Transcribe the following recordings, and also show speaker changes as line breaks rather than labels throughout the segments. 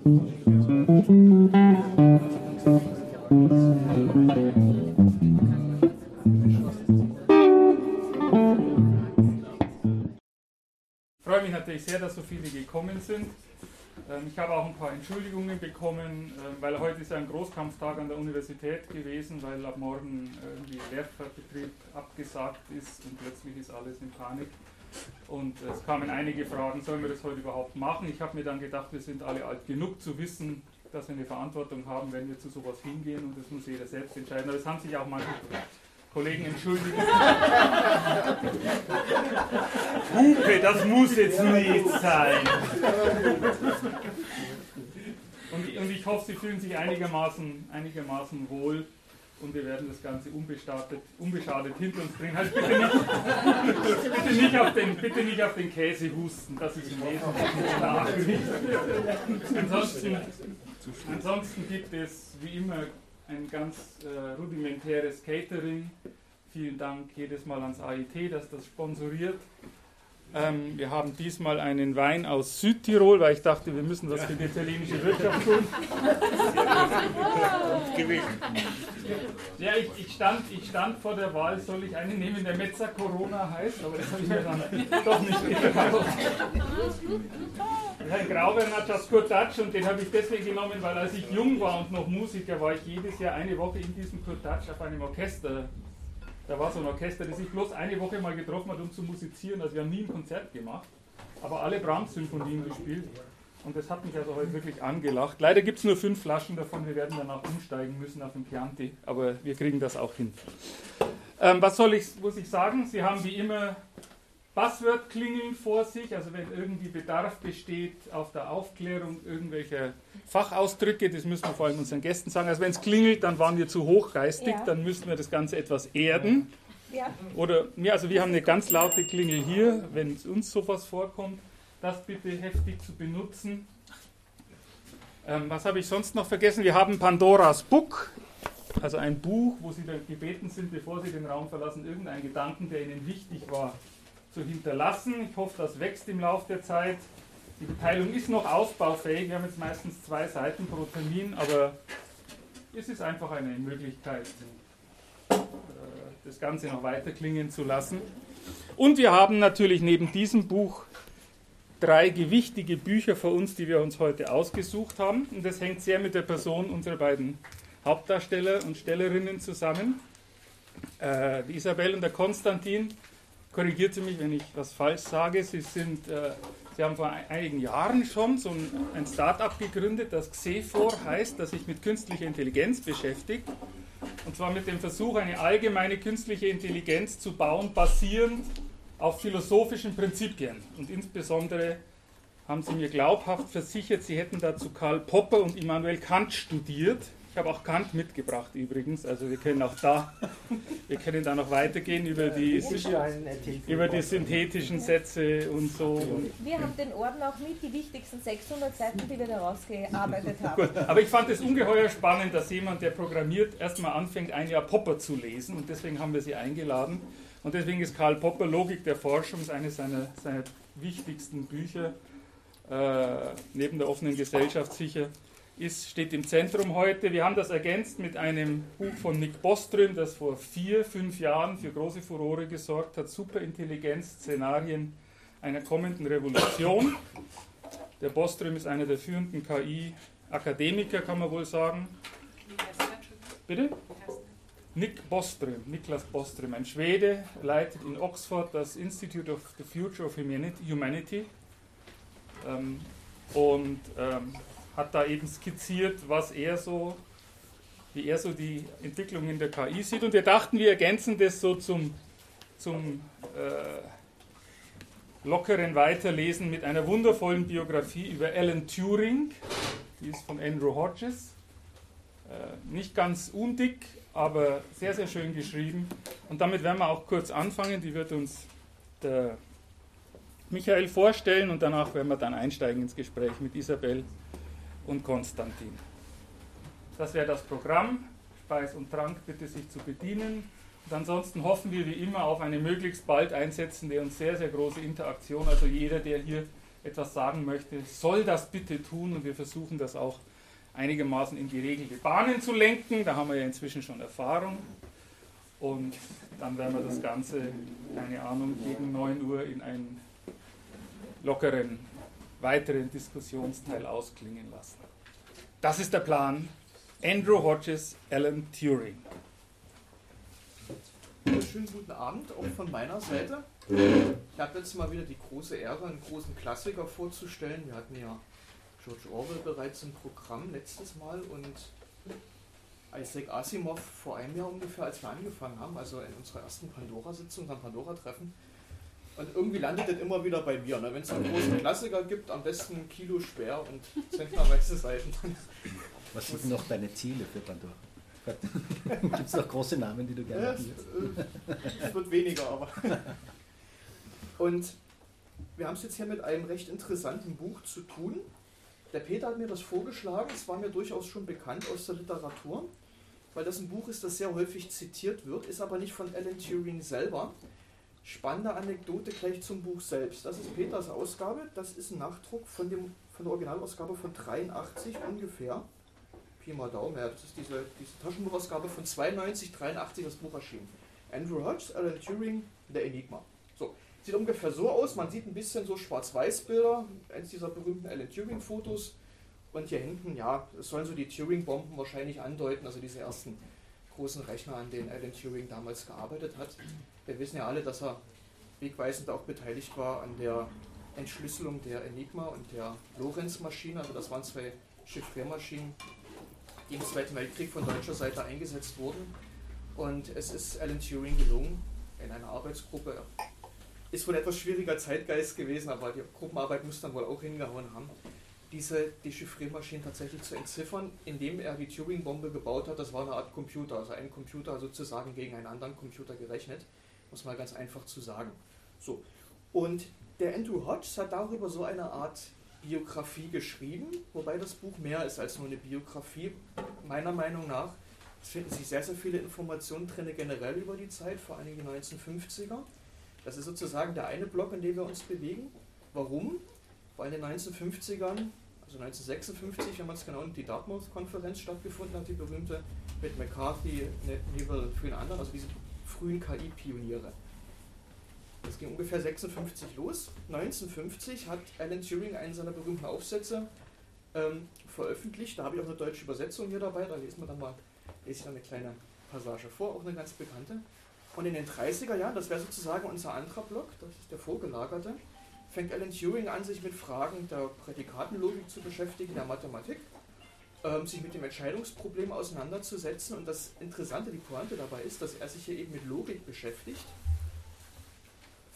freue mich natürlich sehr, dass so viele gekommen sind. Ähm, ich habe auch ein paar Entschuldigungen bekommen, ähm, weil heute ist ein Großkampftag an der Universität gewesen, weil ab morgen irgendwie Lehrbetrieb abgesagt ist und plötzlich ist alles in Panik. Und es kamen einige Fragen, sollen wir das heute überhaupt machen? Ich habe mir dann gedacht, wir sind alle alt genug zu wissen, dass wir eine Verantwortung haben, wenn wir zu sowas hingehen und das muss jeder selbst entscheiden. Aber es haben sich auch manche Kollegen entschuldigt. Okay, das muss jetzt nicht sein. Und, und ich hoffe, Sie fühlen sich einigermaßen, einigermaßen wohl und wir werden das Ganze unbeschadet, unbeschadet hinter uns bringen. Also bitte nicht, bitte, nicht auf den, bitte nicht auf den Käse husten, das ist im Wesentlichen. Ansonsten, ansonsten gibt es wie immer ein ganz äh, rudimentäres Catering. Vielen Dank jedes Mal ans AIT, das das sponsoriert. Ähm, wir haben diesmal einen Wein aus Südtirol, weil ich dachte, wir müssen was für die italienische Wirtschaft tun. ja, ich, ich, stand, ich stand vor der Wahl, soll ich einen nehmen, der Mezza Corona heißt, aber das habe ich mir dann doch nicht getraut. Herr Graubein hat das Kurtatsch und den habe ich deswegen genommen, weil als ich jung war und noch Musiker war, ich jedes Jahr eine Woche in diesem Kurtatsch auf einem Orchester da war so ein Orchester, das sich bloß eine Woche mal getroffen hat, um zu musizieren. Also wir haben nie ein Konzert gemacht, aber alle Brahms-Symphonien gespielt. Und das hat mich also heute wirklich angelacht. Leider gibt es nur fünf Flaschen davon, wir werden danach umsteigen müssen auf den Chianti, aber wir kriegen das auch hin. Ähm, was soll ich, muss ich sagen? Sie haben wie immer Buzzword-Klingeln vor sich, also wenn irgendwie Bedarf besteht auf der Aufklärung irgendwelcher Fachausdrücke, das müssen wir vor allem unseren Gästen sagen. Also wenn es klingelt, dann waren wir zu hochgeistig, ja. dann müssen wir das Ganze etwas erden. Ja. Oder, ja, also wir haben eine ganz laute Klingel hier, wenn uns sowas vorkommt, das bitte heftig zu benutzen. Ähm, was habe ich sonst noch vergessen? Wir haben Pandoras Book, also ein Buch, wo Sie dann gebeten sind, bevor Sie den Raum verlassen, irgendeinen Gedanken, der Ihnen wichtig war, zu hinterlassen. Ich hoffe, das wächst im Laufe der Zeit. Die Beteiligung ist noch ausbaufähig. Wir haben jetzt meistens zwei Seiten pro Termin, aber es ist einfach eine Möglichkeit, äh, das Ganze noch weiter klingen zu lassen. Und wir haben natürlich neben diesem Buch drei gewichtige Bücher für uns, die wir uns heute ausgesucht haben. Und das hängt sehr mit der Person unserer beiden Hauptdarsteller und Stellerinnen zusammen. Äh, die Isabel und der Konstantin korrigiert Sie mich, wenn ich was falsch sage. Sie, sind, äh, Sie haben vor einigen Jahren schon so ein, ein Start-up gegründet, das XEFOR heißt, das sich mit künstlicher Intelligenz beschäftigt. Und zwar mit dem Versuch, eine allgemeine künstliche Intelligenz zu bauen, basierend auf philosophischen Prinzipien. Und insbesondere haben Sie mir glaubhaft versichert, Sie hätten dazu Karl Popper und Immanuel Kant studiert. Ich habe auch Kant mitgebracht übrigens, also wir können auch da, wir können da noch weitergehen über die, über die synthetischen Sätze und so.
Wir haben den Orden auch mit, die wichtigsten 600 Seiten, die wir da rausgearbeitet haben.
Gut, aber ich fand es ungeheuer spannend, dass jemand, der programmiert, erstmal anfängt, ein Jahr Popper zu lesen und deswegen haben wir sie eingeladen. Und deswegen ist Karl Popper Logik der Forschung eines seiner, seiner wichtigsten Bücher, äh, neben der offenen Gesellschaft sicher ist, steht im Zentrum heute. Wir haben das ergänzt mit einem Buch von Nick Boström, das vor vier, fünf Jahren für große Furore gesorgt hat. Superintelligenz-Szenarien einer kommenden Revolution. Der Boström ist einer der führenden KI-Akademiker, kann man wohl sagen. Bitte? Nick Boström, Niklas Boström, ein Schwede, leitet in Oxford das Institute of the Future of Humanity. Ähm, und ähm, hat da eben skizziert, was er so, wie er so die Entwicklung in der KI sieht. Und wir dachten, wir ergänzen das so zum, zum äh, lockeren Weiterlesen mit einer wundervollen Biografie über Alan Turing, die ist von Andrew Hodges. Äh, nicht ganz undick, aber sehr, sehr schön geschrieben. Und damit werden wir auch kurz anfangen. Die wird uns der Michael vorstellen und danach werden wir dann einsteigen ins Gespräch mit Isabel und Konstantin. Das wäre das Programm. Speis und Trank bitte sich zu bedienen. Und ansonsten hoffen wir wie immer auf eine möglichst bald einsetzende und sehr, sehr große Interaktion. Also jeder, der hier etwas sagen möchte, soll das bitte tun und wir versuchen das auch einigermaßen in geregelte Bahnen zu lenken. Da haben wir ja inzwischen schon Erfahrung. Und dann werden wir das Ganze, keine Ahnung, gegen 9 Uhr in einen lockeren, weiteren Diskussionsteil ausklingen lassen. Das ist der Plan. Andrew Hodges, Alan Turing.
Schönen guten Abend auch von meiner Seite. Ich habe jetzt mal wieder die große Ehre, einen großen Klassiker vorzustellen. Wir hatten ja George Orwell bereits im Programm letztes Mal und Isaac Asimov vor einem Jahr ungefähr, als wir angefangen haben, also in unserer ersten Pandora-Sitzung, am Pandora-Treffen. Und irgendwie landet das immer wieder bei mir. Ne? Wenn es einen großen Klassiker gibt, am besten ein Kilo schwer und zentnerweise Seiten.
Was sind noch deine Ziele für Pandora? Gibt es noch große Namen, die du gerne ja,
es, äh, es wird weniger, aber. Und wir haben es jetzt hier mit einem recht interessanten Buch zu tun. Der Peter hat mir das vorgeschlagen, es war mir durchaus schon bekannt aus der Literatur, weil das ein Buch ist, das sehr häufig zitiert wird, ist aber nicht von Alan Turing selber. Spannende Anekdote gleich zum Buch selbst. Das ist Peters Ausgabe, das ist ein Nachdruck von, dem, von der Originalausgabe von 83 ungefähr. Pi mal Daumen, das ist diese, diese Taschenbuchausgabe von 92, 83 das Buch erschienen. Andrew Hodge, Alan Turing, der Enigma. So, sieht ungefähr so aus, man sieht ein bisschen so Schwarz-Weiß-Bilder, eines dieser berühmten Alan Turing-Fotos. Und hier hinten, ja, es sollen so die Turing-Bomben wahrscheinlich andeuten, also diese ersten großen Rechner, an denen Alan Turing damals gearbeitet hat. Wir wissen ja alle, dass er wegweisend auch beteiligt war an der Entschlüsselung der Enigma und der Lorenz-Maschine. Also das waren zwei Chiffriermaschinen, die im Zweiten Weltkrieg von deutscher Seite eingesetzt wurden. Und es ist Alan Turing gelungen, in einer Arbeitsgruppe, ist wohl etwas schwieriger Zeitgeist gewesen, aber die Gruppenarbeit muss dann wohl auch hingehauen haben, diese Dechiffriermaschinen tatsächlich zu entziffern, indem er die Turing-Bombe gebaut hat. Das war eine Art Computer, also ein Computer sozusagen gegen einen anderen Computer gerechnet, muss man ganz einfach zu sagen. So. Und der Andrew Hodges hat darüber so eine Art Biografie geschrieben, wobei das Buch mehr ist als nur eine Biografie, meiner Meinung nach. Es finden sich sehr, sehr viele Informationen drin, generell über die Zeit, vor allem die 1950er. Das ist sozusagen der eine Block, in dem wir uns bewegen. Warum? In den 1950ern, also 1956, wenn man es genau die Dartmouth-Konferenz stattgefunden hat, die berühmte mit McCarthy, Neville und vielen anderen, also diese frühen KI-Pioniere. Das ging ungefähr 56 los. 1950 hat Alan Turing einen seiner berühmten Aufsätze ähm, veröffentlicht. Da habe ich auch eine deutsche Übersetzung hier dabei. Da lesen wir dann mal, lese ich dann eine kleine Passage vor, auch eine ganz bekannte. Und in den 30er Jahren, das wäre sozusagen unser anderer Block, das ist der vorgelagerte, fängt Alan Turing an, sich mit Fragen der Prädikatenlogik zu beschäftigen, der Mathematik, ähm, sich mit dem Entscheidungsproblem auseinanderzusetzen. Und das Interessante, die Pointe dabei ist, dass er sich hier eben mit Logik beschäftigt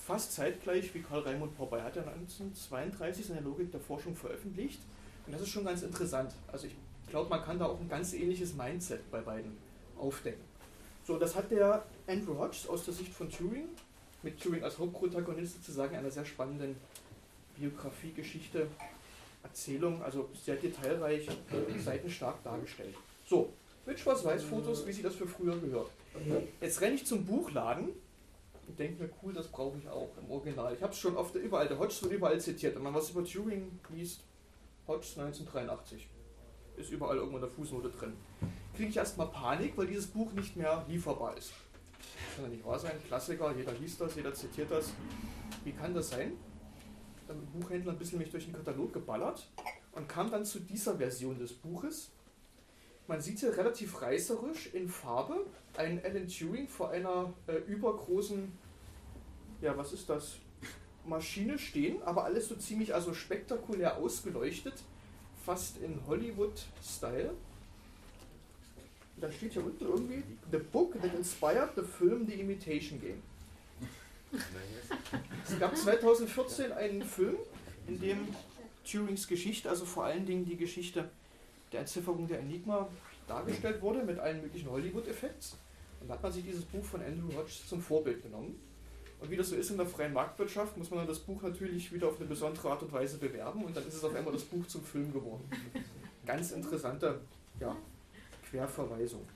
fast zeitgleich wie Karl Raimund Popper. Er hat ja 1932 seine Logik der Forschung veröffentlicht und das ist schon ganz interessant. Also ich glaube, man kann da auch ein ganz ähnliches Mindset bei beiden aufdecken. So, das hat der Andrew Hodges aus der Sicht von Turing, mit Turing als Hauptprotagonist sozusagen einer sehr spannenden Biografie, Geschichte, Erzählung, also sehr detailreich, seitenstark dargestellt. So, mit Schwarz-Weiß-Fotos, wie sie das für früher gehört. Jetzt renne ich zum Buchladen und denke mir, cool, das brauche ich auch im Original. Ich habe es schon oft überall, der Hodges wird überall zitiert. Wenn man was über Turing liest, Hodges 1983, ist überall irgendwo in der Fußnote drin. Kriege ich erstmal Panik, weil dieses Buch nicht mehr lieferbar ist. Kann ja nicht wahr sein. Klassiker, jeder liest das, jeder zitiert das. Wie kann das sein? Dann mit Buchhändler ein bisschen mich durch den Katalog geballert und kam dann zu dieser Version des Buches. Man sieht hier relativ reißerisch in Farbe ein Alan Turing vor einer äh, übergroßen, ja, was ist das? Maschine stehen, aber alles so ziemlich also spektakulär ausgeleuchtet, fast in Hollywood-Style. Da steht hier unten irgendwie The Book that inspired the film The Imitation Game. Es gab 2014 einen Film, in dem Turings Geschichte, also vor allen Dingen die Geschichte der Entzifferung der Enigma, dargestellt wurde mit allen möglichen Hollywood-Effekts. Und da hat man sich dieses Buch von Andrew Hodge zum Vorbild genommen. Und wie das so ist in der freien Marktwirtschaft, muss man dann das Buch natürlich wieder auf eine besondere Art und Weise bewerben und dann ist es auf einmal das Buch zum Film geworden. Ganz interessante ja, Querverweisung.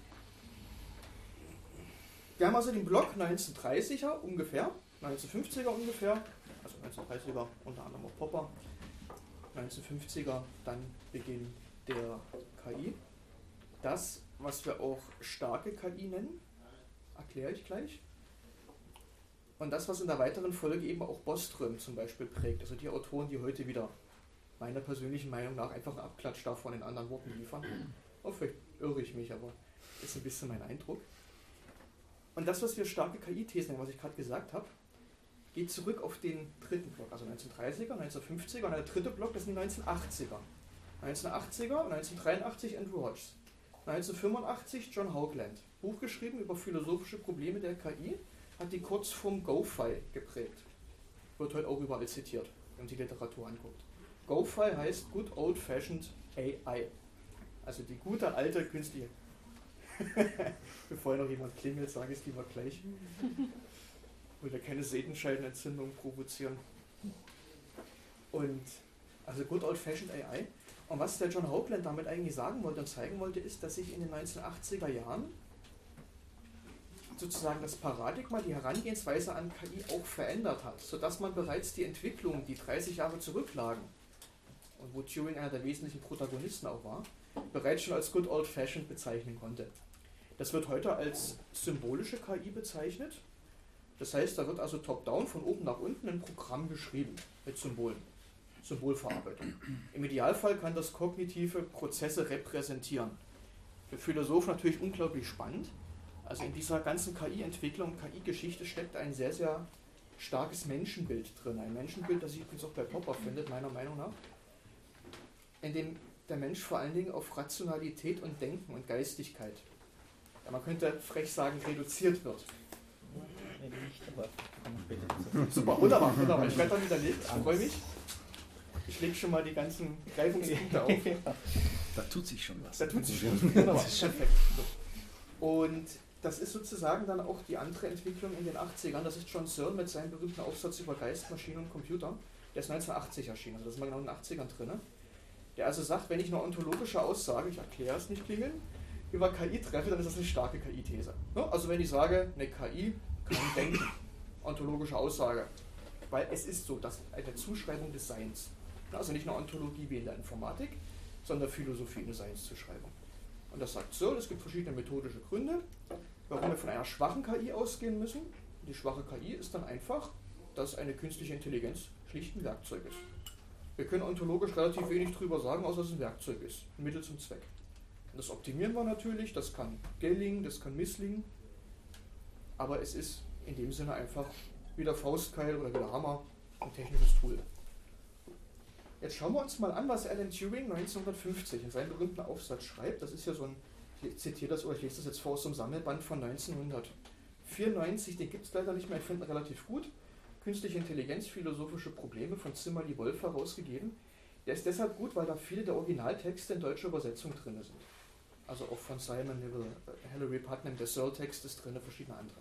Wir haben also den Block 1930er ungefähr, 1950er ungefähr, also 1930er unter anderem auch Popper, 1950er dann Beginn der KI. Das, was wir auch starke KI nennen, erkläre ich gleich. Und das, was in der weiteren Folge eben auch Boström zum Beispiel prägt, also die Autoren, die heute wieder meiner persönlichen Meinung nach einfach einen Abklatsch davon in anderen Worten liefern. Oh, vielleicht irre ich mich, aber ist ein bisschen mein Eindruck. Und das, was wir starke KI-Thesen nennen, was ich gerade gesagt habe, geht zurück auf den dritten Block, also 1930er, 1950er und der dritte Block, das sind die 1980er. 1980er, 1983 Andrew Hodges. 1985 John Hoagland. Buch geschrieben über philosophische Probleme der KI, hat die Kurzform GoFi geprägt. Wird heute auch überall zitiert, wenn man die Literatur anguckt. GoFi heißt Good Old Fashioned AI. Also die gute alte künstliche. Bevor noch jemand klingelt, sage ich es lieber gleich. Will ja keine Seitenscheidenentzündung provozieren. Und also Good Old Fashioned AI. Und was der John Hoagland damit eigentlich sagen wollte und zeigen wollte, ist, dass sich in den 1980er Jahren sozusagen das Paradigma, die Herangehensweise an KI auch verändert hat, sodass man bereits die Entwicklungen, die 30 Jahre zurücklagen, und wo Turing einer der wesentlichen Protagonisten auch war, bereits schon als Good Old Fashioned bezeichnen konnte. Das wird heute als symbolische KI bezeichnet. Das heißt, da wird also top-down von oben nach unten ein Programm geschrieben mit Symbolen. Symbolverarbeitung. Im Idealfall kann das kognitive Prozesse repräsentieren. Für Philosophen natürlich unglaublich spannend. Also in dieser ganzen KI-Entwicklung, KI-Geschichte steckt ein sehr, sehr starkes Menschenbild drin. Ein Menschenbild, das sich übrigens auch bei Popper findet, meiner Meinung nach, in dem der Mensch vor allen Dingen auf Rationalität und Denken und Geistigkeit, ja, man könnte frech sagen, reduziert wird. Super, wunderbar, wunderbar. Ich werde dann widerlegt, ich freue mich. Ich lege schon mal die ganzen Greifungspunkte auf.
Da tut sich schon was.
Da tut sich schon was. Wunderbar, perfekt. Und das ist sozusagen dann auch die andere Entwicklung in den 80ern. Das ist John Searle mit seinem berühmten Aufsatz über Geist, Maschinen und Computer. Der ist 1980 erschienen, also das ist mal genau in den 80ern drin. Der also sagt, wenn ich eine ontologische Aussage, ich erkläre es nicht klingeln, über KI treffe, dann ist das eine starke KI-These. Also wenn ich sage, eine KI kann denken, ontologische Aussage, weil es ist so, dass eine Zuschreibung des Seins, also nicht eine Ontologie wie in der Informatik, sondern Philosophie eine Seinszuschreibung. Und das sagt so, es gibt verschiedene methodische Gründe, warum wir von einer schwachen KI ausgehen müssen. Die schwache KI ist dann einfach, dass eine künstliche Intelligenz schlicht ein Werkzeug ist. Wir können ontologisch relativ wenig drüber sagen, außer dass es ein Werkzeug ist, ein Mittel zum Zweck. Das optimieren wir natürlich, das kann gelingen, das kann misslingen, aber es ist in dem Sinne einfach wie der Faustkeil oder wie der Hammer ein technisches Tool. Jetzt schauen wir uns mal an, was Alan Turing 1950 in seinem berühmten Aufsatz schreibt. Das ist ja so ein, ich zitiere das oder ich lese das jetzt vor aus dem Sammelband von 1994, den gibt es leider nicht mehr, ich finde ihn relativ gut. Künstliche Intelligenz, philosophische Probleme von Zimmerli Wolf herausgegeben. Der ist deshalb gut, weil da viele der Originaltexte in deutscher Übersetzung drin sind. Also auch von Simon Neville, äh, Hilary Putnam, der Searle-Text ist drin, verschiedene andere.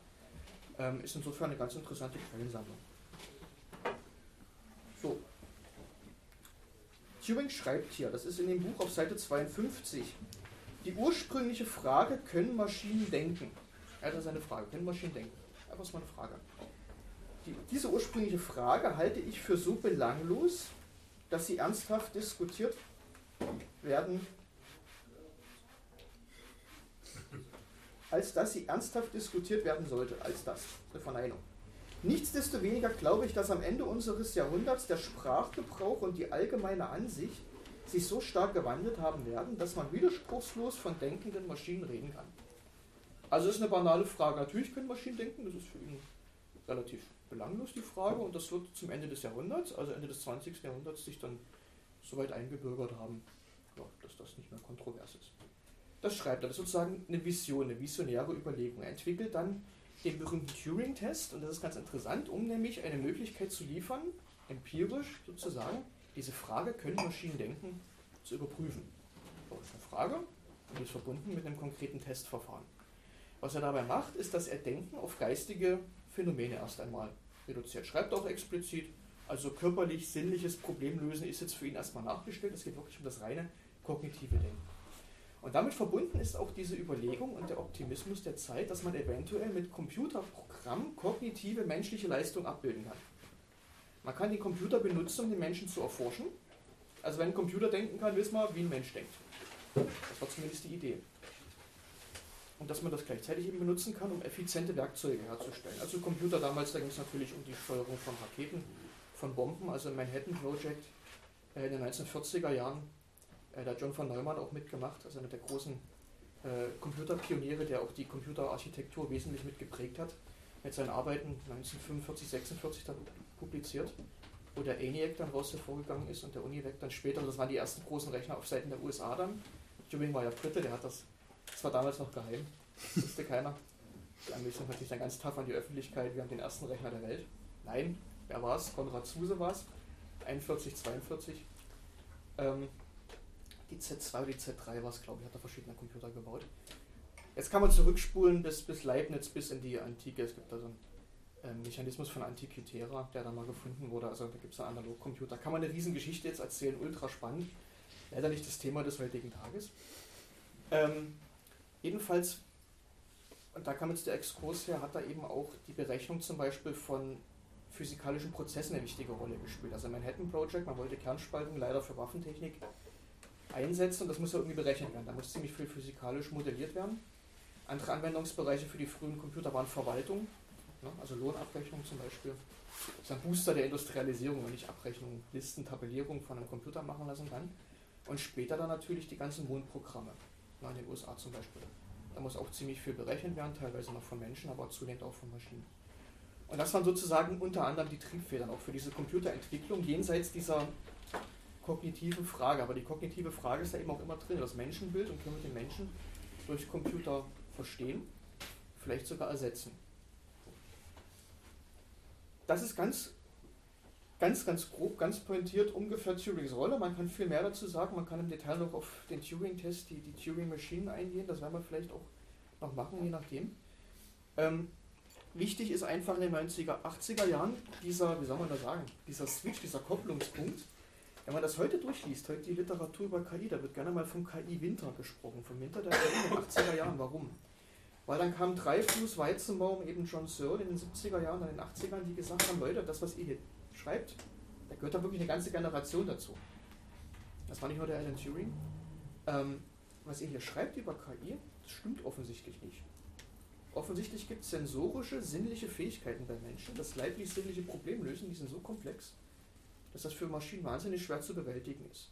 Ähm, ist insofern eine ganz interessante Quellensammlung. So. Turing schreibt hier, das ist in dem Buch auf Seite 52, die ursprüngliche Frage, können Maschinen denken? Er hat da seine Frage, können Maschinen denken? Einfach mal eine Frage die, diese ursprüngliche Frage halte ich für so belanglos, dass sie ernsthaft diskutiert werden, als dass sie ernsthaft diskutiert werden sollte, als das, eine Verneinung. Nichtsdestoweniger glaube ich, dass am Ende unseres Jahrhunderts der Sprachgebrauch und die allgemeine Ansicht sich so stark gewandelt haben werden, dass man widerspruchslos von denkenden Maschinen reden kann. Also ist eine banale Frage. Natürlich können Maschinen denken, das ist für ihn relativ belanglos, die Frage, und das wird zum Ende des Jahrhunderts, also Ende des 20. Jahrhunderts, sich dann so weit eingebürgert haben, ja, dass das nicht mehr kontrovers ist. Das schreibt er, das ist sozusagen eine Vision, eine visionäre Überlegung. Er entwickelt dann den berühmten Turing-Test, und das ist ganz interessant, um nämlich eine Möglichkeit zu liefern, empirisch sozusagen, diese Frage, können Maschinen denken, zu überprüfen. Das ist eine Frage und die ist verbunden mit einem konkreten Testverfahren. Was er dabei macht, ist, dass er Denken auf geistige Phänomene erst einmal reduziert. Schreibt auch explizit, also körperlich sinnliches Problemlösen ist jetzt für ihn erstmal nachgestellt. Es geht wirklich um das reine kognitive Denken. Und damit verbunden ist auch diese Überlegung und der Optimismus der Zeit, dass man eventuell mit Computerprogrammen kognitive menschliche Leistung abbilden kann. Man kann den Computer benutzen, um den Menschen zu erforschen, Also wenn ein Computer denken kann, wissen wir, wie ein Mensch denkt. Das war zumindest die Idee. Und dass man das gleichzeitig eben benutzen kann, um effiziente Werkzeuge herzustellen. Also Computer damals, da ging es natürlich um die Steuerung von Raketen, von Bomben, also Manhattan Project äh, in den 1940er Jahren. Äh, da hat John von Neumann auch mitgemacht, also einer der großen äh, Computerpioniere, der auch die Computerarchitektur wesentlich mitgeprägt hat. Mit seinen Arbeiten 1945, 46 dann publiziert, wo der ENIAC dann raus hervorgegangen ist und der UNIVAC dann später, das waren die ersten großen Rechner auf Seiten der USA dann. Turing war ja Brite, der hat das, das war damals noch geheim, das wusste keiner. Die Anwesenheit hat sich dann ganz tough an die Öffentlichkeit, wir haben den ersten Rechner der Welt. Nein, wer war es? Konrad Zuse war es, 41, 42. Ähm, die Z2 oder die Z3 war es, glaube ich, hat er verschiedene Computer gebaut. Jetzt kann man zurückspulen bis, bis Leibniz, bis in die Antike. Es gibt da so einen ähm, Mechanismus von Antikythera, der da mal gefunden wurde. Also da gibt es einen Analogcomputer. Kann man eine Riesengeschichte jetzt erzählen, ultra spannend. Leider nicht das Thema des heutigen Tages. Ähm, jedenfalls, und da kam jetzt der Exkurs her, hat da eben auch die Berechnung zum Beispiel von physikalischen Prozessen eine wichtige Rolle gespielt. Also Manhattan Project, man wollte Kernspaltung leider für Waffentechnik einsetzen und das muss ja irgendwie berechnet werden. Da muss ziemlich viel physikalisch modelliert werden. Andere Anwendungsbereiche für die frühen Computer waren Verwaltung, ne, also Lohnabrechnung zum Beispiel. Das ist ein Booster der Industrialisierung, wenn ich Abrechnung, Listen, Tabellierung von einem Computer machen lassen kann. Und später dann natürlich die ganzen Mondprogramme, ne, in den USA zum Beispiel. Da muss auch ziemlich viel berechnet werden, teilweise noch von Menschen, aber zunehmend auch von Maschinen. Und das waren sozusagen unter anderem die Triebfedern auch für diese Computerentwicklung jenseits dieser kognitiven Frage. Aber die kognitive Frage ist ja eben auch immer drin, das Menschenbild und können wir den Menschen durch Computer verstehen, vielleicht sogar ersetzen. Das ist ganz, ganz, ganz grob, ganz pointiert ungefähr Turings Rolle. Man kann viel mehr dazu sagen. Man kann im Detail noch auf den Turing-Test, die, die Turing-Maschinen eingehen. Das werden wir vielleicht auch noch machen, je nachdem. Ähm, wichtig ist einfach in den 90er, 80er Jahren dieser, wie soll man das sagen, dieser Switch, dieser Kopplungspunkt. Wenn man das heute durchliest, heute die Literatur über KI, da wird gerne mal vom KI-Winter gesprochen, vom Winter der KI in den 80er Jahren. Warum? Weil dann kam Dreifuß, Weizenbaum, eben John Searle in den 70er Jahren, in den 80ern, die gesagt haben, Leute, das, was ihr hier schreibt, da gehört da wirklich eine ganze Generation dazu. Das war nicht nur der Alan Turing. Ähm, was ihr hier schreibt über KI, das stimmt offensichtlich nicht. Offensichtlich gibt es sensorische, sinnliche Fähigkeiten bei Menschen, das leiblich-sinnliche Problemlösen, die sind so komplex, dass das für Maschinen wahnsinnig schwer zu bewältigen ist.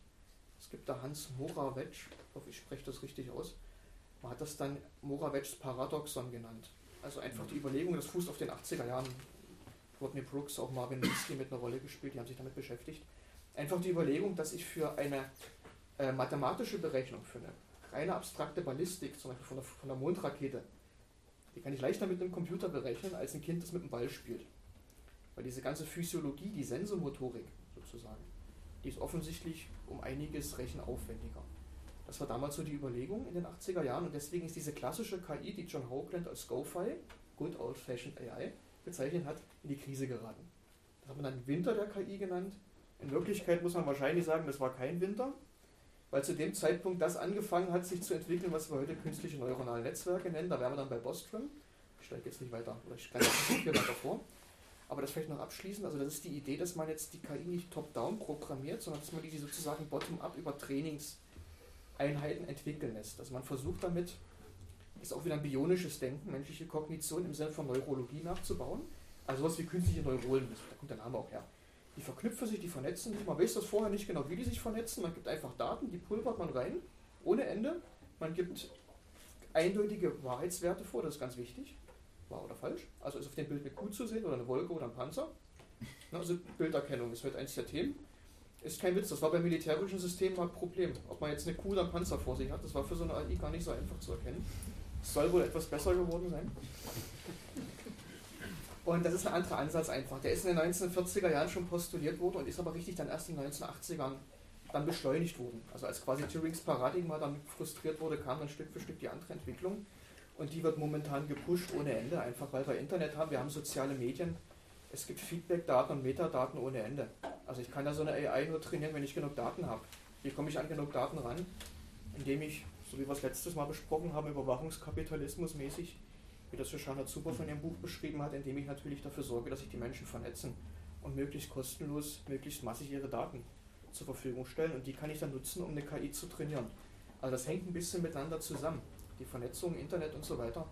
Es gibt da Hans Moravec, ich hoffe, ich spreche das richtig aus, man hat das dann Moravecs Paradoxon genannt. Also einfach die Überlegung, das fußt auf den 80er Jahren, Rodney Brooks, auch Marvin Minsky mit einer Rolle gespielt, die haben sich damit beschäftigt. Einfach die Überlegung, dass ich für eine äh, mathematische Berechnung, für eine reine abstrakte Ballistik, zum Beispiel von der, von der Mondrakete, die kann ich leichter mit einem Computer berechnen, als ein Kind, das mit einem Ball spielt. Weil diese ganze Physiologie, die Sensomotorik sozusagen, die ist offensichtlich um einiges rechenaufwendiger. Das war damals so die Überlegung in den 80er Jahren und deswegen ist diese klassische KI, die John Hoagland als SCOFI, Good Old Fashioned AI, bezeichnet hat, in die Krise geraten. Das hat man dann Winter der KI genannt. In Wirklichkeit muss man wahrscheinlich sagen, das war kein Winter, weil zu dem Zeitpunkt das angefangen hat, sich zu entwickeln, was wir heute künstliche neuronale Netzwerke nennen. Da wären wir dann bei Bostrom. Ich steige jetzt nicht weiter, oder ich greife nicht viel weiter vor. Aber das vielleicht noch abschließend, also das ist die Idee, dass man jetzt die KI nicht top-down programmiert, sondern dass man die sozusagen bottom-up über Trainingseinheiten entwickeln lässt. Also man versucht damit, ist auch wieder ein bionisches Denken, menschliche Kognition im Sinne von Neurologie nachzubauen. Also sowas wie künstliche Neuronen, da kommt der Name auch her. Die verknüpfen sich, die vernetzen sich. Man weiß das vorher nicht genau, wie die sich vernetzen. Man gibt einfach Daten, die pulvert man rein, ohne Ende. Man gibt eindeutige Wahrheitswerte vor, das ist ganz wichtig. Wahr oder falsch. Also ist auf dem Bild eine Kuh zu sehen oder eine Wolke oder ein Panzer. Also Bilderkennung ist heute eins der Themen. Ist kein Witz, das war beim militärischen System mal ein Problem. Ob man jetzt eine Kuh oder einen Panzer vor sich hat, das war für so eine AI gar nicht so einfach zu erkennen. Soll wohl etwas besser geworden sein. Und das ist ein anderer Ansatz einfach. Der ist in den 1940er Jahren schon postuliert worden und ist aber richtig dann erst in den 1980ern dann beschleunigt worden. Also als quasi Turings Paradigma dann frustriert wurde, kam dann Stück für Stück die andere Entwicklung. Und die wird momentan gepusht ohne Ende, einfach weil wir Internet haben, wir haben soziale Medien, es gibt Feedback-Daten und Metadaten ohne Ende. Also ich kann da so eine AI nur trainieren, wenn ich genug Daten habe. Wie komme ich an genug Daten ran? Indem ich, so wie wir es letztes Mal besprochen haben, Überwachungskapitalismus mäßig wie das Shoshana Zuber von ihrem Buch beschrieben hat, indem ich natürlich dafür sorge, dass sich die Menschen vernetzen und möglichst kostenlos, möglichst massig ihre Daten zur Verfügung stellen und die kann ich dann nutzen, um eine KI zu trainieren. Also das hängt ein bisschen miteinander zusammen. Die Vernetzung, Internet und so weiter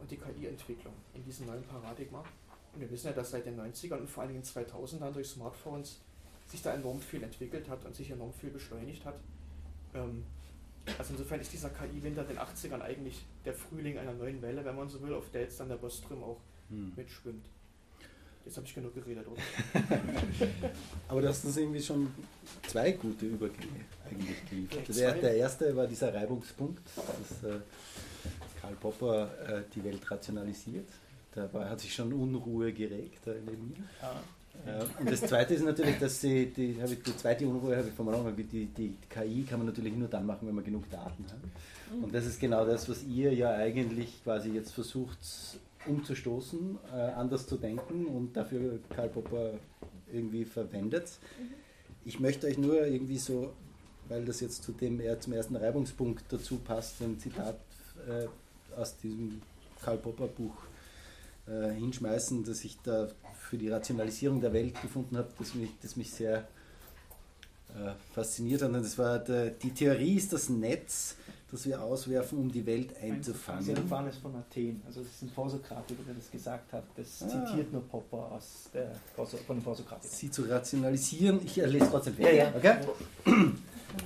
und die KI-Entwicklung in diesem neuen Paradigma. Und wir wissen ja, dass seit den 90ern und vor allen Dingen 2000ern durch Smartphones sich da enorm viel entwickelt hat und sich enorm viel beschleunigt hat. Ähm, also insofern ist dieser KI-Winter in den 80ern eigentlich der Frühling einer neuen Welle, wenn man so will, auf der jetzt dann der Bostrom auch hm. mitschwimmt. Jetzt habe ich genug geredet, oder?
Aber das sind irgendwie schon zwei gute Übergänge eigentlich geliefert. Der, der, erste war dieser Reibungspunkt, dass äh, Karl Popper äh, die Welt rationalisiert. Da war, hat sich schon Unruhe geregt da neben mir. Ah. Und das zweite ist natürlich, dass sie, die, die zweite Unruhe habe ich vom Anfang, die, die KI kann man natürlich nur dann machen, wenn man genug Daten hat. Mhm. Und das ist genau das, was ihr ja eigentlich quasi jetzt versucht umzustoßen, äh, anders zu denken und dafür Karl Popper irgendwie verwendet. Mhm. Ich möchte euch nur irgendwie so, weil das jetzt zu dem, eher zum ersten Reibungspunkt dazu passt, ein Zitat äh, aus diesem Karl Popper Buch äh, hinschmeißen, das ich da für die Rationalisierung der Welt gefunden habe, das mich, das mich sehr äh, fasziniert hat. Und das war der, die Theorie ist das Netz, das wir auswerfen, um die Welt einzufangen.
Xenophanes von Athen, also das ist ein Vorsokratiker, der das gesagt hat. Das ah. zitiert nur Popper aus der, von den Vorsokratikern.
Sie zu rationalisieren, ich lese trotzdem fertig. Ja, ja. Okay?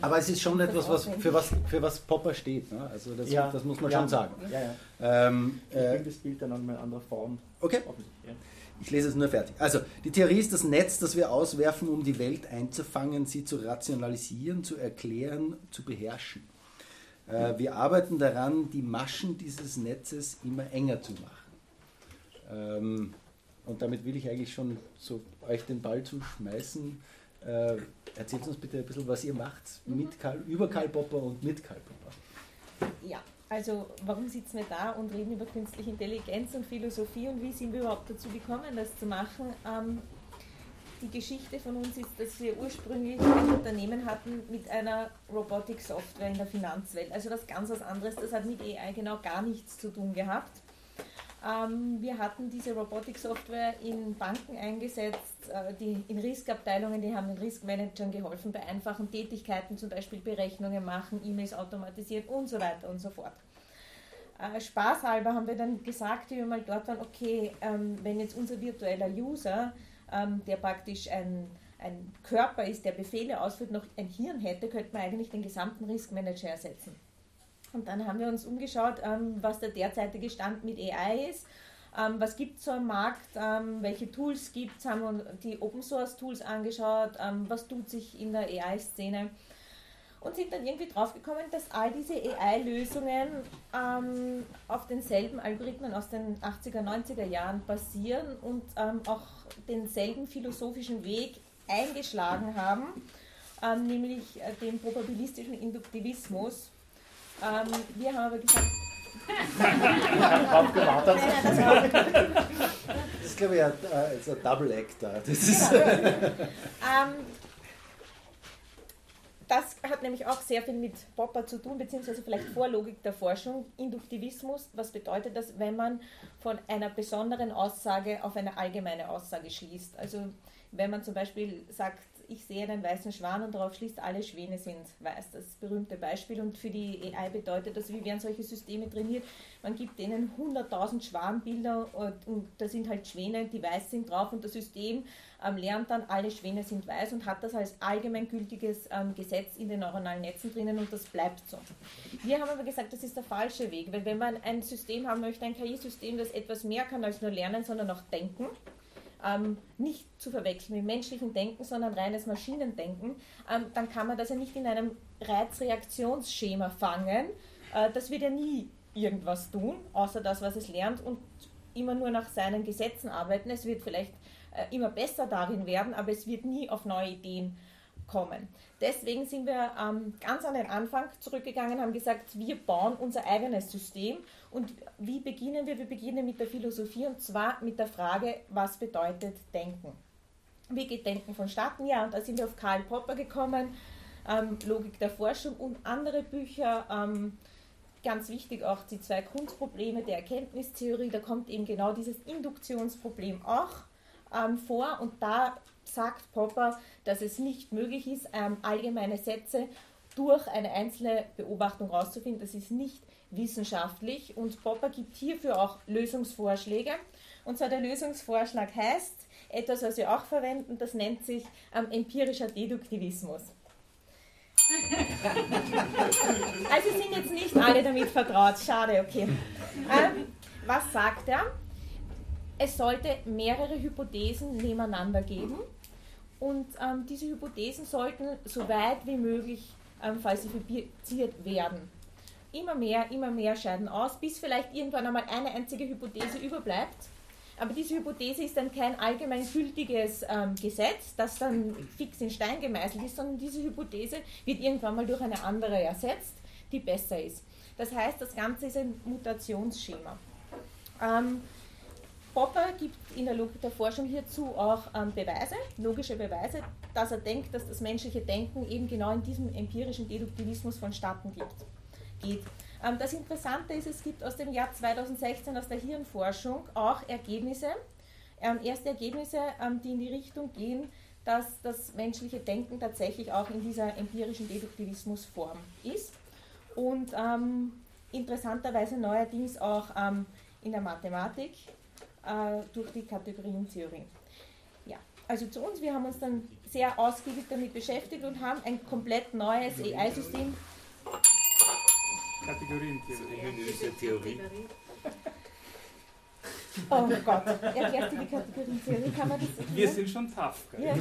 Aber es ist schon etwas, was, für, was, für was Popper steht. Ne? Also das, ja. das muss man ja. schon sagen.
Ja. Ähm, ich äh, das Bild dann in eine andere Form.
Okay. Ich lese es nur fertig. Also, die Theorie ist das Netz, das wir auswerfen, um die Welt einzufangen, sie zu rationalisieren, zu erklären, zu beherrschen. Äh, wir arbeiten daran, die Maschen dieses Netzes immer enger zu machen. Ähm, und damit will ich eigentlich schon so euch den Ball zuschmeißen. Äh, erzählt uns bitte ein bisschen, was ihr macht mhm. mit Karl, über Karl Popper und mit Karl Popper.
Ja, also warum sitzen wir da und reden über künstliche Intelligenz und Philosophie und wie sind wir überhaupt dazu gekommen, das zu machen? Ähm, die Geschichte von uns ist, dass wir ursprünglich ein Unternehmen hatten mit einer Robotic-Software in der Finanzwelt. Also das ganz was anderes, das hat mit AI genau gar nichts zu tun gehabt. Ähm, wir hatten diese Robotic-Software in Banken eingesetzt, äh, die in Riskabteilungen, die haben den Riskmanagern geholfen bei einfachen Tätigkeiten, zum Beispiel Berechnungen machen, E-Mails automatisieren und so weiter und so fort. Äh, spaßhalber haben wir dann gesagt, wie wir mal dort waren, okay, ähm, wenn jetzt unser virtueller User, ähm, der praktisch ein, ein Körper ist, der Befehle ausführt, noch ein Hirn hätte, könnte man eigentlich den gesamten Riskmanager ersetzen. Und dann haben wir uns umgeschaut, ähm, was der derzeitige Stand mit AI ist. Ähm, was gibt es so am Markt? Ähm, welche Tools gibt es? Haben wir die Open Source Tools angeschaut? Was tut sich in der AI-Szene? Und sind dann irgendwie draufgekommen, dass all diese AI-Lösungen auf denselben Algorithmen aus den 80er, 90er Jahren basieren und auch denselben philosophischen Weg eingeschlagen haben, nämlich äh, den probabilistischen Induktivismus ähm, wir haben aber gesagt.
Drauf gewartet. das ist, glaube ich, ein, äh, ein Double Act da. Das, ist
ähm, das hat nämlich auch sehr viel mit Popper zu tun, beziehungsweise vielleicht Vorlogik der Forschung. Induktivismus, was bedeutet das, wenn man von einer besonderen Aussage auf eine allgemeine Aussage schließt? Also wenn man zum Beispiel sagt, ich sehe einen weißen Schwan und darauf schließt, alle Schwäne sind weiß. Das berühmte Beispiel. Und für die AI bedeutet das, wie werden solche Systeme trainiert? Man gibt denen 100.000 Schwanbilder und, und, da sind halt Schwäne, die weiß sind drauf und das System ähm, lernt dann, alle Schwäne sind weiß und hat das als allgemeingültiges ähm, Gesetz in den neuronalen Netzen drinnen und das bleibt so. Wir haben aber gesagt, das ist der falsche Weg, weil wenn man ein System haben möchte, ein KI-System, das etwas mehr kann als nur lernen, sondern auch denken, ähm, nicht zu verwechseln mit menschlichem Denken, sondern reines Maschinendenken, ähm, dann kann man das ja nicht in einem Reizreaktionsschema fangen. Äh, das wird ja nie irgendwas tun, außer das, was es lernt und immer nur nach seinen Gesetzen arbeiten. Es wird vielleicht äh, immer besser darin werden, aber es wird nie auf neue Ideen kommen. Deswegen sind wir ähm, ganz an den Anfang zurückgegangen, haben gesagt, wir bauen unser eigenes System. Und wie beginnen wir? Wir beginnen mit der Philosophie und zwar mit der Frage, was bedeutet Denken? Wie geht Denken vonstatten? Ja, und da sind wir auf Karl Popper gekommen, ähm, Logik der Forschung und andere Bücher. Ähm, ganz wichtig auch die zwei Kunstprobleme der Erkenntnistheorie. Da kommt eben genau dieses Induktionsproblem auch ähm, vor und da sagt Popper, dass es nicht möglich ist, ähm, allgemeine Sätze durch eine einzelne Beobachtung herauszufinden. Das ist nicht wissenschaftlich und Popper gibt hierfür auch Lösungsvorschläge. Und zwar der Lösungsvorschlag heißt, etwas, was wir auch verwenden, das nennt sich ähm, empirischer Deduktivismus. also sind jetzt nicht alle damit vertraut, schade, okay. Ähm, was sagt er? Es sollte mehrere Hypothesen nebeneinander geben und ähm, diese Hypothesen sollten so weit wie möglich ähm, falsifiziert werden. Immer mehr, immer mehr scheiden aus, bis vielleicht irgendwann einmal eine einzige Hypothese überbleibt aber diese Hypothese ist dann kein allgemein gültiges ähm, Gesetz, das dann fix in Stein gemeißelt ist, sondern diese Hypothese wird irgendwann mal durch eine andere ersetzt, die besser ist. Das heißt, das Ganze ist ein Mutationsschema. Ähm, Popper gibt in der Logik der Forschung hierzu auch ähm, Beweise, logische Beweise, dass er denkt, dass das menschliche Denken eben genau in diesem empirischen Deduktivismus vonstatten gibt, geht. Ähm, das Interessante ist, es gibt aus dem Jahr 2016 aus der Hirnforschung auch Ergebnisse, ähm, erste Ergebnisse, ähm, die in die Richtung gehen, dass das menschliche Denken tatsächlich auch in dieser empirischen Deduktivismusform ist. Und ähm, interessanterweise neuerdings auch ähm, in der Mathematik äh, durch die Kategorientheorie. Ja, also zu uns, wir haben uns dann sehr ausgiebig damit beschäftigt und haben ein komplett neues AI-System
Kategorientheorie. Theorie.
Oh Gott, erklärst du die Kategorientheorie? Kann man das
Wir sind schon tough.
Ja.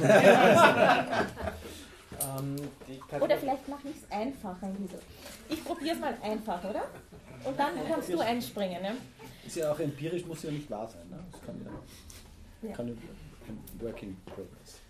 ähm, oder vielleicht mache ich es einfacher. Ich probiere es mal einfach, oder? Und dann kannst du einspringen. Ne?
Ist ja auch empirisch, muss ja nicht wahr sein. Ne? Das kann ja, ja. Kann ja Working Progress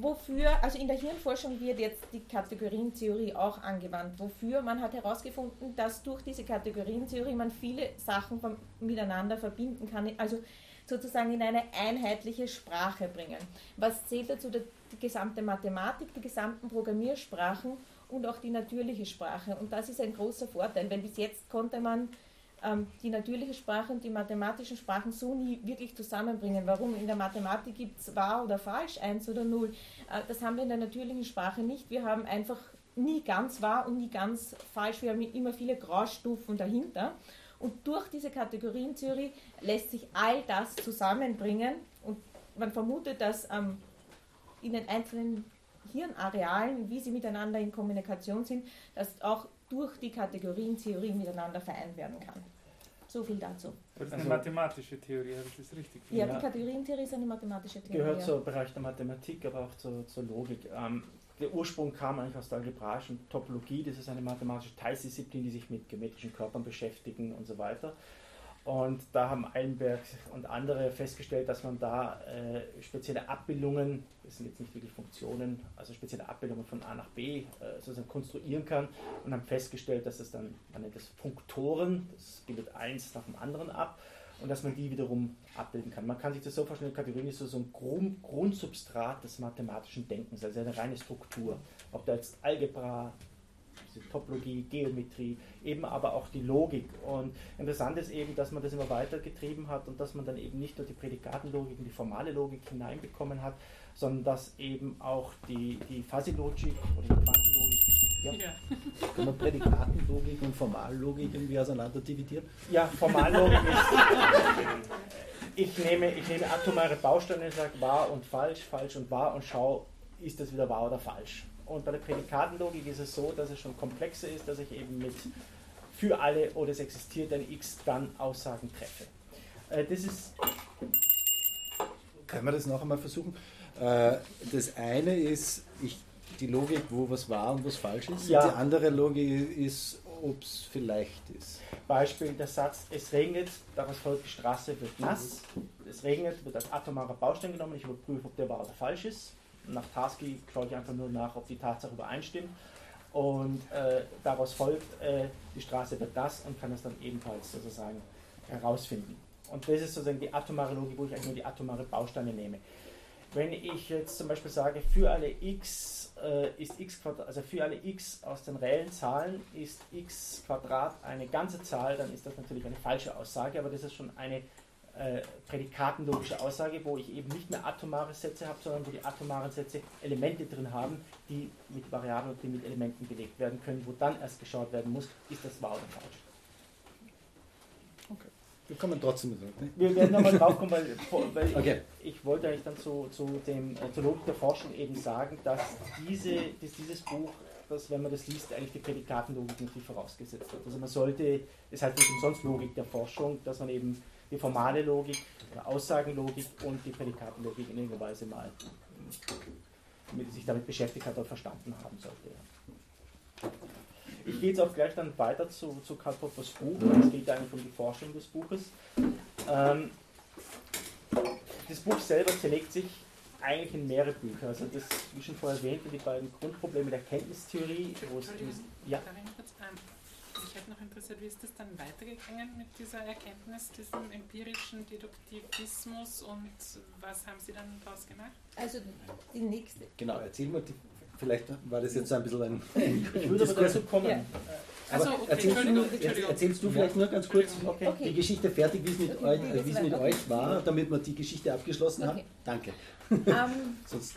wofür, also in der Hirnforschung wird jetzt die Kategorientheorie auch angewandt. Wofür? Man hat herausgefunden, dass durch diese Kategorientheorie man viele Sachen vom, miteinander verbinden kann, also sozusagen in eine einheitliche Sprache bringen. Was zählt dazu? Die gesamte Mathematik, die gesamten Programmiersprachen und auch die natürliche Sprache. Und das ist ein großer Vorteil, weil bis jetzt konnte man die natürliche Sprache und die mathematischen Sprachen so nie wirklich zusammenbringen. Warum? In der Mathematik gibt es wahr oder falsch, eins oder null. Äh, das haben wir in der natürlichen Sprache nicht. Wir haben einfach nie ganz wahr und nie ganz falsch. Wir haben immer viele Graustufen dahinter. Und durch diese Kategorientheorie lässt sich all das zusammenbringen. Und man vermutet, dass ähm, in den einzelnen Hirnarealen, wie sie miteinander in Kommunikation sind, dass auch durch die Kategorientheorie miteinander vereint werden kann. So viel dazu.
Das ist eine also, mathematische Theorie, habe ich das richtig
verstanden? Ja, die Kategorientheorie ist eine mathematische Theorie.
Gehört zum Bereich der Mathematik, aber auch zur, zur Logik. Ähm, der Ursprung kam eigentlich aus der algebraischen Topologie, das ist eine mathematische Teildisziplin, die sich mit geometrischen Körpern beschäftigen und so weiter. Und da haben Eilenberg und andere festgestellt, dass man da äh, spezielle Abbildungen, das sind jetzt nicht wirklich Funktionen, also spezielle Abbildungen von A nach B äh, sozusagen konstruieren kann und haben festgestellt, dass das dann, man nennt das Funktoren, das bildet eins nach dem anderen ab und dass man die wiederum abbilden kann. Man kann sich das so vorstellen, Kategorien ist so, so ein Grund, Grundsubstrat des mathematischen Denkens, also eine reine Struktur. Ob da jetzt Algebra, Topologie, Geometrie, eben aber auch die Logik. Und interessant ist eben, dass man das immer weiter getrieben hat und dass man dann eben nicht nur die Prädikatenlogik und die formale Logik hineinbekommen hat, sondern dass eben auch die, die Fuzzy-Logik oder die Quantenlogik.
Ja. ja. Kann man Prädikatenlogik und Formallogik irgendwie auseinander dividieren?
Ja, Formallogik ist. Ich nehme, ich nehme atomare Bausteine und sage wahr und falsch, falsch und wahr und schaue, ist das wieder wahr oder falsch. Und bei der Prädikatenlogik ist es so, dass es schon komplexer ist, dass ich eben mit für alle oder es existiert ein X dann Aussagen treffe. Äh, das ist.
Können wir das noch einmal versuchen? Äh, das eine ist ich, die Logik, wo was wahr und was falsch ist. Ja. Und die andere Logik ist, ob es vielleicht ist.
Beispiel der Satz, es regnet, daraus folgt, die Straße wird nass. Es regnet, wird als atomarer Baustein genommen, ich überprüfe, ob der wahr oder falsch ist nach Tarski schaue ich einfach nur nach, ob die Tatsache übereinstimmt. Und äh, daraus folgt, äh, die Straße wird das und kann es dann ebenfalls sozusagen herausfinden. Und das ist sozusagen die atomare Logik, wo ich eigentlich nur die atomare Bausteine nehme. Wenn ich jetzt zum Beispiel sage, für alle x äh, ist x Quadrat, also für alle x aus den reellen Zahlen ist x Quadrat eine ganze Zahl, dann ist das natürlich eine falsche Aussage, aber das ist schon eine äh, prädikatenlogische Aussage, wo ich eben nicht mehr atomare Sätze habe, sondern wo die atomaren Sätze Elemente drin haben, die mit Variablen und die mit Elementen belegt werden können, wo dann erst geschaut werden muss, ist das wahr oder falsch.
Okay. Wir kommen trotzdem zurück.
Ne? Wir werden nochmal drauf kommen, weil, weil
okay.
ich, ich, wollte eigentlich dann zu, zu dem äh, zur Logik der Forschung eben sagen, dass, diese, dass dieses Buch, dass, wenn man das liest, eigentlich die Prädikatenlogik nicht vorausgesetzt hat. Also man sollte, es heißt nicht umsonst Logik der Forschung, dass man eben die formale Logik, die Aussagenlogik und die Prädikatenlogik in irgendeiner Weise mal sich damit beschäftigt hat oder verstanden haben sollte. Ich gehe jetzt auch gleich dann weiter zu, zu Karl Poppers Buch. Es geht eigentlich um die Forschung des Buches. Ähm, das Buch selber zerlegt sich eigentlich in mehrere Bücher. Also das, wie schon vorher erwähnt, die beiden Grundprobleme der Kenntnistheorie. Wo es,
ja. Ich hätte noch interessiert, wie ist das dann weitergegangen mit dieser Erkenntnis, diesem empirischen Deduktivismus und was haben Sie dann daraus gemacht?
Also die nächste.
Genau, erzähl mal die Vielleicht war das jetzt ein bisschen ein.
Ich würde aber dazu kommen. Ja.
Aber okay, erzählst,
du, erzählst du vielleicht nur ganz kurz okay. die Geschichte fertig, wie es mit, euch, wie es mit euch war, damit wir die Geschichte abgeschlossen haben? Danke. Um,
Sonst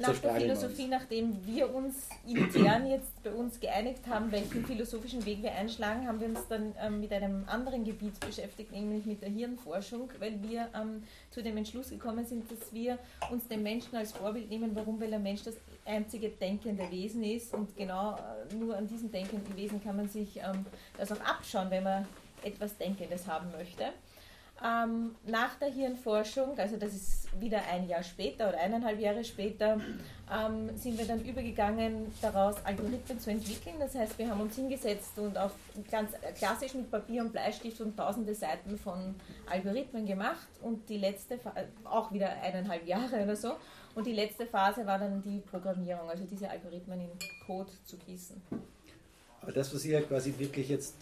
nach der Philosophie, nachdem wir uns intern jetzt bei uns geeinigt haben, welchen philosophischen Weg wir einschlagen, haben wir uns dann ähm, mit einem anderen Gebiet beschäftigt, nämlich mit der Hirnforschung, weil wir ähm, zu dem Entschluss gekommen sind, dass wir uns den Menschen als Vorbild nehmen. Warum? Weil der Mensch das einzige denkende Wesen ist und genau äh, nur an diesem denkenden Wesen kann man sich ähm, das auch abschauen, wenn man etwas Denkendes haben möchte. Ähm, nach der Hirnforschung, also das ist wieder ein Jahr später oder eineinhalb Jahre später, ähm, sind wir dann übergegangen, daraus Algorithmen zu entwickeln. Das heißt, wir haben uns hingesetzt und auf ganz klassisch mit Papier und Bleistift und tausende Seiten von Algorithmen gemacht und die letzte, auch wieder eineinhalb Jahre oder so, und die letzte Phase war dann die Programmierung, also diese Algorithmen in Code zu gießen.
Aber das, was ihr quasi wirklich jetzt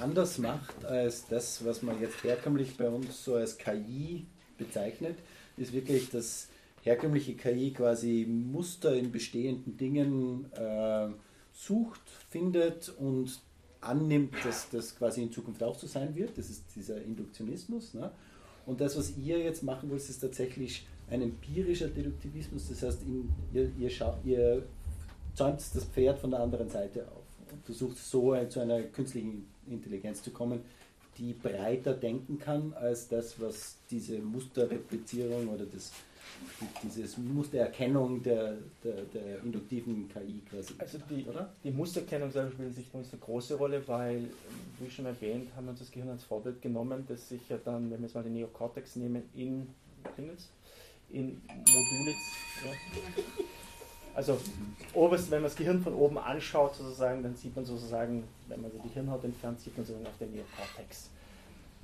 anders macht als das, was man jetzt herkömmlich bei uns so als KI bezeichnet, ist wirklich, dass herkömmliche KI quasi Muster in bestehenden Dingen äh, sucht, findet und annimmt, dass das quasi in Zukunft auch so sein wird. Das ist dieser Induktionismus. Ne? Und das, was ihr jetzt machen wollt, ist tatsächlich ein empirischer Deduktivismus. Das heißt, in, ihr, ihr, ihr zäumt das Pferd von der anderen Seite auf versucht so zu einer künstlichen Intelligenz zu kommen, die breiter denken kann als das, was diese Musterreplizierung oder das, diese Mustererkennung der, der, der induktiven KI quasi.
Also die, oder? die Mustererkennung spielt sich eine große Rolle, weil, wie schon erwähnt, haben wir uns das Gehirn als Vorbild genommen, das sich ja dann, wenn wir jetzt mal den Neokortex nehmen, in in Module. Ja, also oberst, wenn man das Gehirn von oben anschaut, sozusagen, dann sieht man sozusagen, wenn man so die Hirnhaut entfernt, sieht man sozusagen auf den Neokortex.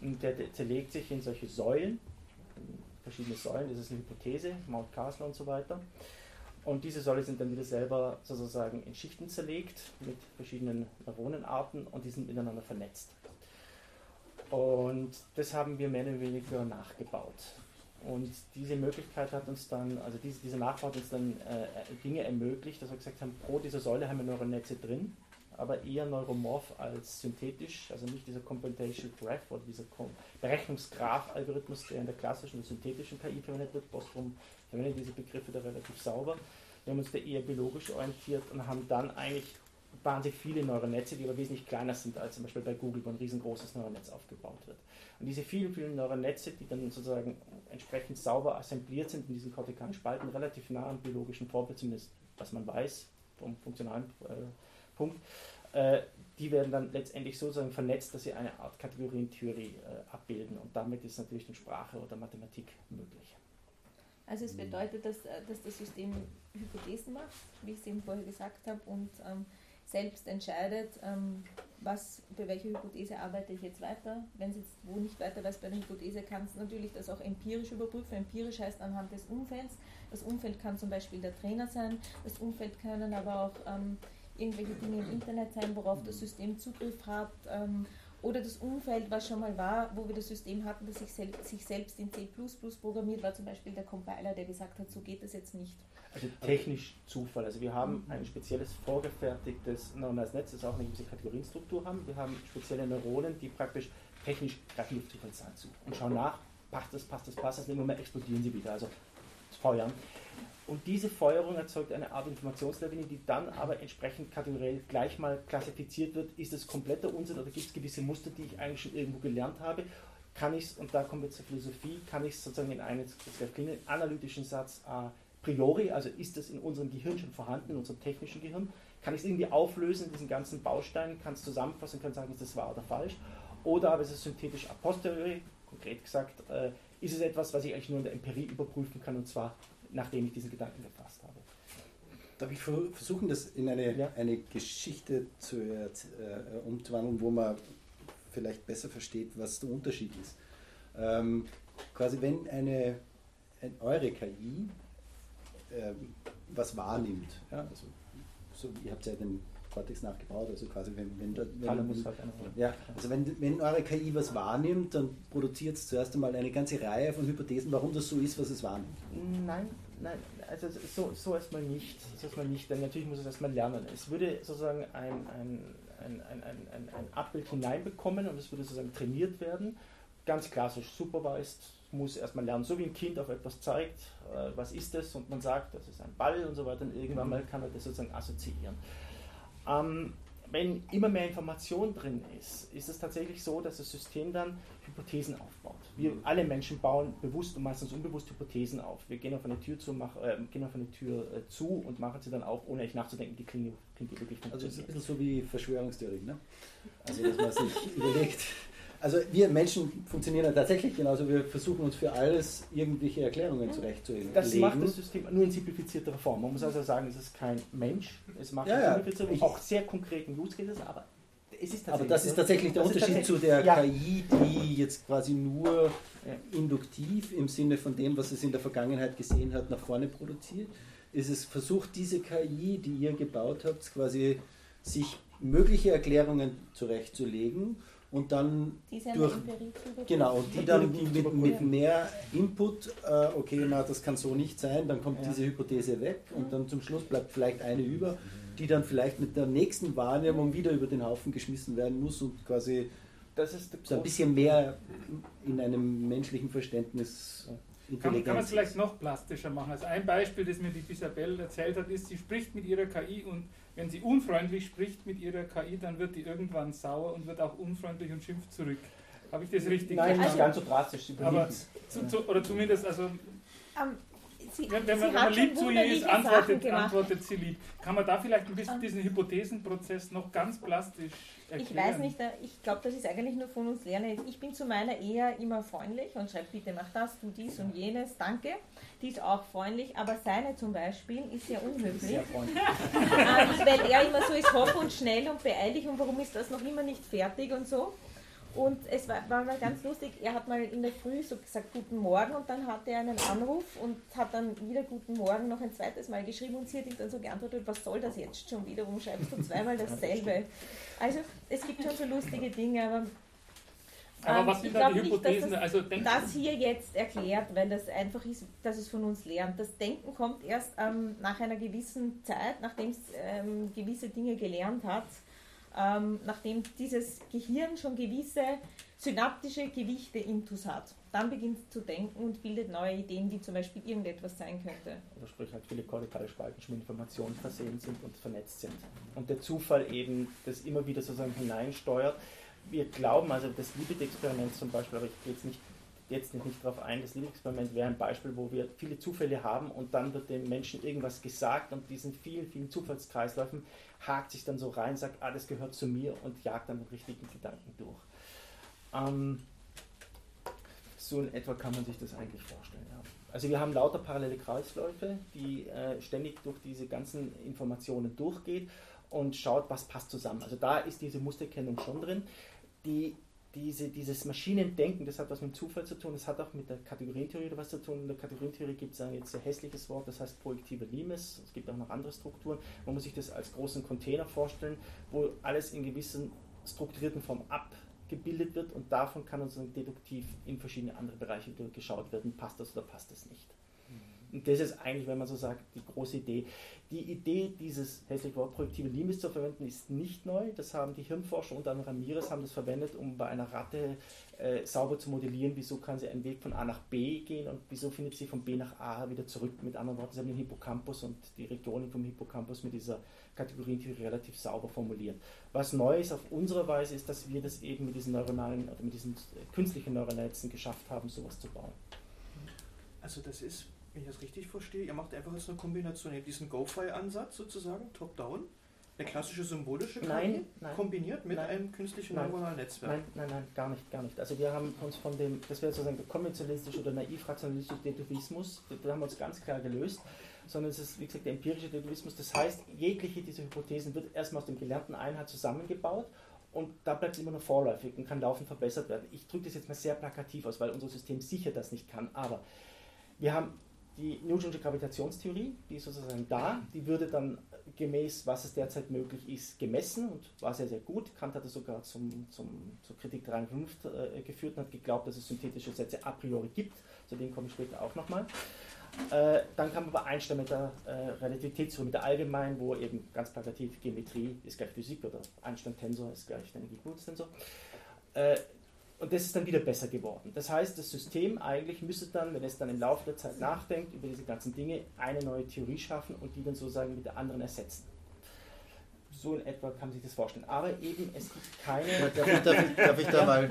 Und der, der zerlegt sich in solche Säulen, verschiedene Säulen, das ist eine Hypothese, Mount Castle und so weiter. Und diese Säulen sind dann wieder selber sozusagen in Schichten zerlegt mit verschiedenen Neuronenarten und die sind miteinander vernetzt. Und das haben wir mehr oder weniger nachgebaut. Und diese Möglichkeit hat uns dann, also diese, diese Nachbau hat uns dann äh, Dinge ermöglicht, dass wir gesagt haben, pro dieser Säule haben wir Neuronetze drin, aber eher neuromorph als synthetisch, also nicht dieser Computational Graph oder dieser Berechnungsgraph-Algorithmus, der in der klassischen und synthetischen KI verwendet wird. Bostrom verwendet diese Begriffe da relativ sauber. Wir haben uns da eher biologisch orientiert und haben dann eigentlich wahnsinnig viele Neuronetze, die aber wesentlich kleiner sind als zum Beispiel bei Google, wo ein riesengroßes Neuronetz aufgebaut wird. Und diese vielen, vielen Neuronetze, die dann sozusagen entsprechend sauber assembliert sind in diesen kortikalen Spalten, relativ nah am biologischen Vorbild, zumindest was man weiß, vom funktionalen äh, Punkt, äh, die werden dann letztendlich sozusagen vernetzt, dass sie eine Art Kategorientheorie äh, abbilden. Und damit ist natürlich dann Sprache oder Mathematik möglich.
Also es bedeutet, dass, äh, dass das System Hypothesen macht, wie ich es eben vorher gesagt habe, und ähm, selbst entscheidet, ähm, was, bei welcher Hypothese arbeite ich jetzt weiter. Wenn sie jetzt wo nicht weiter weiß bei der Hypothese, kannst du natürlich das auch empirisch überprüfen. Empirisch heißt anhand des Umfelds. Das Umfeld kann zum Beispiel der Trainer sein, das Umfeld können aber auch ähm, irgendwelche Dinge im Internet sein, worauf das System Zugriff hat. Ähm, oder das Umfeld, was schon mal war, wo wir das System hatten, das sich, sel sich selbst in C programmiert, war zum Beispiel der Compiler, der gesagt hat, so geht das jetzt nicht.
Also technisch Zufall. Also wir haben ein spezielles vorgefertigtes neuronales Netz, das auch eine gewisse Kategorienstruktur haben. Wir haben spezielle Neuronen, die praktisch technisch greifen Zufallszahlen zu und schauen nach, passt das, passt das, passt das, und irgendwann explodieren sie wieder, also feuern. Und diese Feuerung erzeugt eine Art Informationslawine, die dann aber entsprechend kategoriell gleich mal klassifiziert wird. Ist es kompletter Unsinn oder gibt es gewisse Muster, die ich eigentlich schon irgendwo gelernt habe? Kann ich es, und da kommen wir zur Philosophie, kann ich es sozusagen in einen analytischen Satz a priori, also ist das in unserem Gehirn schon vorhanden, in unserem technischen Gehirn, kann ich es irgendwie auflösen, diesen ganzen Baustein, kann es zusammenfassen, kann sagen, ist das wahr oder falsch? Oder aber ist es synthetisch a posteriori, konkret gesagt, äh, ist es etwas, was ich eigentlich nur in der Empirie überprüfen kann und zwar nachdem ich diesen Gedanken gefasst habe.
Darf ich versuchen, das in eine, ja. eine Geschichte zu, äh, umzuwandeln, wo man vielleicht besser versteht, was der Unterschied ist? Ähm, quasi, wenn eine, ein, eure KI ähm, was wahrnimmt, ja, also so, ihr habt ja den Cortex nachgebaut, also quasi wenn, wenn, wenn, halt ja, also wenn, wenn eure KI was wahrnimmt, dann produziert es zuerst einmal eine ganze Reihe von Hypothesen, warum das so ist, was es wahrnimmt.
Nein, nein, also so, so erstmal nicht, so erstmal nicht, denn natürlich muss es erstmal lernen. Es würde sozusagen ein, ein, ein, ein, ein, ein Abbild hineinbekommen und es würde sozusagen trainiert werden, ganz klassisch supervised, muss erstmal lernen, so wie ein Kind auf etwas zeigt, äh, was ist das und man sagt, das ist ein Ball und so weiter und irgendwann mhm. mal kann er das sozusagen assoziieren. Ähm, wenn immer mehr Information drin ist, ist es tatsächlich so, dass das System dann Hypothesen aufbaut. Wir mhm. alle Menschen bauen bewusst und meistens unbewusst Hypothesen auf. Wir gehen auf eine Tür zu, mach, äh, gehen auf eine Tür äh, zu und machen sie dann auf, ohne echt nachzudenken, die klingt, klingt wirklich
Also es ist ein bisschen so wie Verschwörungstheorie, ne? Also dass man sich überlegt, also wir Menschen funktionieren ja tatsächlich genauso. Wir versuchen uns für alles irgendwelche Erklärungen zurechtzulegen.
Das macht das System nur in simplifizierter Form. Man muss also sagen, es ist kein Mensch. Es macht
ja, ja.
auch sehr konkreten Use Cases, aber
es ist aber das ist tatsächlich der Unterschied tatsächlich, zu der ja. KI, die jetzt quasi nur induktiv im Sinne von dem, was es in der Vergangenheit gesehen hat, nach vorne produziert. Ist es versucht, diese KI, die ihr gebaut habt, quasi sich mögliche Erklärungen zurechtzulegen und dann durch, genau und die dann mit, mit mehr Input, äh, okay, na, das kann so nicht sein, dann kommt ja. diese Hypothese weg und mhm. dann zum Schluss bleibt vielleicht eine über, die dann vielleicht mit der nächsten Wahrnehmung wieder über den Haufen geschmissen werden muss und quasi das ist so ein bisschen mehr in einem menschlichen Verständnis
kann, kann man es vielleicht noch plastischer machen? Also ein Beispiel, das mir die Isabel erzählt hat, ist, sie spricht mit ihrer KI und wenn sie unfreundlich spricht mit ihrer KI, dann wird die irgendwann sauer und wird auch unfreundlich und schimpft zurück. Habe ich das richtig
Nein, nicht ganz so drastisch.
Aber zu, zu, oder zumindest, also um,
ähm, sie,
wenn, wenn, man, wenn man lieb zu ihr ist, antwortet, antwortet, sie lieb. Kann man da vielleicht ein bisschen um, diesen Hypothesenprozess noch ganz plastisch
erklären? Ich weiß nicht, äh, ich glaube, das ist eigentlich nur von uns lernen. Ich bin zu meiner eher immer freundlich und schreibe bitte mach das, tu dies und jenes, danke die ist auch freundlich, aber seine zum Beispiel ist sehr unhöflich. Sehr freundlich. ähm, weil er immer so ist hopp und schnell und beeilig und warum ist das noch immer nicht fertig und so. Und es war, war mal ganz lustig, er hat mal in der Früh so gesagt Guten Morgen und dann hatte er einen Anruf und hat dann wieder Guten Morgen noch ein zweites Mal geschrieben und sie hat ihm dann so geantwortet, was soll das jetzt schon wieder, warum schreibst du zweimal dasselbe? Also es gibt schon so lustige Dinge, aber
aber ähm, was sind da die Hypothesen?
Nicht, also das hier jetzt erklärt, weil das einfach ist, dass es von uns lernt. Das Denken kommt erst ähm, nach einer gewissen Zeit, nachdem es ähm, gewisse Dinge gelernt hat, ähm, nachdem dieses Gehirn schon gewisse synaptische Gewichte intus hat. Dann beginnt es zu denken und bildet neue Ideen, wie zum Beispiel irgendetwas sein könnte.
Oder sprich halt viele kortikale Spalten schon mit Informationen versehen sind und vernetzt sind. Und der Zufall eben das immer wieder sozusagen hineinsteuert wir glauben, also das Libet-Experiment zum Beispiel, aber ich gehe jetzt nicht, jetzt nicht darauf ein, das Libet-Experiment wäre ein Beispiel, wo wir viele Zufälle haben und dann wird dem Menschen irgendwas gesagt und diesen vielen, vielen Zufallskreisläufen hakt sich dann so rein, sagt, das gehört zu mir und jagt dann den richtigen Gedanken durch. Ähm, so in etwa kann man sich das eigentlich vorstellen. Ja. Also wir haben lauter parallele Kreisläufe, die äh, ständig durch diese ganzen Informationen durchgeht und schaut, was passt zusammen. Also da ist diese Musterkennung schon drin die, diese, dieses Maschinendenken, das hat was mit Zufall zu tun, das hat auch mit der Kategorientheorie was zu tun. In der Kategorientheorie gibt es ein jetzt sehr hässliches Wort, das heißt projektive Limes. Es gibt auch noch andere Strukturen. Man muss sich das als großen Container vorstellen, wo alles in gewissen strukturierten Form abgebildet wird und davon kann uns deduktiv in verschiedene andere Bereiche geschaut werden, passt das oder passt das nicht. Das ist eigentlich, wenn man so sagt, die große Idee. Die Idee, dieses hässliche Wort projektive Limes zu verwenden, ist nicht neu. Das haben die Hirnforscher unter anderem Ramirez haben das verwendet, um bei einer Ratte äh, sauber zu modellieren, wieso kann sie einen Weg von A nach B gehen und wieso findet sie von B nach A wieder zurück. Mit anderen Worten, sie haben den Hippocampus und die Regionen vom Hippocampus mit dieser Kategorientheorie relativ sauber formuliert. Was neu ist auf unsere Weise, ist, dass wir das eben mit diesen neuronalen oder mit diesen künstlichen neuronalen geschafft haben, sowas zu bauen.
Also das ist wenn ich das richtig verstehe, ihr macht einfach jetzt eine Kombination, ihr habt diesen Go-Fi-Ansatz sozusagen, top-down, eine klassische symbolische KI,
nein, nein,
kombiniert mit
nein,
einem künstlichen neuronalen Netzwerk.
Nein, nein, nein, gar nicht, gar nicht. Also wir haben uns von dem, das wäre sozusagen der konventionalistische oder naiv-rationalistische Deduktivismus, da haben wir uns ganz klar gelöst, sondern es ist, wie gesagt, der empirische Deduktivismus. Das heißt, jegliche dieser Hypothesen wird erstmal aus dem gelernten Einheit zusammengebaut und da bleibt es immer noch vorläufig und kann laufend verbessert werden. Ich drücke das jetzt mal sehr plakativ aus, weil unser System sicher das nicht kann, aber wir haben die Newtonsche Gravitationstheorie, die ist sozusagen da, die würde dann gemäß, was es derzeit möglich ist, gemessen und war sehr, sehr gut. Kant hat es sogar zum, zum, zur Kritik der reinen Vernunft äh, geführt und hat geglaubt, dass es synthetische Sätze a priori gibt. Zu denen komme ich später auch nochmal. Äh, dann kam aber Einstein mit der äh, Relativitätstheorie, mit der allgemeinen, wo eben ganz plakativ Geometrie ist gleich Physik oder Einstein-Tensor ist gleich der Energiepuls-Tensor. Äh, und das ist dann wieder besser geworden. Das heißt, das System eigentlich müsste dann, wenn es dann im Laufe der Zeit nachdenkt über diese ganzen Dinge, eine neue Theorie schaffen und die dann sozusagen mit der anderen ersetzen. So in etwa kann man sich das vorstellen. Aber eben, es gibt keine.
Darf ich, darf ich, darf ich da mal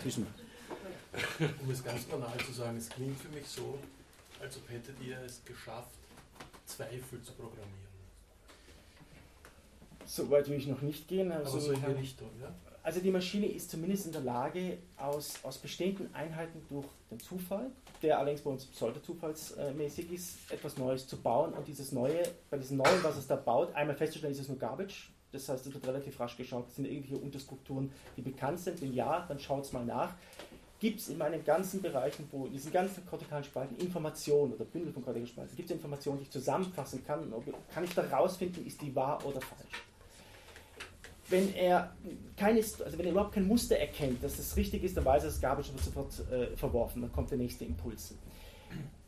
zwischen.
Um es ganz banal zu sagen, es klingt für mich so, als ob hättet ihr es geschafft, Zweifel zu programmieren.
So weit will ich noch nicht gehen.
Also Aber so in die Richtung, ja?
Also die Maschine ist zumindest in der Lage, aus, aus bestehenden Einheiten durch den Zufall, der allerdings bei uns pseudo-zufallsmäßig ist, etwas Neues zu bauen und dieses Neue, bei diesem Neuen, was es da baut, einmal festzustellen, ist es nur Garbage, das heißt, es wird relativ rasch geschaut, sind irgendwelche Unterstrukturen, die bekannt sind, wenn ja, dann schaut es mal nach. Gibt es in meinen ganzen Bereichen, wo in diesen ganzen kortikalen Spalten Informationen oder Bündel von kortikalen Spalten, gibt es Informationen, die ich zusammenfassen kann, kann ich da rausfinden, ist die wahr oder falsch? Wenn er keines, also wenn er überhaupt kein Muster erkennt, dass das richtig ist, dann weiß er, das Garbage wird sofort äh, verworfen, dann kommt der nächste Impuls.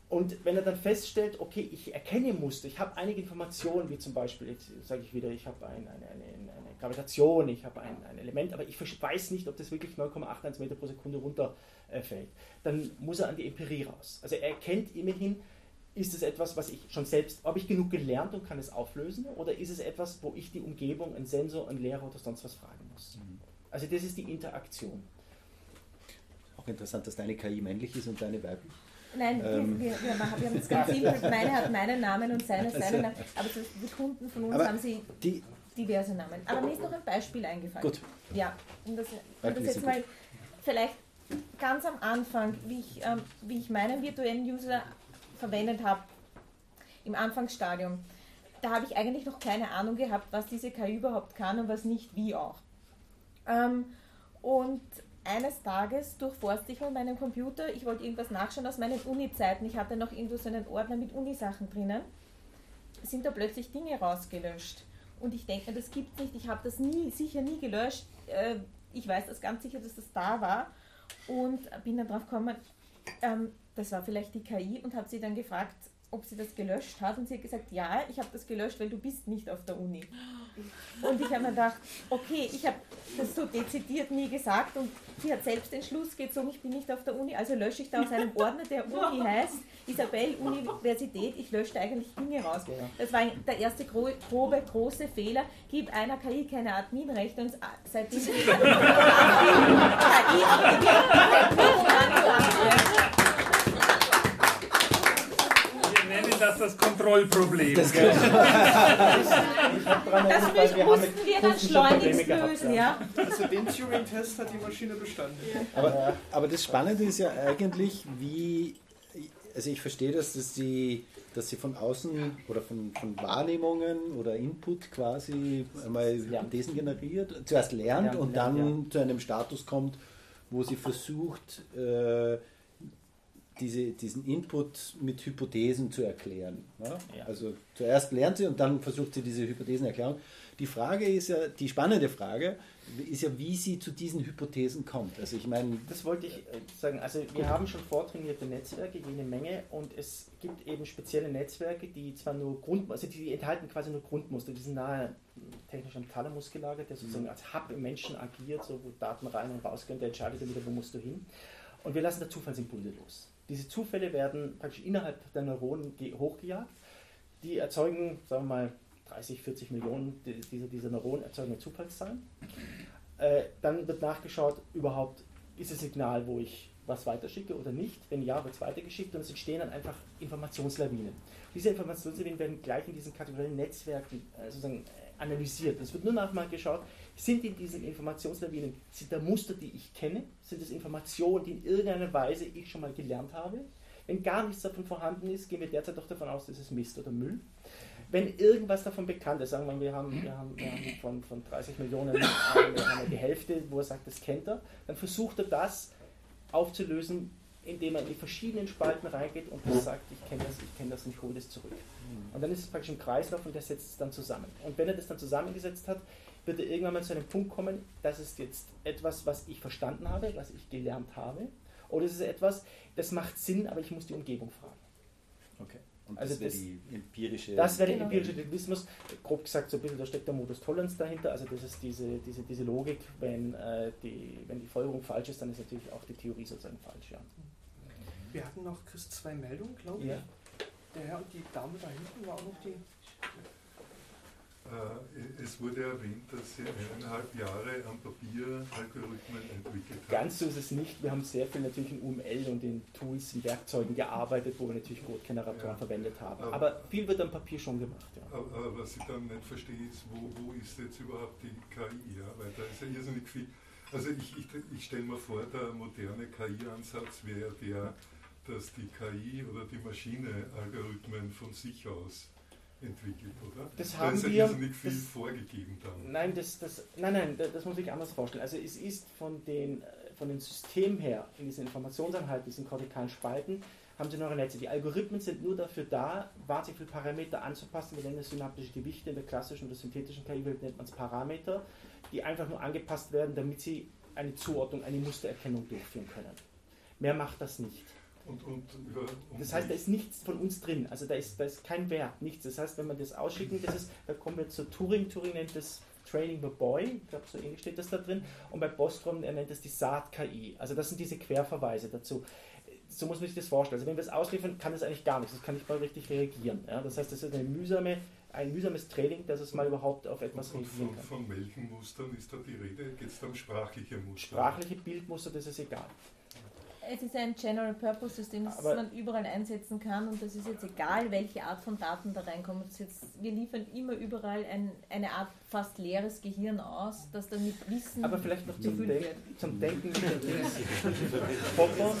Und wenn er dann feststellt, okay, ich erkenne Muster, ich habe einige Informationen, wie zum Beispiel, jetzt sage ich wieder, ich habe ein, eine, eine, eine, Gravitation, ich habe ein, ein, Element, aber ich weiß nicht, ob das wirklich 9,81 Meter pro Sekunde runterfällt, dann muss er an die Empirie raus. Also er erkennt immerhin, ist es etwas, was ich schon selbst, habe ich genug gelernt und kann es auflösen? Oder ist es etwas, wo ich die Umgebung, einen Sensor, einen Lehrer oder sonst was fragen muss? Mhm. Also das ist die Interaktion.
Auch interessant, dass deine KI männlich ist und deine weiblich.
Nein, ähm. wir, wir, wir, haben das ganz simpel. Meine hat meinen Namen und seine seinen also- Namen. Aber die Kunden von uns
Aber
haben sie die, diverse Namen. Aber mir ist noch ein Beispiel eingefallen.
Gut.
Ja, um das, um das jetzt mal vielleicht ganz am Anfang, wie ich, ähm, wie ich meinen virtuellen User verwendet habe im Anfangsstadium, da habe ich eigentlich noch keine Ahnung gehabt, was diese KI überhaupt kann und was nicht, wie auch. Ähm, und eines Tages durchforste ich mal meinen Computer, ich wollte irgendwas nachschauen aus meinen Uni-Zeiten, ich hatte noch irgendwo so einen Ordner mit Uni-Sachen drinnen, sind da plötzlich Dinge rausgelöscht. Und ich denke das gibt nicht, ich habe das nie, sicher nie gelöscht. Äh, ich weiß das ganz sicher, dass das da war und bin dann drauf gekommen, ähm, das war vielleicht die KI und habe sie dann gefragt, ob sie das gelöscht hat. Und sie hat gesagt, ja, ich habe das gelöscht, weil du bist nicht auf der Uni. Und ich habe mir gedacht, okay, ich habe das so dezidiert nie gesagt. Und sie hat selbst den Schluss gezogen, ich bin nicht auf der Uni, also lösche ich da aus einem Ordner, der Uni heißt, Isabel Universität, ich lösche eigentlich Dinge raus. Das war der erste grobe, große Fehler, gib einer KI keine Adminrechte und seitdem KI
das das Kontrollproblem. Das,
das müssen, mussten wir dann schleunigst lösen, ja.
Also den Turing-Test hat die Maschine bestanden.
Aber, aber das Spannende ist ja eigentlich, wie, also ich verstehe das, dass sie, dass sie von außen oder von, von Wahrnehmungen oder Input quasi einmal Hypothesen generiert, zuerst lernt und dann zu einem Status kommt, wo sie versucht, äh, diese, diesen Input mit Hypothesen zu erklären. Ja? Ja. Also zuerst lernt sie und dann versucht sie diese Hypothesen erklären. Die Frage ist ja, die spannende Frage ist ja, wie sie zu diesen Hypothesen kommt. Also ich meine...
Das wollte ich äh, sagen. Also wir haben schon vortrainierte Netzwerke, jede Menge, und es gibt eben spezielle Netzwerke, die zwar nur Grund, also die enthalten quasi nur Grundmuster, die sind nahe technisch am Thalamus gelagert, der sozusagen mhm. als Hub im Menschen agiert, so wo Daten rein und rausgehen, der entscheidet dann wieder, wo musst du hin. Und wir lassen da Zufallsimpulse los. Diese Zufälle werden praktisch innerhalb der Neuronen hochgejagt. Die erzeugen, sagen wir mal, 30, 40 Millionen dieser, dieser Neuronen erzeugen eine Zufallszahl. Äh, dann wird nachgeschaut, überhaupt ist das Signal, wo ich was weiterschicke oder nicht. Wenn ja, wird es weitergeschickt und es entstehen dann einfach Informationslawinen. Diese Informationslawinen werden gleich in diesen kategoriellen Netzwerken äh, sozusagen äh, analysiert. Es wird nur nachmal geschaut, sind in diesen Informationslawinen, sind da Muster, die ich kenne? Sind es Informationen, die in irgendeiner Weise ich schon mal gelernt habe? Wenn gar nichts davon vorhanden ist, gehen wir derzeit doch davon aus, dass es Mist oder Müll. Wenn irgendwas davon bekannt ist, sagen wir, wir haben, wir haben, wir haben von, von 30 Millionen die Hälfte, wo er sagt, das kennt er, dann versucht er das aufzulösen, indem er in die verschiedenen Spalten reingeht und sagt, ich kenne das, ich kenne das und ich hole das zurück. Und dann ist es praktisch ein Kreislauf und der setzt es dann zusammen. Und wenn er das dann zusammengesetzt hat, wird er irgendwann mal zu einem Punkt kommen, das ist jetzt etwas, was ich verstanden habe, was ich gelernt habe, oder es ist etwas, das macht Sinn, aber ich muss die Umgebung fragen.
Okay. Und also das wäre die empirische.
Das wäre der genau. empirische Determinismus. Grob gesagt, so ein bisschen, da steckt der Modus Tollens dahinter. Also das ist diese, diese, diese Logik, wenn, äh, die, wenn die Folgerung falsch ist, dann ist natürlich auch die Theorie sozusagen falsch. Ja.
Wir hatten noch, Chris, zwei Meldungen, glaube ich. Ja. Der Herr und die Dame da hinten war auch noch die.
Äh, es wurde erwähnt, dass Sie eineinhalb Jahre am Papier Algorithmen entwickelt haben.
Ganz so ist es nicht. Wir haben sehr viel natürlich in UML und in Tools, in Werkzeugen gearbeitet, wo wir natürlich Codegeneratoren ja, verwendet haben. Aber, aber, viel wird am Papier schon gemacht. Ja.
Aber, aber, was ich dann nicht verstehe, ist, wo, wo ist jetzt überhaupt die KI? Ja? Weil da ist ja irrsinnig viel. Also ich, ich, ich stelle mir vor, der moderne KI-Ansatz wäre der, dass die KI oder die Maschine Algorithmen von sich aus entwickelt, oder?
Das da haben ist ja
wir. nicht viel das, vorgegeben dann.
Nein, das, das, nein, nein, das muss ich anders vorstellen. Also es ist von den, von den Systemen her, in diesen Informationseinheiten, diesen kortikalen Spalten, haben sie neuronale Netze. Die Algorithmen sind nur dafür da, wahnsinnig viele Parameter anzupassen. Wir nennen das synaptische Gewichte. In der klassischen oder synthetischen KI-Welt nennt man es Parameter, die einfach nur angepasst werden, damit sie eine Zuordnung, eine Mustererkennung durchführen können. Mehr macht das nicht.
Und, und über,
um das heißt, da ist nichts von uns drin. Also da ist, da ist kein Wert, nichts. Das heißt, wenn man das ausschicken, das ist, da kommen wir zu Turing. Turing nennt das Training the Boy, ich glaube, so ähnlich steht das da drin. Und bei Bostrom, er nennt das die Saat-KI. Also das sind diese Querverweise dazu. So muss man sich das vorstellen. Also wenn wir es ausliefern, kann das eigentlich gar nichts. Das kann nicht mal richtig reagieren. Ja? Das heißt, das ist eine mühsame, ein mühsames Training, dass es mal überhaupt auf etwas
und, reagieren kann. Von welchen Mustern ist da die Rede? Geht es da um sprachliche Muster?
Sprachliche Bildmuster, das ist egal
es ist ein General Purpose System, das Aber man überall einsetzen kann und das ist jetzt egal, welche Art von Daten da reinkommen. Jetzt, wir liefern immer überall ein, eine Art fast leeres Gehirn aus, das dann mit Wissen
Aber vielleicht noch zum, Denk zum Denken Popper,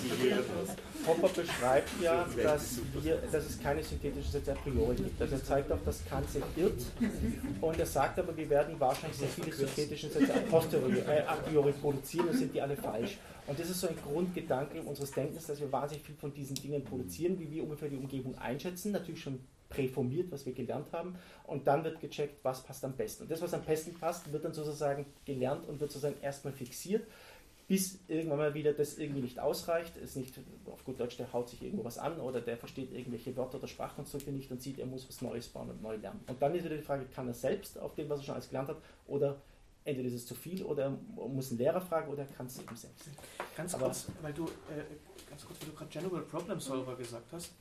Popper beschreibt ja, dass, wir, dass es keine synthetischen Sätze a priori gibt. Also er zeigt auch, dass Kant sich irrt und er sagt aber, wir werden wahrscheinlich sehr viele synthetische Sätze a, posteriori, äh, a priori produzieren und sind die alle falsch. Und das ist so ein Grundgedanke unseres Denkens, dass wir wahnsinnig viel von diesen Dingen produzieren, wie wir ungefähr die Umgebung einschätzen, natürlich schon präformiert, was wir gelernt haben, und dann wird gecheckt, was passt am besten. Und das, was am besten passt, wird dann sozusagen gelernt und wird sozusagen erstmal fixiert, bis irgendwann mal wieder das irgendwie nicht ausreicht, es nicht, auf gut Deutsch, der haut sich irgendwo was an oder der versteht irgendwelche Wörter oder Sprachkonstrukte nicht und sieht, er muss was Neues bauen und neu lernen. Und dann ist wieder die Frage, kann er selbst auf dem, was er schon alles gelernt hat, oder entweder ist es zu viel oder er muss einen Lehrer fragen oder er kann es eben selbst.
Ganz Aber kurz, weil du, äh, ganz kurz, weil du gerade General Problem Solver gesagt hast,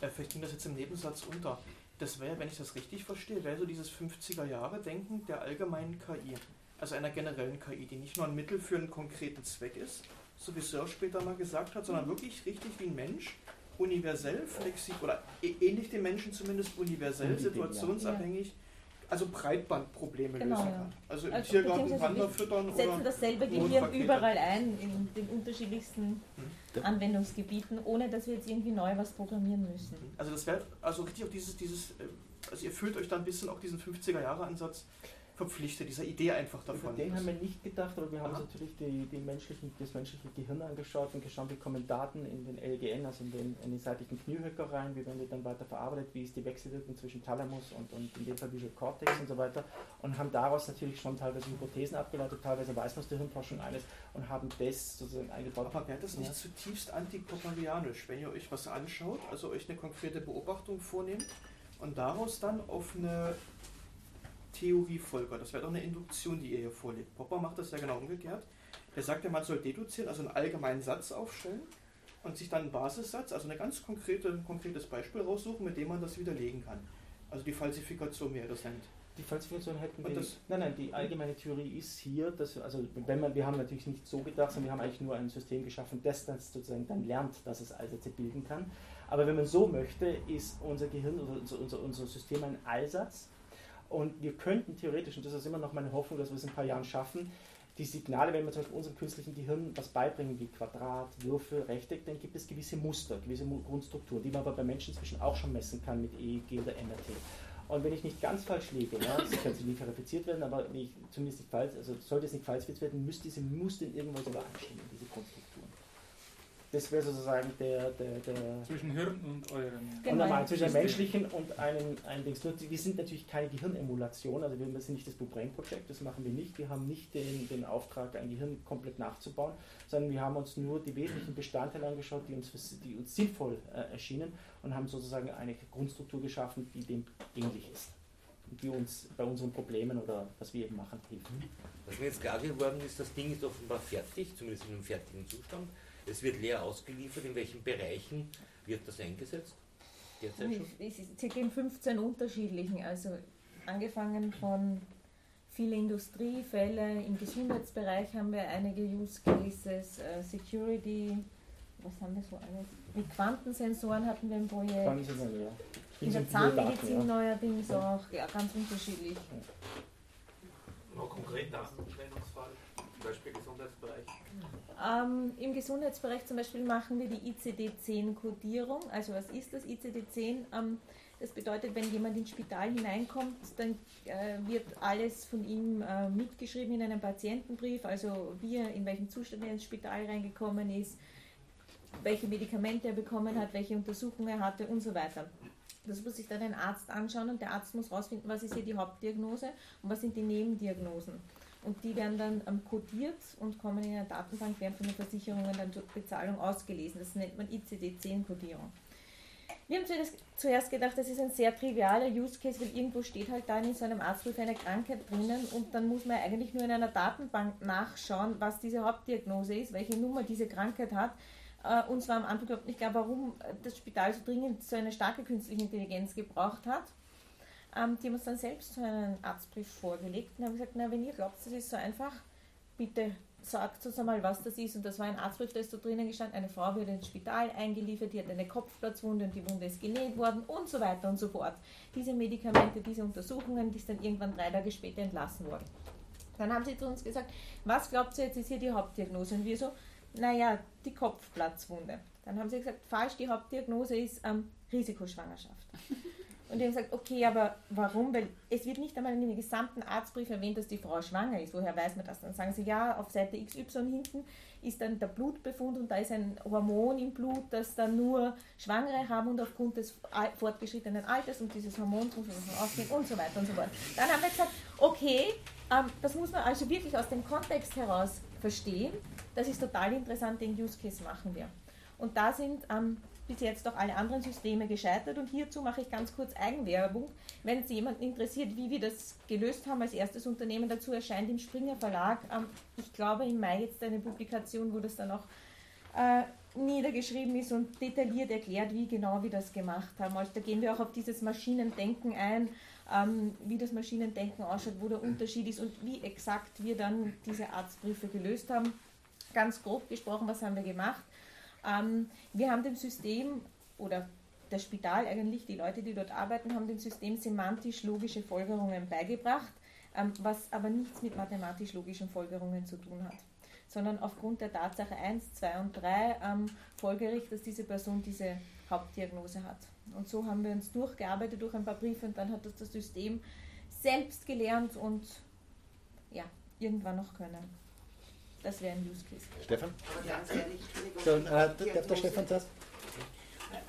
äh, vielleicht ging das jetzt im Nebensatz unter. Das wäre, wenn ich das richtig verstehe, wäre so dieses 50er-Jahre-Denken der allgemeinen KI. Also einer generellen KI, die nicht nur ein Mittel für einen konkreten Zweck ist, so wie Sir später mal gesagt hat, sondern wirklich richtig wie ein Mensch, universell, flexibel, oder ähnlich dem Menschen zumindest universell, situationsabhängig. Ja also Breitbandprobleme genau, lösen kann. Also im also Tiergarten Wander füttern
setzen oder dasselbe Gehirn überall ein, in den unterschiedlichsten hm. Anwendungsgebieten, ohne dass wir jetzt irgendwie neu was programmieren müssen. Mhm.
Also das wäre also richtig auch dieses, dieses, äh, also ihr fühlt euch da ein bisschen auch diesen 50er Jahre Ansatz verpflichtet, dieser Idee einfach davon.
Über den haben wir nicht gedacht, aber wir haben uns natürlich die, die menschlichen, das menschliche Gehirn angeschaut und geschaut, wie kommen Daten in den LGN, also in den, in den seitlichen Kniehöcker rein, wie werden die dann weiter verarbeitet, wie ist die Wechselwirkung zwischen Thalamus und, und in dem Fall Visual Cortex und so weiter und haben daraus natürlich schon teilweise Hypothesen abgeleitet, teilweise weiß man aus der Hirnforschung eines und haben das sozusagen eingebaut.
Aber wäre das nicht ja. zutiefst antipopalianisch, wenn ihr euch was anschaut, also euch eine konkrete Beobachtung vornehmt und daraus dann auf eine Theorie folgert. Das wäre doch eine Induktion, die ihr hier vorlegt. Popper macht das ja genau umgekehrt. Er sagt ja, man soll deduzieren, also einen allgemeinen Satz aufstellen und sich dann einen Basissatz, also ein ganz konkrete, konkretes Beispiel raussuchen, mit dem man das widerlegen kann. Also die Falsifikation, wie er das nennt.
Die Falsifikation hätten wir. Nein, nein, die allgemeine Theorie ist hier, dass also wenn man, wir haben natürlich nicht so gedacht, sondern wir haben eigentlich nur ein System geschaffen, das dann sozusagen dann lernt, dass es Allsätze bilden kann. Aber wenn man so möchte, ist unser Gehirn, unser, unser, unser System ein Allsatz, und wir könnten theoretisch, und das ist immer noch meine Hoffnung, dass wir es in ein paar Jahren schaffen, die Signale, wenn wir zum Beispiel unserem künstlichen Gehirn was beibringen, wie Quadrat, Würfel, Rechteck, dann gibt es gewisse Muster, gewisse Grundstrukturen, die man aber bei Menschen inzwischen auch schon messen kann mit EEG oder MRT. Und wenn ich nicht ganz falsch liege, ja, das kann nie verifiziert werden, aber wenn ich zumindest nicht falsch, also sollte es nicht falsch werden, müsste diese Muster in irgendwas übereinstimmen, diese Grundstrukturen. Das wäre sozusagen der, der, der.
Zwischen Hirn und eurem.
Genau. Und normal, zwischen dem menschlichen und einem, einem Dings. Wir sind natürlich keine Gehirnemulation, also wir sind nicht das Blue Brain Project, das machen wir nicht. Wir haben nicht den, den Auftrag, ein Gehirn komplett nachzubauen, sondern wir haben uns nur die wesentlichen Bestandteile angeschaut, die uns, die uns sinnvoll äh, erschienen und haben sozusagen eine Grundstruktur geschaffen, die dem ähnlich ist. Die uns bei unseren Problemen oder was wir eben machen hilft.
Was mir jetzt klar geworden ist, das Ding ist offenbar fertig, zumindest in einem fertigen Zustand. Es wird leer ausgeliefert. In welchen Bereichen wird das eingesetzt?
Derzeit schon? Circa in 15 unterschiedlichen, also angefangen von viele Industriefälle, im Gesundheitsbereich haben wir einige Use Cases, uh, Security, was haben wir so alles? Mit Quantensensoren hatten wir ein Projekt. Quantensensoren, ja. In der Zahnmedizin ja. neuerdings auch, ja, ganz unterschiedlich.
Noch konkret Anwendungsfall, zum Beispiel Gesundheitsbereich.
Ähm, Im Gesundheitsbereich zum Beispiel machen wir die ICD-10-Kodierung. Also was ist das ICD-10? Ähm, das bedeutet, wenn jemand ins Spital hineinkommt, dann äh, wird alles von ihm äh, mitgeschrieben in einem Patientenbrief, also wie er, in welchem Zustand er ins Spital reingekommen ist, welche Medikamente er bekommen hat, welche Untersuchungen er hatte und so weiter. Das muss sich dann ein Arzt anschauen und der Arzt muss herausfinden, was ist hier die Hauptdiagnose und was sind die Nebendiagnosen. Und die werden dann ähm, codiert und kommen in eine Datenbank, werden von den Versicherungen dann zur Bezahlung ausgelesen. Das nennt man ICD-10-Kodierung. Wir haben zuerst gedacht, das ist ein sehr trivialer Use Case, weil irgendwo steht halt dann in so einem Arztbrief eine Krankheit drinnen und dann muss man eigentlich nur in einer Datenbank nachschauen, was diese Hauptdiagnose ist, welche Nummer diese Krankheit hat. Äh, uns war am Anfang überhaupt nicht klar, warum das Spital so dringend so eine starke künstliche Intelligenz gebraucht hat. Ähm, die haben uns dann selbst so einen Arztbrief vorgelegt und haben gesagt, na, wenn ihr glaubt, das ist so einfach, bitte sagt uns einmal, was das ist. Und das war ein Arztbrief, da ist da drinnen gestanden, eine Frau wurde ins Spital eingeliefert, die hat eine Kopfplatzwunde und die Wunde ist genäht worden und so weiter und so fort. Diese Medikamente, diese Untersuchungen, die ist dann irgendwann drei Tage später entlassen worden. Dann haben sie zu uns gesagt, was glaubt ihr jetzt ist hier die Hauptdiagnose? Und wir so, naja, die Kopfplatzwunde. Dann haben sie gesagt, falsch, die Hauptdiagnose ist ähm, Risikoschwangerschaft. Und die haben gesagt, okay, aber warum? Weil es wird nicht einmal in dem gesamten Arztbrief erwähnt, dass die Frau schwanger ist. Woher weiß man das? Dann sagen sie, ja, auf Seite XY hinten ist dann der Blutbefund und da ist ein Hormon im Blut, das dann nur Schwangere haben und aufgrund des fortgeschrittenen Alters und dieses Hormons muss man ausgehen und so weiter und so fort. Dann haben wir gesagt, okay, ähm, das muss man also wirklich aus dem Kontext heraus verstehen. Das ist total interessant, den Use Case machen wir. Und da sind ähm, bis jetzt auch alle anderen Systeme gescheitert und hierzu mache ich ganz kurz Eigenwerbung. Wenn es jemanden interessiert, wie wir das gelöst haben als erstes Unternehmen, dazu erscheint im Springer Verlag, ähm, ich glaube im Mai jetzt eine Publikation, wo das dann auch äh, niedergeschrieben ist und detailliert erklärt, wie genau wir das gemacht haben. Also da gehen wir auch auf dieses Maschinendenken ein, ähm, wie das Maschinendenken ausschaut, wo der Unterschied ist und wie exakt wir dann diese Arztbriefe gelöst haben. Ganz grob gesprochen, was haben wir gemacht? Ähm, wir haben dem System oder das Spital eigentlich, die Leute, die dort arbeiten, haben dem System semantisch-logische Folgerungen beigebracht, ähm, was aber nichts mit mathematisch-logischen Folgerungen zu tun hat, sondern aufgrund der Tatsache 1, 2 und 3 ähm, folgericht, dass diese Person diese Hauptdiagnose hat. Und so haben wir uns durchgearbeitet durch ein paar Briefe und dann hat das das System selbst gelernt und ja, irgendwann noch können. Das wäre ein Use Case.
Stefan?
Aber ganz ehrlich, Entschuldigung,
So, äh, darf der Stefan zuerst?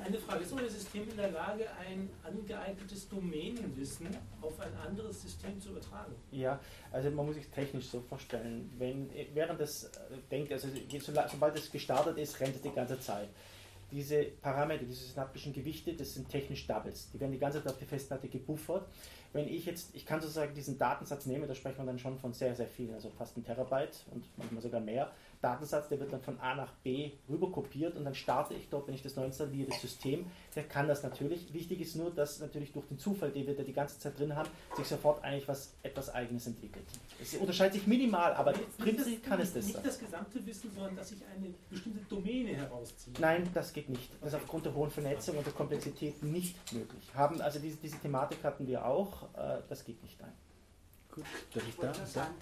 Eine Frage, ist unser System in der Lage, ein angeeignetes Domänenwissen auf ein anderes System zu übertragen?
Ja, also man muss sich technisch so vorstellen, wenn während das äh, denkt, also sobald es gestartet ist, rennt es die ganze Zeit. Diese Parameter, diese synaptischen Gewichte, das sind technisch Doubles. Die werden die ganze Zeit auf die Festplatte gebuffert. Wenn ich jetzt, ich kann sozusagen diesen Datensatz nehmen, da sprechen wir dann schon von sehr, sehr viel, also fast ein Terabyte und manchmal sogar mehr. Datensatz, der wird dann von A nach B rüber kopiert und dann starte ich dort, wenn ich das neu installiere, das System. Der kann das natürlich. Wichtig ist nur, dass natürlich durch den Zufall, den wir da die ganze Zeit drin haben, sich sofort eigentlich was etwas Eigenes entwickelt. Es unterscheidet sich minimal, aber prinzipiell kann es das
Nicht
sein.
das gesamte Wissen, sondern dass ich eine bestimmte Domäne herausziehe.
Nein, das geht nicht. Das ist aufgrund der hohen Vernetzung und der Komplexität nicht möglich. Haben, also diese, diese Thematik hatten wir auch, äh, das geht nicht ein.
Gut, darf ich
Ich
da?
wollte nur sagen,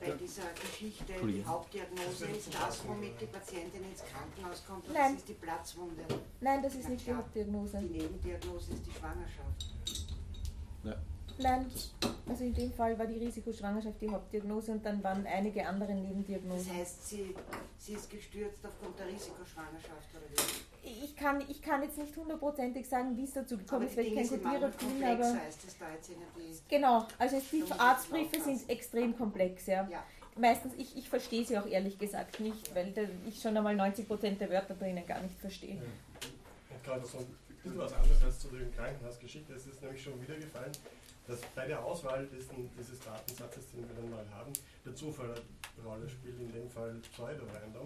bei dieser Geschichte, die. Hauptdiagnose ist das, womit die Patientin ins Krankenhaus kommt, und
Nein.
das ist die Platzwunde.
Nein, das ist
Na
nicht die
klar.
Hauptdiagnose.
Die Nebendiagnose ist die Schwangerschaft.
Nein, also in dem Fall war die Risikoschwangerschaft die Hauptdiagnose und dann waren einige andere
Das
Nebendiagnosen.
heißt, sie, sie ist gestürzt aufgrund der Risikoschwangerschaft oder wie?
Ich kann, ich kann jetzt nicht hundertprozentig sagen, wie es dazu gekommen
Aber
ist, weil ich kein
manchmal
bin, aber
als das da jetzt in die...
genau, also die Arztbriefe sind extrem komplex, ja.
Ja.
Meistens, ich, ich verstehe sie auch ehrlich gesagt nicht, weil da ich schon einmal 90% der Wörter drinnen gar nicht verstehe.
Und gerade so ein bisschen was anderes als zu der Krankenhausgeschichte. Es ist nämlich schon wieder gefallen, dass bei der Auswahl diesen, dieses Datensatzes, den wir dann mal haben, der Zufall eine Rolle spielt, in dem Fall Pseudo-Random.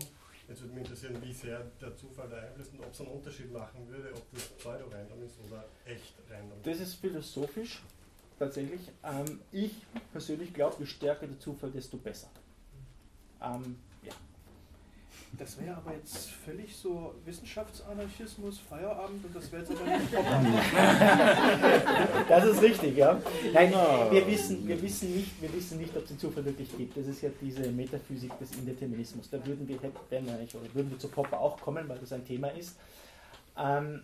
Jetzt würde mich interessieren, wie sehr der Zufall da einfließt und ob es einen Unterschied machen würde, ob das Pseudo-Random ist oder echt Random.
Das ist philosophisch tatsächlich. Ähm, ich persönlich glaube, je stärker der Zufall, desto besser. Ähm.
Das wäre aber jetzt völlig so Wissenschaftsanarchismus, Feierabend und das wäre jetzt aber nicht
Das ist richtig, ja. Nein, wir wissen, wir, wissen nicht, wir wissen nicht, ob es den Zufall wirklich gibt. Das ist ja diese Metaphysik des Indeterminismus. Da würden wir, oder würden wir zu Popper auch kommen, weil das ein Thema ist. Ähm,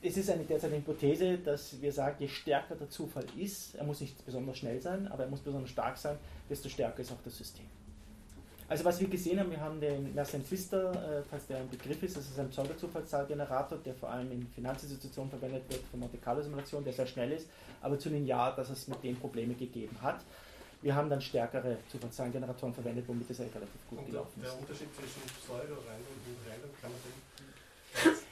es ist eine derzeit eine Hypothese, dass wir sagen, je stärker der Zufall ist, er muss nicht besonders schnell sein, aber er muss besonders stark sein, desto stärker ist auch das System. Also was wir gesehen haben, wir haben den Mersenne Twister, äh, falls der ein Begriff ist, das ist ein Pseudo-Zufallszahlgenerator, der vor allem in Finanzinstitutionen verwendet wird für Monte Carlo Simulation, der sehr schnell ist, aber zu linear, dass es mit dem Probleme gegeben hat. Wir haben dann stärkere Zufallszahlengeneratoren verwendet, womit es eigentlich relativ gut
Und der,
gelaufen
der
ist.
Unterschied zwischen Pseudo-Random und Random kann man den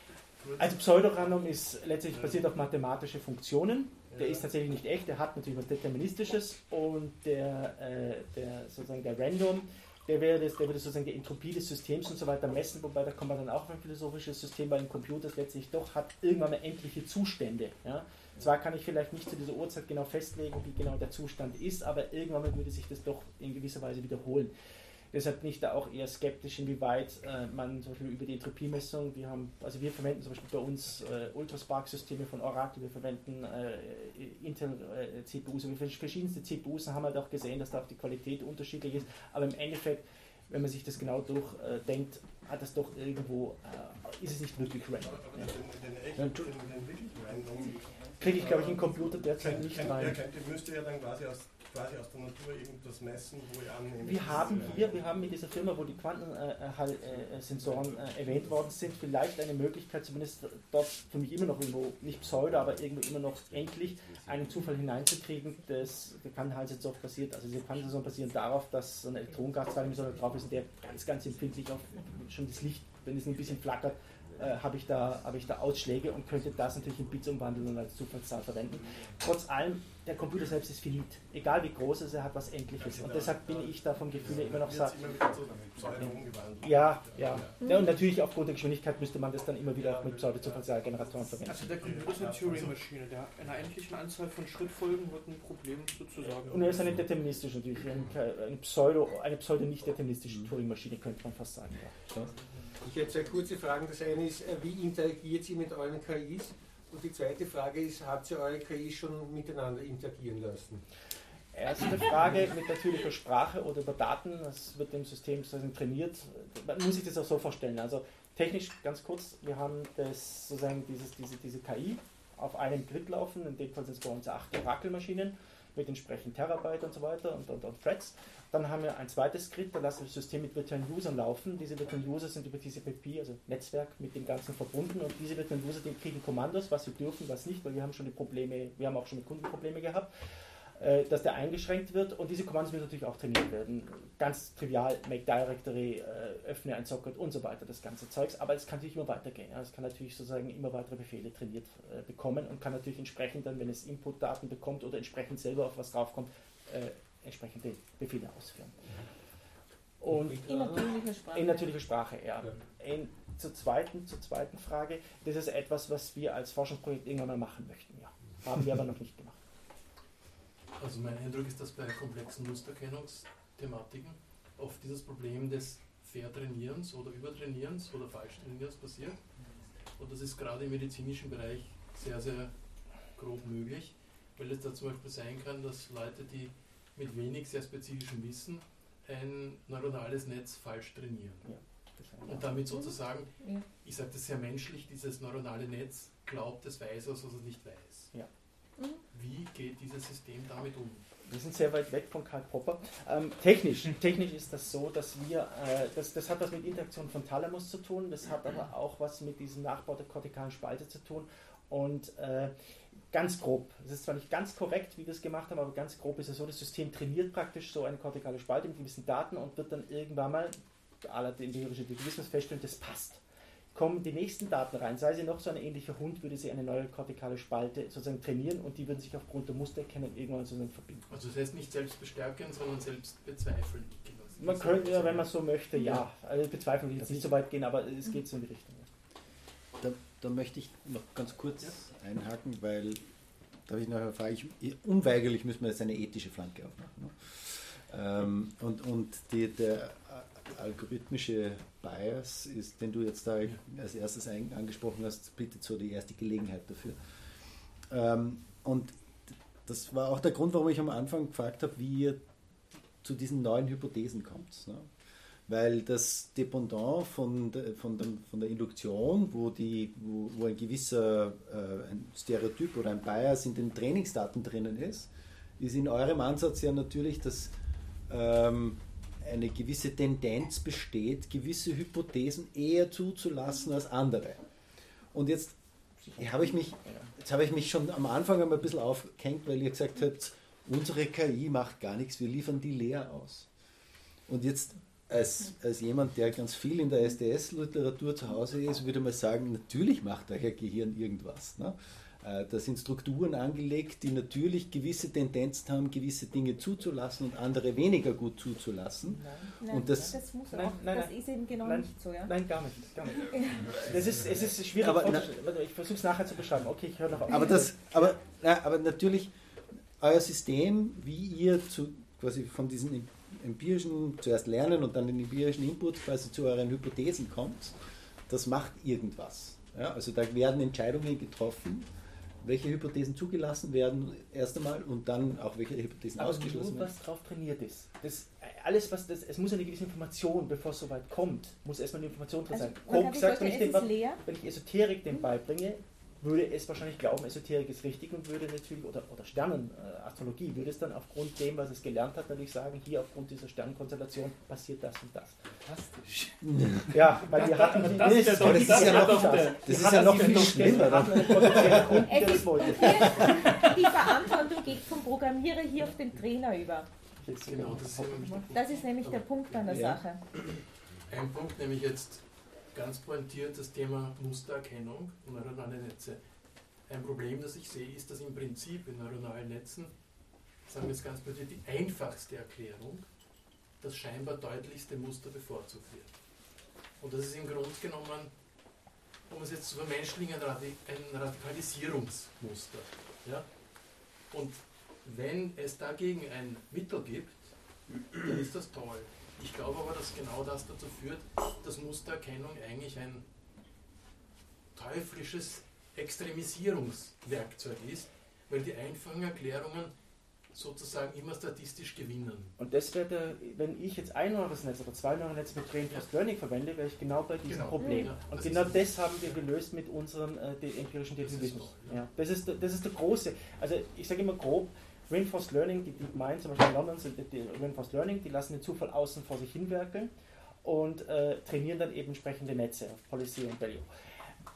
Also Pseudorandom ist letztlich basiert auf mathematische Funktionen. Der ist tatsächlich nicht echt, der hat natürlich was Deterministisches und der, äh, der sozusagen der Random, der wäre das, der würde sozusagen die Entropie des Systems und so weiter messen, wobei da kommt man dann auch auf ein philosophisches System, weil ein Computer letztlich doch hat irgendwann mal endliche Zustände. Ja? Zwar kann ich vielleicht nicht zu dieser Uhrzeit genau festlegen, wie genau der Zustand ist, aber irgendwann mal würde sich das doch in gewisser Weise wiederholen. Deshalb bin ich da auch eher skeptisch, inwieweit äh, man zum Beispiel über die Entropiemessung, wir haben, also wir verwenden zum Beispiel bei uns äh, Ultraspark-Systeme von Oracle, wir verwenden äh, Intel-CPUs, äh, wir verschiedenste CPUs und haben halt auch gesehen, dass da auch die Qualität unterschiedlich ist, aber im Endeffekt, wenn man sich das genau durchdenkt, hat das doch irgendwo, äh, ist es nicht wirklich random.
Aber
Ja.
den, den, echt,
Ja,
den,
tu-
den wirklich Random
Kriege ich, glaube ich, in Computer derzeit nicht rein.
Könnte, müsste ja dann quasi aus, quasi aus der Natur irgendwas messen, wo ihr annehmt.
Wir haben hier, wir haben mit dieser Firma, wo die Quantensensoren äh, erwähnt worden sind, vielleicht eine Möglichkeit, zumindest dort für mich immer noch irgendwo, nicht Pseudo, aber irgendwo immer noch endlich einen Zufall hineinzukriegen. Das, der Quantenhalsensor basiert, also diese Quantensensoren basieren darauf, dass so eine Elektronengaszahlungssäule drauf ist der ganz, ganz empfindlich auf schon das Licht, wenn es ein bisschen flackert, äh, habe ich, da, habe ich da Ausschläge und könnte das natürlich in Bits umwandeln und als Zufallszahl verwenden. Trotz allem, der Computer selbst ist finit. Egal wie groß er ist, er hat was Endliches. Und deshalb bin ich da vom Gefühl her immer noch sagt, ja, ja. ja. Und natürlich aufgrund der Geschwindigkeit müsste man das dann immer wieder auch mit Pseudo-Zufallsgeneratoren verwenden.
Also der Computer ist eine Turing-Maschine, der einer endlichen Anzahl von Schrittfolgen wird ein Problem sozusagen.
Und er ist eine deterministische natürlich, eine, eine Pseudo, eine pseudo-nicht-deterministische Turing-Maschine, könnte man fast sagen. Ja.
Ich hätte zwei kurze Fragen. Das eine ist, äh, wie interagiert ihr mit euren KIs? Und die zweite Frage ist, habt ihr eure KIs schon miteinander interagieren lassen?
Erste Frage mit natürlicher Sprache oder über Daten, das wird dem System sozusagen trainiert. Man muss sich das auch so vorstellen. Also technisch ganz kurz, wir haben das sozusagen dieses, diese, diese KI auf einem Grid laufen, in dem Fall sind es bei uns acht Oracle-Maschinen. mit entsprechend Terabyte und so weiter und, und, und Threads. Dann haben wir ein zweites Skript, da lassen wir das System mit virtuellen Usern laufen. Diese virtuellen User sind über TCP, also Netzwerk, mit dem Ganzen verbunden und diese virtuellen User die kriegen Kommandos, was sie dürfen, was nicht, weil wir haben schon die Probleme, wir haben auch schon mit Kunden Probleme gehabt äh, dass der eingeschränkt wird und diese Kommandos müssen natürlich auch trainiert werden. Ganz trivial, make directory, äh, öffne ein Socket und so weiter, das ganze Zeugs, aber es kann natürlich immer weitergehen. Es kann natürlich sozusagen immer weitere Befehle trainiert äh, bekommen und kann natürlich entsprechend dann, wenn es Inputdaten bekommt oder entsprechend selber auf was draufkommt, entsprechende Befehle ausführen. Und
in natürlicher Sprache.
In natürlicher Sprache, ja. In, zur, zweiten, zur zweiten Frage, das ist etwas, was wir als Forschungsprojekt irgendwann mal machen möchten, ja. Haben wir aber noch nicht gemacht.
Also mein Eindruck ist, dass bei komplexen Musterkennungsthematiken oft dieses Problem des Vertrainierens oder Übertrainierens oder Falschtrainierens passiert. Und das ist gerade im medizinischen Bereich sehr, sehr grob möglich, weil es da zum Beispiel sein kann, dass Leute, die mit wenig sehr spezifischem Wissen ein neuronales Netz falsch trainieren. Ja, und damit sozusagen, ja. ich sage das sehr menschlich, dieses neuronale Netz glaubt, es weiß, was es nicht weiß. Ja. Wie geht dieses System damit um?
Wir sind sehr weit weg von Karl Popper. Ähm, technisch, technisch ist das so, dass wir, äh, das, das hat was mit Interaktion von Thalamus zu tun, das hat aber auch was mit diesem Nachbau der kortikalen Spalte zu tun. Und äh, ganz grob, es ist zwar nicht ganz korrekt, wie wir es gemacht haben, aber ganz grob ist es so, das System trainiert praktisch so eine kortikale Spalte mit gewissen Daten und wird dann irgendwann mal, aller den empirischen Determinismus feststellen, das passt kommen die nächsten Daten rein. Sei sie noch so ein ähnlicher Hund, würde sie eine neue kortikale Spalte sozusagen trainieren und die würden sich aufgrund der Mustererkennung irgendwann sozusagen verbinden.
Also das heißt nicht selbst bestärken, sondern selbst bezweifeln.
Man könnte ja, wenn man so möchte, ja. Also bezweifeln will ich jetzt nicht so weit gehen, aber es geht so in die Richtung.
Da, da möchte ich noch ganz kurz ja. einhaken, weil da habe ich nachher frage ich, unweigerlich müssen wir jetzt eine ethische Flanke aufmachen. Ne? Ähm, und und die, der algorithmische Bias ist, den du jetzt da als erstes angesprochen hast, bietet so die erste Gelegenheit dafür. Ähm, und das war auch der Grund, warum ich am Anfang gefragt habe, wie ihr zu diesen neuen Hypothesen kommt. Ne? Weil das Dependant von, von, dem, von der Induktion, wo, die, wo, wo ein gewisser äh, ein Stereotyp oder ein Bias in den Trainingsdaten drinnen ist, ist in eurem Ansatz ja natürlich, dass ähm, eine gewisse Tendenz besteht, gewisse Hypothesen eher zuzulassen als andere. Und jetzt habe ich mich, jetzt habe ich mich schon am Anfang einmal ein bisschen aufgehängt, weil ihr gesagt habt, unsere KI macht gar nichts, wir liefern die leer aus. Und jetzt als, als jemand, der ganz viel in der SDS-Literatur zu Hause ist, würde man sagen, natürlich macht euer Gehirn irgendwas. Ne? Äh, da sind Strukturen angelegt, die natürlich gewisse Tendenzen haben, gewisse Dinge zuzulassen und andere weniger gut zuzulassen.
Nein, und das, das, muss nein, auch, nein, das ist eben genau nicht so. Ja?
Nein, gar nicht. Gar nicht. Das ist, es ist schwierig,
aber,
na, ich versuche es nachher zu beschreiben. Okay, ich höre noch auf.
Aber, das, aber, na, aber natürlich, euer System, wie ihr zu, quasi von diesen empirischen, zuerst lernen und dann den empirischen Input quasi zu euren Hypothesen kommt, das macht irgendwas. Ja, also da werden Entscheidungen getroffen welche Hypothesen zugelassen werden, erst einmal, und dann auch welche Hypothesen
Aber
ausgeschlossen
nur, werden. was drauf trainiert ist. Das, alles, was das, es muss eine gewisse Information, bevor es soweit kommt, muss erstmal eine Information drin also, sein. Coke sagt, wenn ich, den, wenn ich Esoterik dem beibringe, würde es wahrscheinlich glauben, Esoterik ist richtig und würde natürlich, oder, oder Sternenastrologie, äh, würde es dann aufgrund dem, was es gelernt hat, natürlich sagen, hier aufgrund dieser Sternenkonstellation passiert das und das. Fantastisch. Ja, weil wir hatten die,
das, das, ist, das ist ja noch, das ist ja noch viel schlimmer.
Die Verantwortung geht vom Programmierer hier auf den Trainer über. Genau, das, ist, das ist nämlich der Punkt an der ja. Sache.
Ein Punkt, nämlich jetzt ganz pointiert das Thema Mustererkennung und neuronale Netze. Ein Problem, das ich sehe, ist, dass im Prinzip in neuronalen Netzen, sagen wir es ganz pointiert, die einfachste Erklärung das scheinbar deutlichste Muster bevorzugt wird. Und das ist im Grunde genommen, um es jetzt zu vermenschlichen, ein, Radikalisierungsmuster. Ja? Und wenn es dagegen ein Mittel gibt, dann ist das toll. Ich glaube aber, dass genau das dazu führt, dass Mustererkennung eigentlich ein teuflisches Extremisierungswerkzeug ist, weil die einfachen Erklärungen sozusagen immer statistisch gewinnen.
Und das wäre der, wenn ich jetzt ein neues Netz oder zwei neue Netze mit Reinforced ja. Learning verwende, wäre ich genau bei diesem genau. Problem. Ja, und genau das haben wir gelöst mit unserem äh, empirischen Determinismus. Ja, das, ist, das ist der große, also ich sage immer grob, Reinforced Learning, die DeepMind zum Beispiel in London sind die Reinforced Learning, die lassen den Zufall außen vor sich hinwerkeln und äh, trainieren dann eben entsprechende Netze Policy und Value.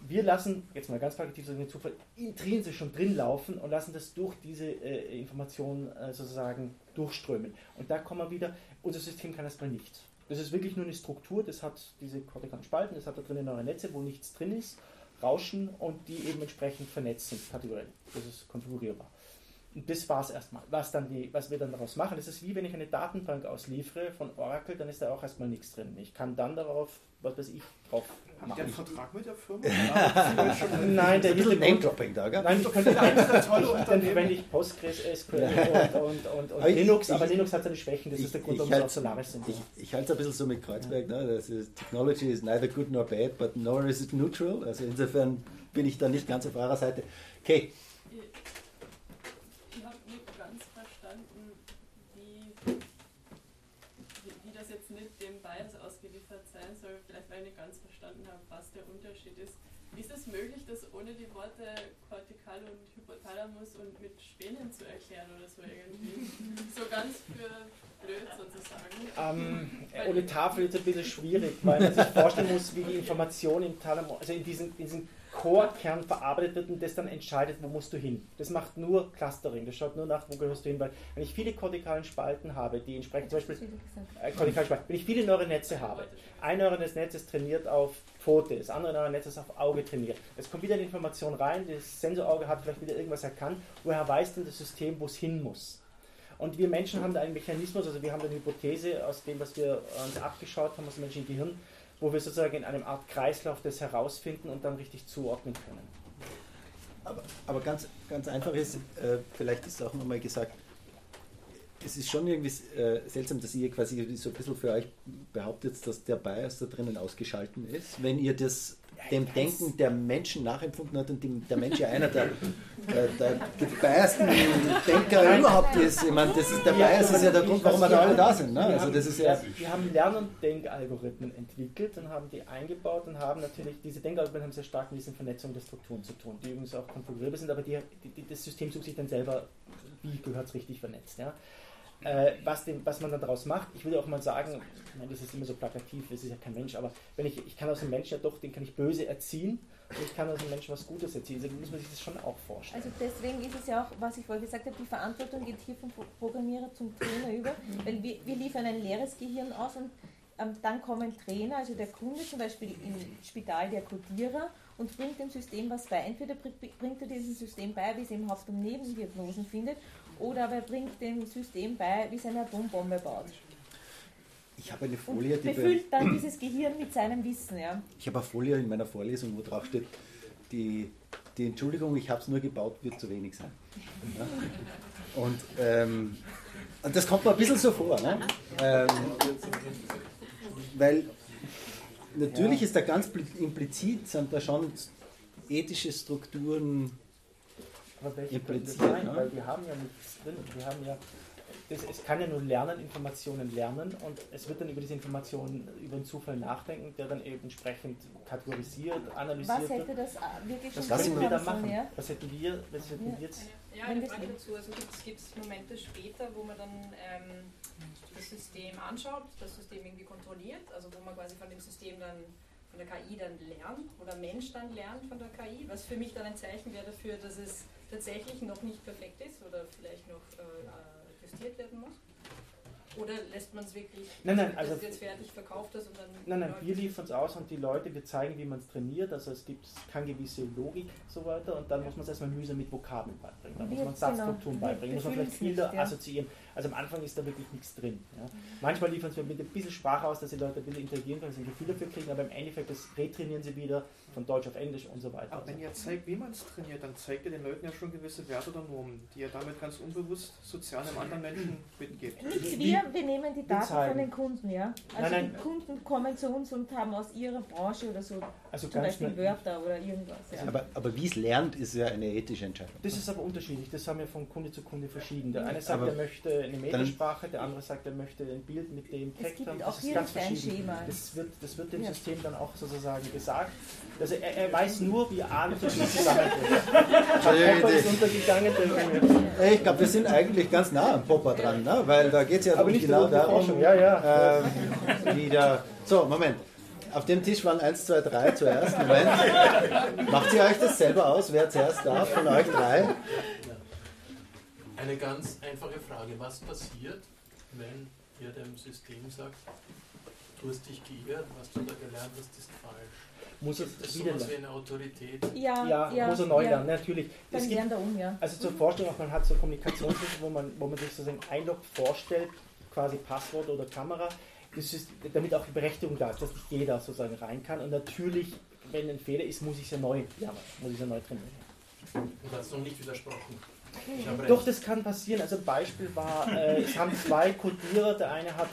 Wir lassen, jetzt mal ganz plakativ den Zufall, intrinsisch schon drin laufen und lassen das durch diese äh, Informationen äh, sozusagen durchströmen. Und da kommen wir wieder, unser System kann erstmal nichts. Das ist wirklich nur eine Struktur, das hat diese kortikalen Spalten, das hat da drinnen neue Netze, wo nichts drin ist, Rauschen und die eben entsprechend vernetzen, kategoriell. Das ist konfigurierbar. Und das war es erstmal. Was, dann die, was wir dann daraus machen, das ist wie wenn ich eine Datenbank ausliefere von Oracle, dann ist da auch erstmal nichts drin. Ich kann dann darauf, was weiß ich, drauf
Habt ihr einen Vertrag mit der Firma?
Nein, der
ein bisschen
Hintergrund-
Name-Dropping da, gell?
Nein, ich könnte
ist ein
dann verwende ich Postgres, SQL und, und, und, und
Aber ich-
Linux, aber
ich-
Linux hat seine Schwächen, das ist der Grund, warum
halt-
Solaris sind.
Ich, ich halte es ein bisschen so mit Kreuzberg, ne? das ist, Technology is neither good nor bad, but nor is it neutral. Also insofern bin ich da nicht ganz auf eurer Seite. Okay,
Ich habe nicht ganz verstanden, wie, wie, wie das jetzt nicht dem Bias sein soll. Vielleicht weil ich nicht ganz verstanden habe, was der Unterschied ist. Wie ist es möglich, das ohne die Worte Kortikal und Hypothalamus und mit Spänen zu erklären oder so irgendwie? So ganz für blöd sozusagen.
Ähm, ohne Tafel ist es ein bisschen schwierig, weil man sich vorstellen muss, wie die Information im Thalamus, also in diesen, in diesen Core-Kern verarbeitet wird und das dann entscheidet, wo musst du hin. Das macht nur Clustering, das schaut nur nach, wo gehörst du hin, weil wenn ich viele kortikalen Spalten habe, die entsprechend zum Beispiel äh, kortikale Spalten, wenn ich viele neurale Netze habe, ein neurales Netz ist trainiert auf Pfote, das andere neurale Netz ist auf Auge trainiert. Es kommt wieder eine Information rein, das Sensorauge hat vielleicht wieder irgendwas erkannt, woher weiß denn das System, wo es hin muss? Und wir Menschen haben da einen Mechanismus, also wir haben da eine Hypothese aus dem, was wir uns abgeschaut haben aus dem menschlichen Gehirn, wo wir sozusagen in einem Art Kreislauf das herausfinden und dann richtig zuordnen können.
aber, aber ganz, ganz einfach ist, äh, vielleicht ist auch nochmal gesagt, es ist schon irgendwie äh, seltsam, dass ihr quasi so ein bisschen für euch behauptet, dass der Bias da drinnen ausgeschalten ist, wenn ihr das dem Denken der Menschen nachempfunden hat und dem, der Mensch ja einer der, äh, der gebiasten Denker überhaupt ist. Ich meine, das ist, der Bias ist ja der Grund, warum wir da alle da sind. Ne? Also
haben-
das ist ja,
Wir haben Lern- und Denkalgorithmen entwickelt und haben die eingebaut und haben natürlich, diese Denkalgorithmen haben sehr stark mit dieser Vernetzung der Strukturen zu tun, die übrigens auch konfigurierbar sind, aber die, die, das System sucht sich dann selber, wie gehört es richtig vernetzt. Ja? Äh, was, den, was man dann daraus macht, ich würde auch mal sagen, das ist immer so plakativ, das ist ja kein Mensch, aber wenn ich, ich kann aus dem Menschen ja doch, den kann ich böse erziehen und ich kann aus dem Menschen was Gutes erziehen. Also muss man sich das schon auch vorstellen.
Also deswegen ist es ja auch, was ich vorher gesagt habe, die Verantwortung geht hier vom Pro- Programmierer zum Trainer über, weil wir, wir liefern ein leeres Gehirn aus und ähm, dann kommen Trainer, also der Kunde zum Beispiel im Spital der Codierer und bringt dem System was bei. Entweder br- bringt er diesem System bei, wie es eben Haupt- und Nebendiagnosen findet, oder aber er bringt dem System bei, wie es eine Atombombe baut.
ich habe eine
Und
Folie, die bei,
befüllt dann dieses Gehirn mit seinem Wissen. Ja.
ich habe eine Folie in meiner Vorlesung, wo drauf steht, die, die Entschuldigung, ich habe es nur gebaut, wird zu wenig sein. Ja? Und, ähm, und das kommt mir ein bisschen so vor. Ne? Ähm, weil natürlich ist da ganz pl- implizit, sind da schon ethische Strukturen
Aber welche
impliziert.
sein?
Ne?
Weil wir haben ja nichts drin. Wir haben ja, das, es kann ja nur lernen, Informationen lernen und es wird dann über diese Informationen, über den Zufall nachdenken, der dann eben entsprechend kategorisiert, analysiert
Was hätte das äh, wirklich schon drin
wir da machen.
ja?
Was hätten wir, was hätten
Ja.
wir jetzt?
Ja, eine Frage dazu. Also gibt es Momente später, wo man dann ähm, das System anschaut, das System irgendwie kontrolliert, also wo man quasi von dem System dann, von der KI dann lernt oder Mensch dann lernt von der KI, was für mich dann ein Zeichen wäre dafür, dass es tatsächlich noch nicht perfekt ist oder vielleicht noch äh, äh, justiert werden muss. Oder lässt man es wirklich,
Nein, nein,
dass
also-
es jetzt fertig verkauft ist und dann.
Nein, nein, wir liefern es aus und die Leute, wir zeigen, wie man es trainiert. Also es gibt keine gewisse Logik so weiter und dann muss man es erstmal mühsam mit Vokabeln beibringen. Dann muss man Satzstrukturen
genau, wir
beibringen, muss man vielleicht Bilder
ja.
assoziieren. Also am Anfang ist da wirklich nichts drin. Ja. Manchmal liefern wir mit ein bisschen Sprache aus, dass die Leute ein bisschen interagieren können, dass sie ein Gefühl dafür kriegen, aber im Endeffekt das retrainieren sie wieder von Deutsch auf Englisch und so weiter.
Aber wenn ihr zeigt, wie man es trainiert, dann zeigt ihr den Leuten ja schon gewisse Werte oder Normen, die ihr damit ganz unbewusst sozial einem anderen Menschen mitgebt.
Nicht wir, wir nehmen die Daten von den Kunden, ja. Also
Nein, nein.
die Kunden kommen zu uns und haben aus ihrer Branche oder so
Also
zum Beispiel
schnell-
Wörter oder irgendwas. Ja.
Aber, aber wie es lernt, ist ja eine ethische Entscheidung.
Das ist aber unterschiedlich, das haben wir von Kunde zu Kunde verschieden. Der eine sagt,
Aber-
er möchte eine Metasprache, der andere sagt, er möchte ein Bild mit dem Text haben.
auch
Das ist ganz verschieden.
Schema.
Das wird, das wird dem
Ja.
System dann auch sozusagen gesagt. Also er, er weiß nur, wie A und B zusammenbringen.
Entschuldigung,
Popper ist
die-
untergegangen, der
Ey, Ich glaube, wir sind eigentlich ganz nah am Popper dran, ne? weil da geht es ja
Aber nicht
genau
um
darum,
ja, ja.
ähm, wie der. So, Moment. Auf dem Tisch waren 1, 2, 3 zuerst. Moment. Macht ihr euch das selber aus, wer zuerst darf von euch drei?
Eine ganz einfache Frage. Was passiert, wenn ihr dem System sagt, du hast dich geirrt, was du da gelernt hast, ist falsch?
Muss er
es
wieder
sowas wie
lernen.
eine Autorität?
Ja,
Ja,
ja,
muss er neu
ja.
lernen, natürlich.
Dann
Es gibt-
er um, ja.
Also zur Vorstellung, auch man hat so Kommunikationsmittel, wo man, wo man sich sozusagen einloggt, vorstellt, quasi Passwort oder Kamera, das ist, damit auch die Berechtigung da ist, dass nicht jeder sozusagen rein kann. Und natürlich, wenn ein Fehler ist, muss ich es ja neu lernen, muss ich es ja neu trainieren.
Du hast noch nicht widersprochen.
Doch, das kann passieren. Also ein Beispiel war, äh, es haben zwei Codierer, der eine hat,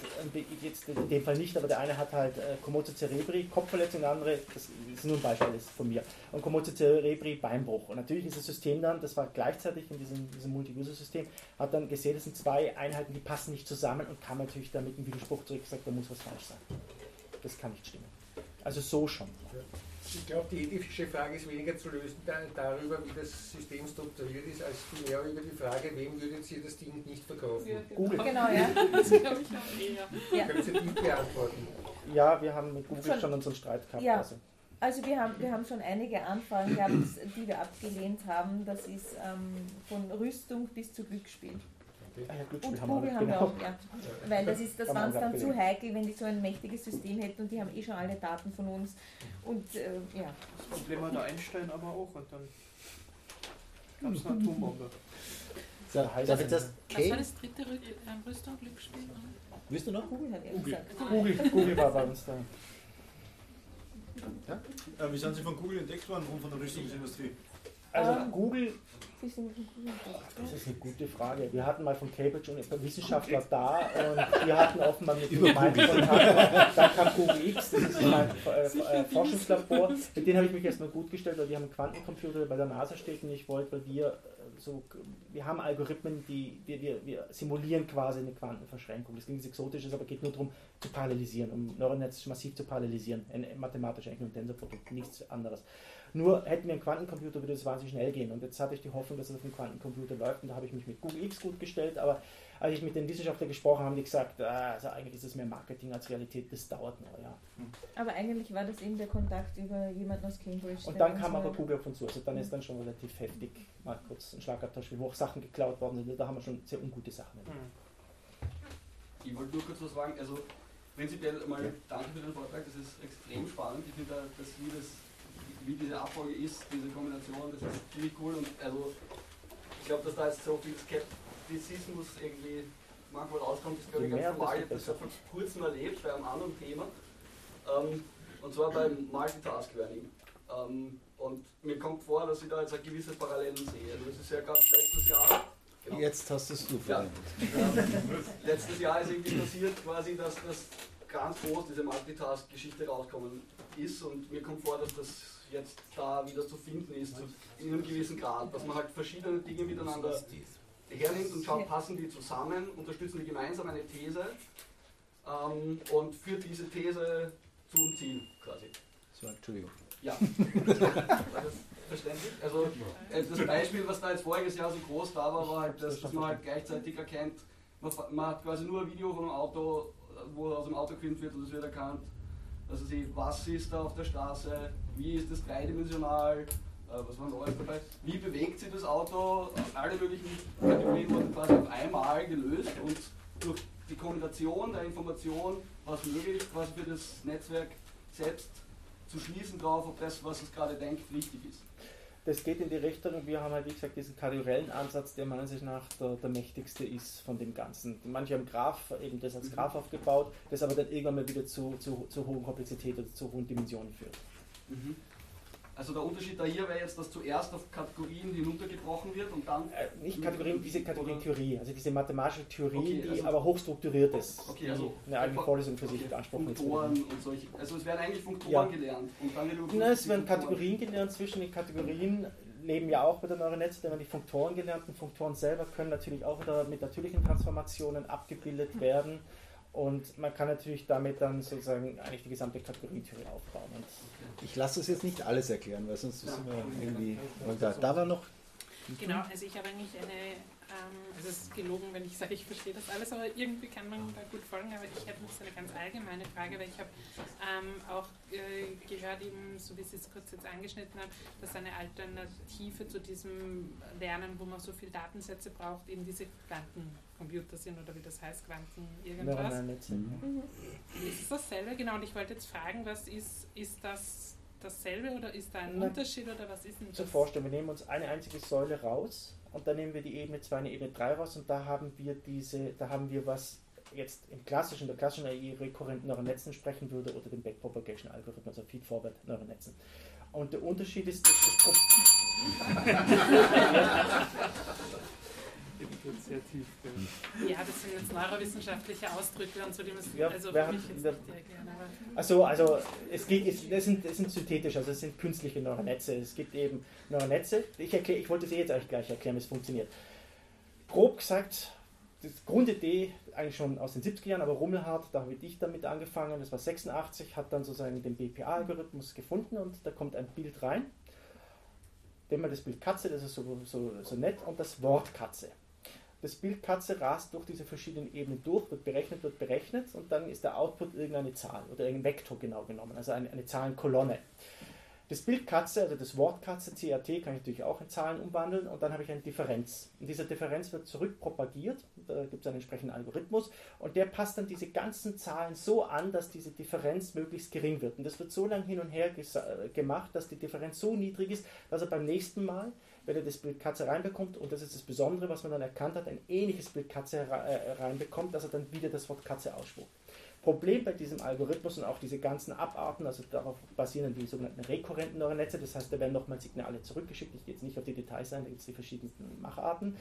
jetzt in dem Fall nicht, aber der eine hat halt äh, Komodo cerebri, Kopfverletzung, der andere, das ist nur ein Beispiel das ist von mir, und Komodo cerebri, Beinbruch. Und natürlich ist das System dann, das war gleichzeitig in diesem, diesem Multi-User-System, hat dann gesehen, das sind zwei Einheiten, die passen nicht zusammen und kam natürlich dann mit einem Widerspruch zurück und gesagt, da muss was falsch sein. Das kann nicht stimmen. Also so schon.
Ich glaube, die ethische Frage ist weniger zu lösen da, darüber, wie das System strukturiert ist, als vielmehr über die Frage, wem würdet ihr das Ding nicht verkaufen?
Ja,
Google.
Genau, ja.
Das glaube ich auch eher.
Ja.
Können Sie die beantworten?
Ja, wir haben mit Google
Schon-
schon unseren Streit gehabt.
Ja.
Also.
Also wir haben, wir haben schon einige Anfragen gehabt, die wir abgelehnt haben. Das ist ähm, von Rüstung bis zu Glücksspiel.
Ah ja, Glücksspiel
Und
haben wir
Google
auch,
haben wir
genau.
auch, ja. Weil das ist, das
Haben wir
war uns
auch
dann zu
abgelehnt.
heikel, wenn die so ein mächtiges System hätten und die haben eh schon alle Daten von uns. Und äh, ja.
Das Problem hatte Einstein aber auch und dann gab es eine Atombombe.
So, darf ich das?
Was war das dritte ähm, Rüstung, Glücksspiel?
Willst du noch?
Google hat er
Google.
gesagt.
Google, Google war bei uns da.
Äh, wie sind Sie von Google entdeckt worden und von der Rüstungsindustrie?
Also
Ähm,
Google, Das ist eine gute Frage. Wir hatten mal von Cambridge einen Wissenschaftler da und wir hatten offenbar mit
Google.
Kontakt. Dann kam Google X, das ist mein äh, äh, Forschungslabor. Mit denen habe ich mich erstmal gut gestellt, weil die haben einen Quantencomputer, der bei der NASA steht und ich wollte, weil wir äh, so, wir haben Algorithmen, die wir, wir, wir simulieren quasi eine Quantenverschränkung. Das klingt exotisch, ist aber geht nur darum zu parallelisieren, um Neuronnetz massiv zu parallelisieren. Ein mathematisches eigentlich nur ein Tensorprodukt, nichts anderes. Nur hätten wir einen Quantencomputer, würde es wahnsinnig schnell gehen. Und jetzt hatte ich die Hoffnung, dass es auf dem Quantencomputer läuft. Und da habe ich mich mit Google X gut gestellt. Aber als ich mit den Wissenschaftlern gesprochen habe, haben die gesagt, ah, also eigentlich ist es mehr Marketing als Realität. Das dauert noch. Ja.
Aber eigentlich war das eben der Kontakt über jemanden aus Cambridge.
Und dann kam aber Google auf uns zu. Also dann ist dann schon relativ heftig mal kurz ein Schlagabtausch, wo auch Sachen geklaut worden sind. Da haben wir schon sehr ungute Sachen. erlebt.
Ich wollte nur kurz was sagen. Also prinzipiell mal danke für den Vortrag, das ist extrem spannend. Ich finde, da- dass wie, das, wie diese Abfolge ist, diese Kombination, das ist ziemlich cool. Und also ich glaube, dass da jetzt so viel Skeptizismus irgendwie manchmal rauskommt, ist glaube ich ganz normal. Ich habe das ja vor kurzem erlebt bei einem anderen Thema. Ähm, und zwar beim Multitask Learning. Ähm, und mir kommt vor, dass ich da jetzt eine gewisse Parallelen sehe. Also das ist ja gerade letztes Jahr. genau.
Jetzt hast du es du
Ja.
verwendet.
Ja. Letztes Jahr ist irgendwie passiert quasi, dass das ganz groß diese Multitask-Geschichte rauskommen ist und mir kommt vor, dass das jetzt da wieder zu finden ist, zu, in einem gewissen Grad, dass man halt verschiedene Dinge miteinander hernimmt und schaut, passen die zusammen, unterstützen die gemeinsam eine These ähm, und führt diese These zum Ziel quasi.
So, Entschuldigung.
Ja. War das verständlich? Also äh, das Beispiel, was da jetzt voriges Jahr so groß da war, war halt, dass, dass man halt gleichzeitig erkennt, man, man hat quasi nur ein Video von einem Auto, wo aus dem Auto gefilmt wird und es wird erkannt, also sie, was ist da auf der Straße, wie ist das dreidimensional, äh, was war noch alles dabei, wie bewegt sich das Auto, alle möglichen Kategorien wurden quasi auf einmal gelöst und durch die Kombination der Information war es möglich, quasi für das Netzwerk selbst zu schließen drauf, ob das, was es gerade denkt, richtig ist.
Das geht in die Richtung wir haben halt, wie gesagt, diesen kategoriellen Ansatz, der meiner Ansicht nach der, der mächtigste ist von dem Ganzen. Manche haben Graph, eben das als Graph aufgebaut, das aber dann irgendwann mal wieder zu, zu, zu hohen Komplexität oder zu hohen Dimensionen führt.
Also der Unterschied da hier wäre jetzt, dass zuerst auf Kategorien hinuntergebrochen wird und dann...
Äh, Nicht Kategorien, diese Kategorientheorie, also diese mathematische Theorie,
Okay,
die
also-
aber hochstrukturiert ist,
Okay, also
die eine eigene Vorlesung für sich beanspruchen zu
Funktoren und solche. Also es werden eigentlich Funktoren
Ja.
gelernt. Und dann
Na, es werden
Funktoren-
Kategorien gelernt. Zwischen den Kategorien leben ja auch bei der Neuronetze, da haben wir die Funktoren gelernt. Und Funktoren selber können natürlich auch wieder mit natürlichen Transformationen abgebildet werden. Und man kann natürlich damit dann sozusagen eigentlich die gesamte Kategorietheorie aufbauen. Und
ich lasse es jetzt nicht alles erklären, weil sonst sind wir irgendwie. Da, da war noch.
Genau, also ich habe eigentlich eine also es ist gelogen, wenn ich sage, ich verstehe das alles, aber irgendwie kann man da gut folgen. Aber ich hätte noch so eine ganz allgemeine Frage, weil ich habe ähm, auch äh, gehört, eben, so wie Sie es kurz jetzt angeschnitten haben, dass eine Alternative zu diesem Lernen, wo man so viele Datensätze braucht, eben diese Quantencomputer sind oder wie das heißt, Quanten irgendwas. Mhm. Ist es dasselbe? Genau, und ich wollte jetzt fragen, was ist, ist das dasselbe oder ist da ein Unterschied oder was ist denn das?
Zur Vorstellung, wir nehmen uns eine einzige Säule raus und dann nehmen wir die Ebene 2 eine Ebene 3 raus und da haben wir diese, da haben wir was jetzt im klassischen, der klassischen AI rekurrenten Neuronetzen sprechen würde oder dem Backpropagation Algorithmus, also Feedforward Neuronetzen. Und der Unterschied ist, dass das
sehr tief. Ja, das sind jetzt neurowissenschaftliche Ausdrücke und so, die müssen
ja,
also
für mich jetzt nicht erklären. Also, also es geht, es, das, sind, das sind synthetisch, also es sind künstliche Neuronetze. Es gibt eben Neuronetze. Ich, erklär, ich wollte es eh jetzt eigentlich gleich erklären, wie es funktioniert. Grob gesagt, das Grundidee eigentlich schon aus den 70er Jahren, aber Rummelhardt, da habe ich damit angefangen, das war 86, hat dann sozusagen den BPA-Algorithmus gefunden und da kommt ein Bild rein. Nehmen wir das Bild Katze, das ist so, so, so nett, und das Wort Katze. Das Bild Katze rast durch diese verschiedenen Ebenen durch, wird berechnet, wird berechnet und dann ist der Output irgendeine Zahl oder irgendein Vektor genau genommen, also eine, eine Zahlenkolonne. Das Bild Katze, also das Wort Katze, CAT, kann ich natürlich auch in Zahlen umwandeln und dann habe ich eine Differenz. Und diese Differenz wird zurückpropagiert, da gibt es einen entsprechenden Algorithmus und der passt dann diese ganzen Zahlen so an, dass diese Differenz möglichst gering wird. Und das wird so lange hin und her gemacht, dass die Differenz so niedrig ist, dass er beim nächsten Mal wenn er das Bild Katze reinbekommt, und das ist das Besondere, was man dann erkannt hat, ein ähnliches Bild Katze äh, reinbekommt, dass er dann wieder das Wort Katze ausspuckt. Problem bei diesem Algorithmus und auch diese ganzen Abarten, also darauf basieren die sogenannten rekurrenten Neuronetze, das heißt, da werden nochmal Signale zurückgeschickt, ich gehe jetzt nicht auf die Details ein, da gibt es die verschiedensten Macharten.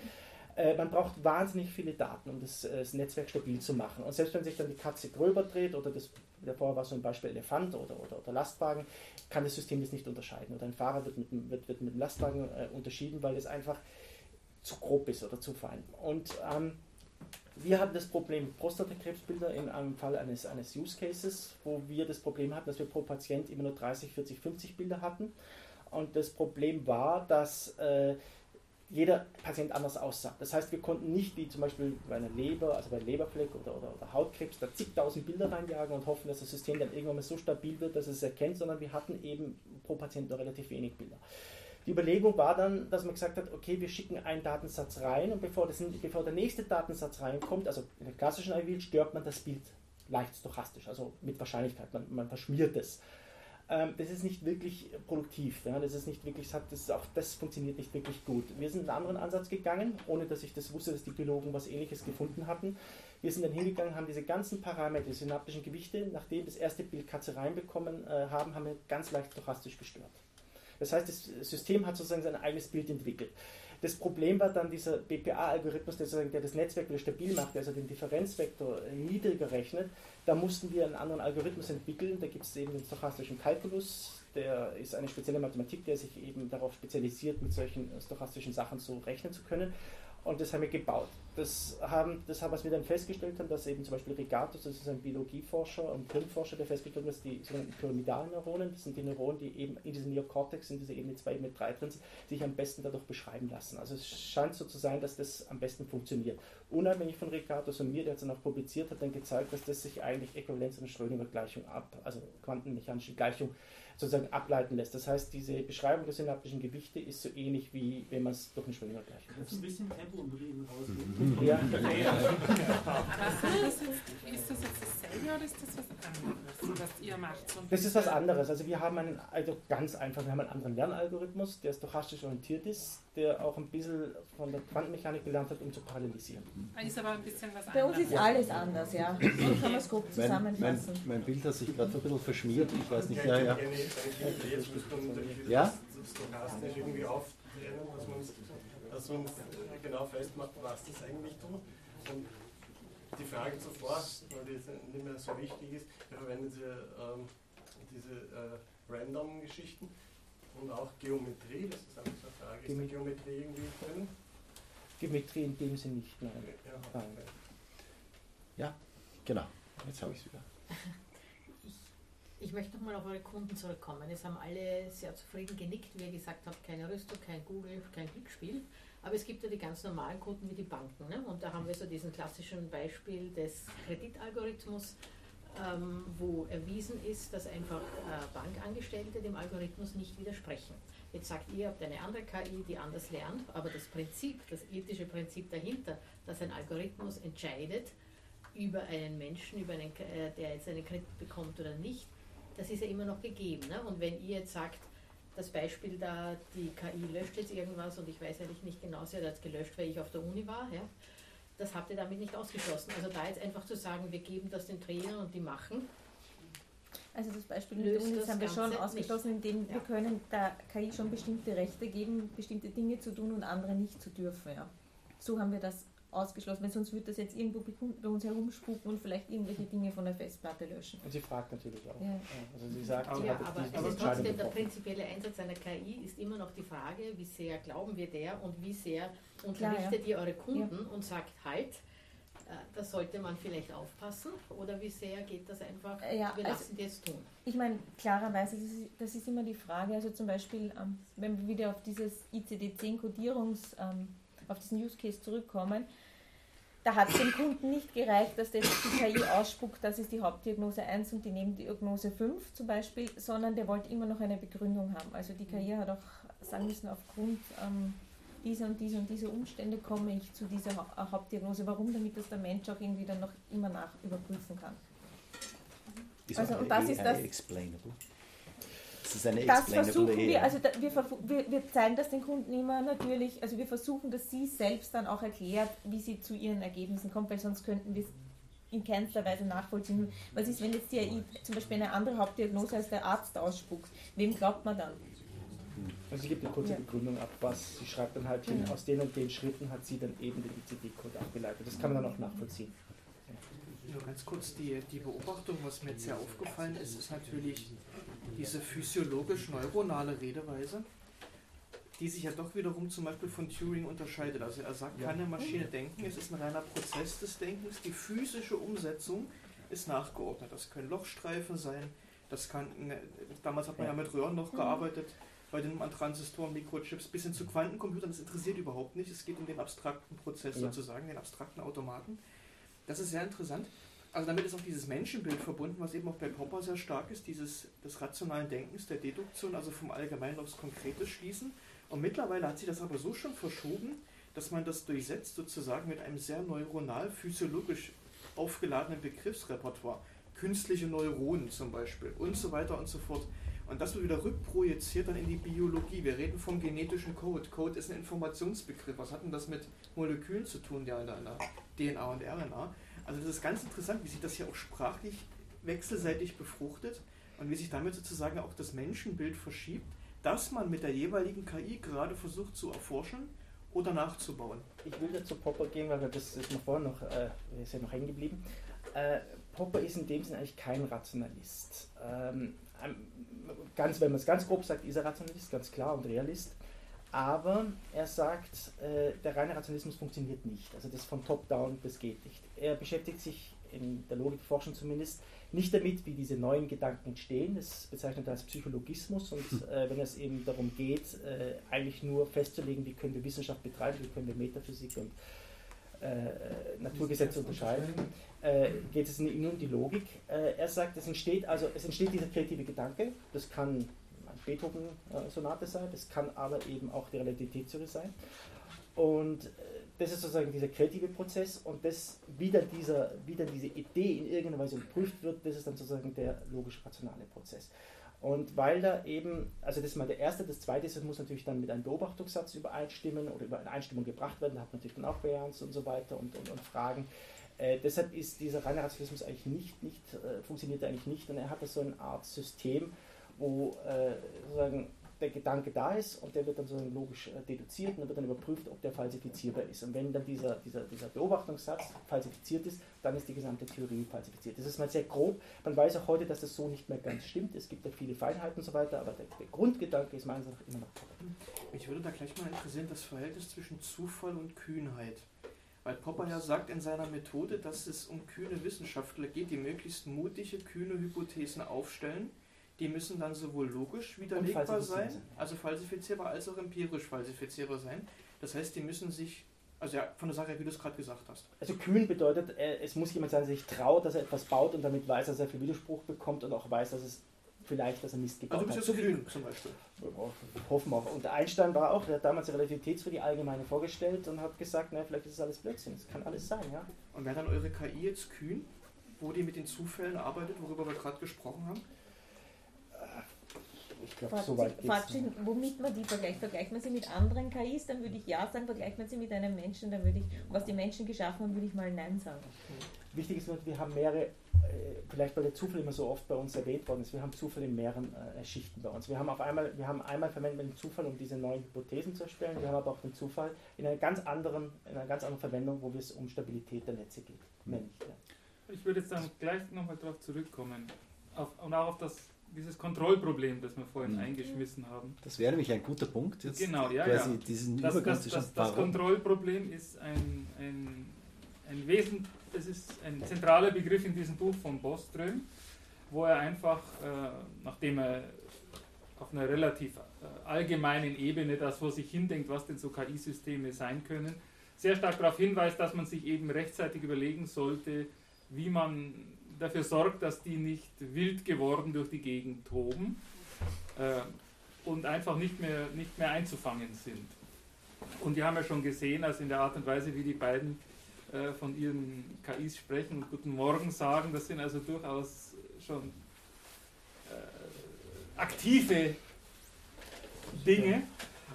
Äh, man braucht wahnsinnig viele Daten, um das, äh, das, Netzwerk stabil zu machen. Und selbst wenn sich dann die Katze gröber dreht oder das, davor war so ein Beispiel Elefant oder, oder, oder Lastwagen, kann das System das nicht unterscheiden. Oder ein Fahrer wird mit, wird, wird mit dem Lastwagen äh, unterschieden, weil es einfach zu grob ist oder zu fein. Und ähm, wir hatten das Problem Prostatakrebsbilder in einem Fall eines, eines Use Cases, wo wir das Problem hatten, dass wir pro Patient immer nur 30, 40, 50 Bilder hatten. Und das Problem war, dass äh, jeder Patient anders aussah. Das heißt, wir konnten nicht wie zum Beispiel bei einer Leber, also bei Leberfleck oder, oder, oder Hautkrebs, da zigtausend Bilder reinjagen und hoffen, dass das System dann irgendwann mal so stabil wird, dass es es erkennt, sondern wir hatten eben pro Patient nur relativ wenig Bilder. Die Überlegung war dann, dass man gesagt hat, okay, wir schicken einen Datensatz rein und bevor, das, bevor der nächste Datensatz reinkommt, also in der klassischen IVL, stört man das Bild leicht stochastisch, also mit Wahrscheinlichkeit, man, man verschmiert es das ist nicht wirklich produktiv. Das ist nicht wirklich, das auch das funktioniert nicht wirklich gut. Wir sind einen anderen Ansatz gegangen, ohne dass ich das wusste, dass die Biologen was ähnliches gefunden hatten. Wir sind dann hingegangen, haben diese ganzen Parameter, die synaptischen Gewichte, nachdem das erste Bild Katze reinbekommen äh, haben, haben wir ganz leicht stochastisch gestört. Das heißt, das System hat sozusagen sein eigenes Bild entwickelt. Das Problem war dann dieser BPA-Algorithmus, der, das Netzwerk wieder stabil macht, also den Differenzvektor niedriger rechnet. Da mussten wir einen anderen Algorithmus entwickeln. Da gibt es eben den stochastischen Kalkulus. Der ist eine spezielle Mathematik, der sich eben darauf spezialisiert, mit solchen stochastischen Sachen so rechnen zu können. Und das haben wir gebaut. Das haben, das haben, was wir dann festgestellt haben, dass eben zum Beispiel Rigatus, das ist ein Biologieforscher und Hirnforscher, der festgestellt hat, dass die sogenannten pyramidalen Neuronen, das sind die Neuronen, die eben in diesem Neokortex, in dieser Ebene 2, Ebene 3 drin sind, sich am besten dadurch beschreiben lassen. Also es scheint so zu sein, dass das am besten funktioniert. Unabhängig von Rigatus und mir, der es dann auch publiziert, hat dann gezeigt, dass das sich eigentlich äquivalent zu einer Schrödinger-Gleichung ab, also quantenmechanische Gleichung sozusagen ableiten lässt. Das heißt, diese Beschreibung der synaptischen Gewichte ist so ähnlich wie wenn man es durch einen Schwinger gleich
Kannst du ein bisschen Tempo im Reden rausnehmen? Ja.
ist das jetzt dasselbe oder ist das was anderes, was ihr macht? So
das ist was anderes. Also wir haben einen, also ganz einfach, wir haben einen anderen Lernalgorithmus, der stochastisch orientiert ist, der auch ein bisschen von der Quantenmechanik gelernt hat, um zu parallelisieren.
Ist aber ein bisschen was
Bei uns ist alles anders, ja. So kann man es grob zusammenfassen.
Mein, mein, Bild hat sich gerade so ein bisschen verschmiert, ich weiß nicht, ja, ja.
Jetzt muss man ja? stochastisch irgendwie auftrennen, dass man, dass man genau festmacht, was das eigentlich tut. Und die Frage zuvor, weil die jetzt nicht mehr so wichtig ist, wir verwenden diese, ähm, diese äh, Random-Geschichten. Und auch Geometrie, das ist einfach so eine Frage. Ist
Geomet-
die Geometrie irgendwie drin?
Geometrie in dem Sinne nicht, nein.
Ja,
nein.
Ja, genau. Jetzt habe ich es wieder.
Ich möchte nochmal auf eure Kunden zurückkommen. Es haben alle sehr zufrieden genickt, wie ihr gesagt habt, keine Rüstung, kein Google, kein Glücksspiel. Aber es gibt ja die ganz normalen Kunden wie die Banken. Ne? Und da haben wir so diesen klassischen Beispiel des Kreditalgorithmus, ähm, wo erwiesen ist, dass einfach äh, Bankangestellte dem Algorithmus nicht widersprechen. Jetzt sagt ihr, ihr habt eine andere KI, die anders lernt, aber das Prinzip, das ethische Prinzip dahinter, dass ein Algorithmus entscheidet über einen Menschen, über einen, äh, der jetzt einen Kredit bekommt oder nicht, das ist ja immer noch gegeben. Ne? Und wenn ihr jetzt sagt, das Beispiel da, die KI löscht jetzt irgendwas und ich weiß eigentlich nicht genau, sie hat jetzt gelöscht, weil ich auf der Uni war, ja? Das habt ihr damit nicht ausgeschlossen. Also da jetzt einfach zu sagen, wir geben das den Trainern und die machen,
Also das Beispiel mit
das
haben wir schon ausgeschlossen, indem wir
Ja.
können der KI schon bestimmte Rechte geben, bestimmte Dinge zu tun und andere nicht zu dürfen. Ja. So haben wir das ausgeschlossen, weil sonst würde das jetzt irgendwo bei uns herumspuken und vielleicht irgendwelche Dinge von der Festplatte löschen.
Und sie fragt natürlich auch.
Ja.
Also sie sagt, sie
ja,
hat
aber
diese
es ist
Entscheidung
trotzdem der prinzipielle Einsatz einer KI ist immer noch die Frage, wie sehr glauben wir der und wie sehr
Klar,
unterrichtet
ja.
ihr eure Kunden und sagt halt, äh, da sollte man vielleicht aufpassen oder wie sehr geht das einfach,
Äh, ja,
wir
also-
lassen die jetzt tun.
Ich meine, klarerweise, das ist, das ist immer die Frage, also zum Beispiel, ähm, wenn wir wieder auf dieses ICD-10-Kodierungs, ähm, auf diesen Use Case zurückkommen, da hat es dem Kunden nicht gereicht, dass das die KI ausspuckt, das ist die Hauptdiagnose 1 und die Nebendiagnose 5 zum Beispiel, sondern der wollte immer noch eine Begründung haben. Also die KI hat auch sagen müssen, aufgrund ähm, dieser und dieser und dieser Umstände komme ich zu dieser Ha- Hauptdiagnose. Warum? Damit das der Mensch auch irgendwie dann noch immer nach überprüfen kann.
Ist
Also, und das ist das-
explainable. Das ist eine
Das versuchen wir, also da, wir, wir, wir zeigen das den Kunden immer natürlich, also wir versuchen, dass sie selbst dann auch erklärt, wie sie zu ihren Ergebnissen kommt, weil sonst könnten wir es in keinster Weise nachvollziehen. Was ist, wenn jetzt die AI zum Beispiel eine andere Hauptdiagnose als der Arzt ausspuckt? Wem glaubt man dann?
Also sie gibt eine kurze
Ja.
Begründung ab, was sie schreibt dann halt hin,
Mhm.
aus den und den Schritten hat sie dann eben den ICD-Code abgeleitet. Das kann man dann auch nachvollziehen.
Nur ganz kurz die, die Beobachtung, was mir jetzt sehr aufgefallen ist, ist natürlich diese physiologisch-neuronale Redeweise, die sich ja doch wiederum zum Beispiel von Turing unterscheidet. Also er sagt,
Ja.
kann eine Maschine denken, es ist ein reiner Prozess des Denkens, die physische Umsetzung ist nachgeordnet. Das können Lochstreifen sein, das kann, ne, damals hat man ja, mit Röhren noch
Mhm.
gearbeitet, heute nimmt man Transistoren, Mikrochips, bis hin zu Quantencomputern, das interessiert überhaupt nicht, es geht um den abstrakten Prozess
Ja.
sozusagen, den abstrakten Automaten. Das ist sehr interessant. Also damit ist auch dieses Menschenbild verbunden, was eben auch bei Popper sehr stark ist, dieses des rationalen Denkens, der Deduktion, also vom Allgemeinen aufs Konkrete schließen. Und mittlerweile hat sich das aber so schon verschoben, dass man das durchsetzt sozusagen mit einem sehr neuronal, physiologisch aufgeladenen Begriffsrepertoire. Künstliche Neuronen zum Beispiel und so weiter und so fort. Und das wird wieder rückprojiziert dann in die Biologie. Wir reden vom genetischen Code. Code ist ein Informationsbegriff. Was hat denn das mit Molekülen zu tun, der in der DNA und RNA? Also das ist ganz interessant, wie sich das hier auch sprachlich wechselseitig befruchtet und wie sich damit sozusagen auch das Menschenbild verschiebt, das man mit der jeweiligen KI gerade versucht zu erforschen oder nachzubauen.
Ich will dazu Popper gehen, weil wir das ist mir vorhin noch, äh, ist ja noch hängen geblieben. Äh, Popper ist in dem Sinne eigentlich kein Rationalist. Ähm, ganz, wenn man es ganz grob sagt, ist er Rationalist, ganz klar und Realist. Aber er sagt, äh, der reine Rationalismus funktioniert nicht. Also das von Top-Down, das geht nicht. Er beschäftigt sich in der Logikforschung zumindest nicht damit, wie diese neuen Gedanken entstehen. Das bezeichnet er als Psychologismus und äh, wenn es eben darum geht, äh, eigentlich nur festzulegen, wie können wir Wissenschaft betreiben, wie können wir Metaphysik und äh, Naturgesetze unterscheiden, äh, geht es nur um die Logik. Äh, er sagt, es entsteht also es entsteht dieser kreative Gedanke, das kann Beethoven-Sonate sein, das kann aber eben auch die Relativitätstheorie sein. Und äh, das ist sozusagen dieser kreative Prozess und das, wie dann, dieser, wie dann diese Idee in irgendeiner Weise geprüft wird, das ist dann sozusagen der logisch-rationale Prozess. Und weil da eben, also das ist mal der erste, das zweite ist, es muss natürlich dann mit einem Beobachtungssatz übereinstimmen oder über eine Einstimmung gebracht werden, da hat man natürlich dann auch Varianz und so weiter und, und, und Fragen. Äh, deshalb ist dieser reine Rationalismus eigentlich nicht, nicht äh, funktioniert eigentlich nicht und er hat so eine Art System, wo äh, sozusagen der Gedanke da ist und der wird dann so logisch äh, deduziert und dann wird dann überprüft, ob der falsifizierbar ist. Und wenn dann dieser, dieser, dieser Beobachtungssatz falsifiziert ist, dann ist die gesamte Theorie falsifiziert. Das ist mal sehr grob. Man weiß auch heute, dass das so nicht mehr ganz stimmt. Es gibt ja viele Feinheiten und so weiter, aber der, der Grundgedanke ist meines Erachtens immer noch korrekt.
Mich würde da gleich mal interessieren, das Verhältnis zwischen Zufall und Kühnheit. Weil Popper ja sagt in seiner Methode, dass es um kühne Wissenschaftler geht, die möglichst mutige, kühne Hypothesen aufstellen. Die müssen dann sowohl logisch widerlegbar sein, also falsifizierbar, als auch empirisch falsifizierbar sein. Das heißt, die müssen sich, also ja, von der Sache her, wie du es gerade gesagt hast.
Also kühn bedeutet, äh, es muss jemand sein, der sich traut, dass er etwas baut und damit weiß, dass er viel Widerspruch bekommt und auch weiß, dass es vielleicht, dass er Mist gebaut
Also du
hat.
bist
So
jetzt
wie-
kühn zum Beispiel.
Hoffen wir auch. Und Einstein war auch, der hat damals die Relativitätstheorie allgemeine vorgestellt und hat gesagt, na, vielleicht ist es alles Blödsinn, es kann alles sein, ja.
Und wäre dann eure KI jetzt kühn, wo die mit den Zufällen arbeitet, worüber wir gerade gesprochen haben?
Ich glaube, so
sie-
weit geht's
sie, womit man die vergleicht. Vergleicht man sie mit anderen KIs, dann würde ich ja sagen. Vergleicht man sie mit einem Menschen, dann würde ich, was die Menschen geschaffen haben, würde ich mal nein sagen.
Wichtig ist nur, wir haben mehrere, äh, vielleicht weil der Zufall immer so oft bei uns erwähnt worden ist, wir haben Zufall in mehreren äh, Schichten bei uns. Wir haben auf einmal, wir haben einmal verwendet den Zufall, um diese neuen Hypothesen zu erstellen, wir haben aber auch den Zufall in einer ganz anderen, in einer ganz anderen Verwendung, wo es um Stabilität der Netze geht. Mehr nicht, ja.
Ich würde jetzt dann gleich nochmal darauf zurückkommen. Auf, und auch auf das, dieses Kontrollproblem, das wir vorhin
Mhm.
eingeschmissen haben.
Das wäre nämlich ein guter Punkt. Jetzt
genau, ja,
quasi
ja.
diesen
das,
Übergang
das, das, das? Kontrollproblem ist ein, ein, ein Wesen, das ist ein zentraler Begriff in diesem Buch von Boström, wo er einfach, äh, nachdem er auf einer relativ äh, allgemeinen Ebene das vor sich hindenkt, was denn so KI-Systeme sein können, sehr stark darauf hinweist, dass man sich eben rechtzeitig überlegen sollte, wie man dafür sorgt, dass die nicht wild geworden durch die Gegend toben äh, und einfach nicht mehr, nicht mehr einzufangen sind. Und wir haben ja schon gesehen, also in der Art und Weise, wie die beiden äh, von ihren KIs sprechen und Guten Morgen sagen, das sind also durchaus schon äh, aktive Dinge.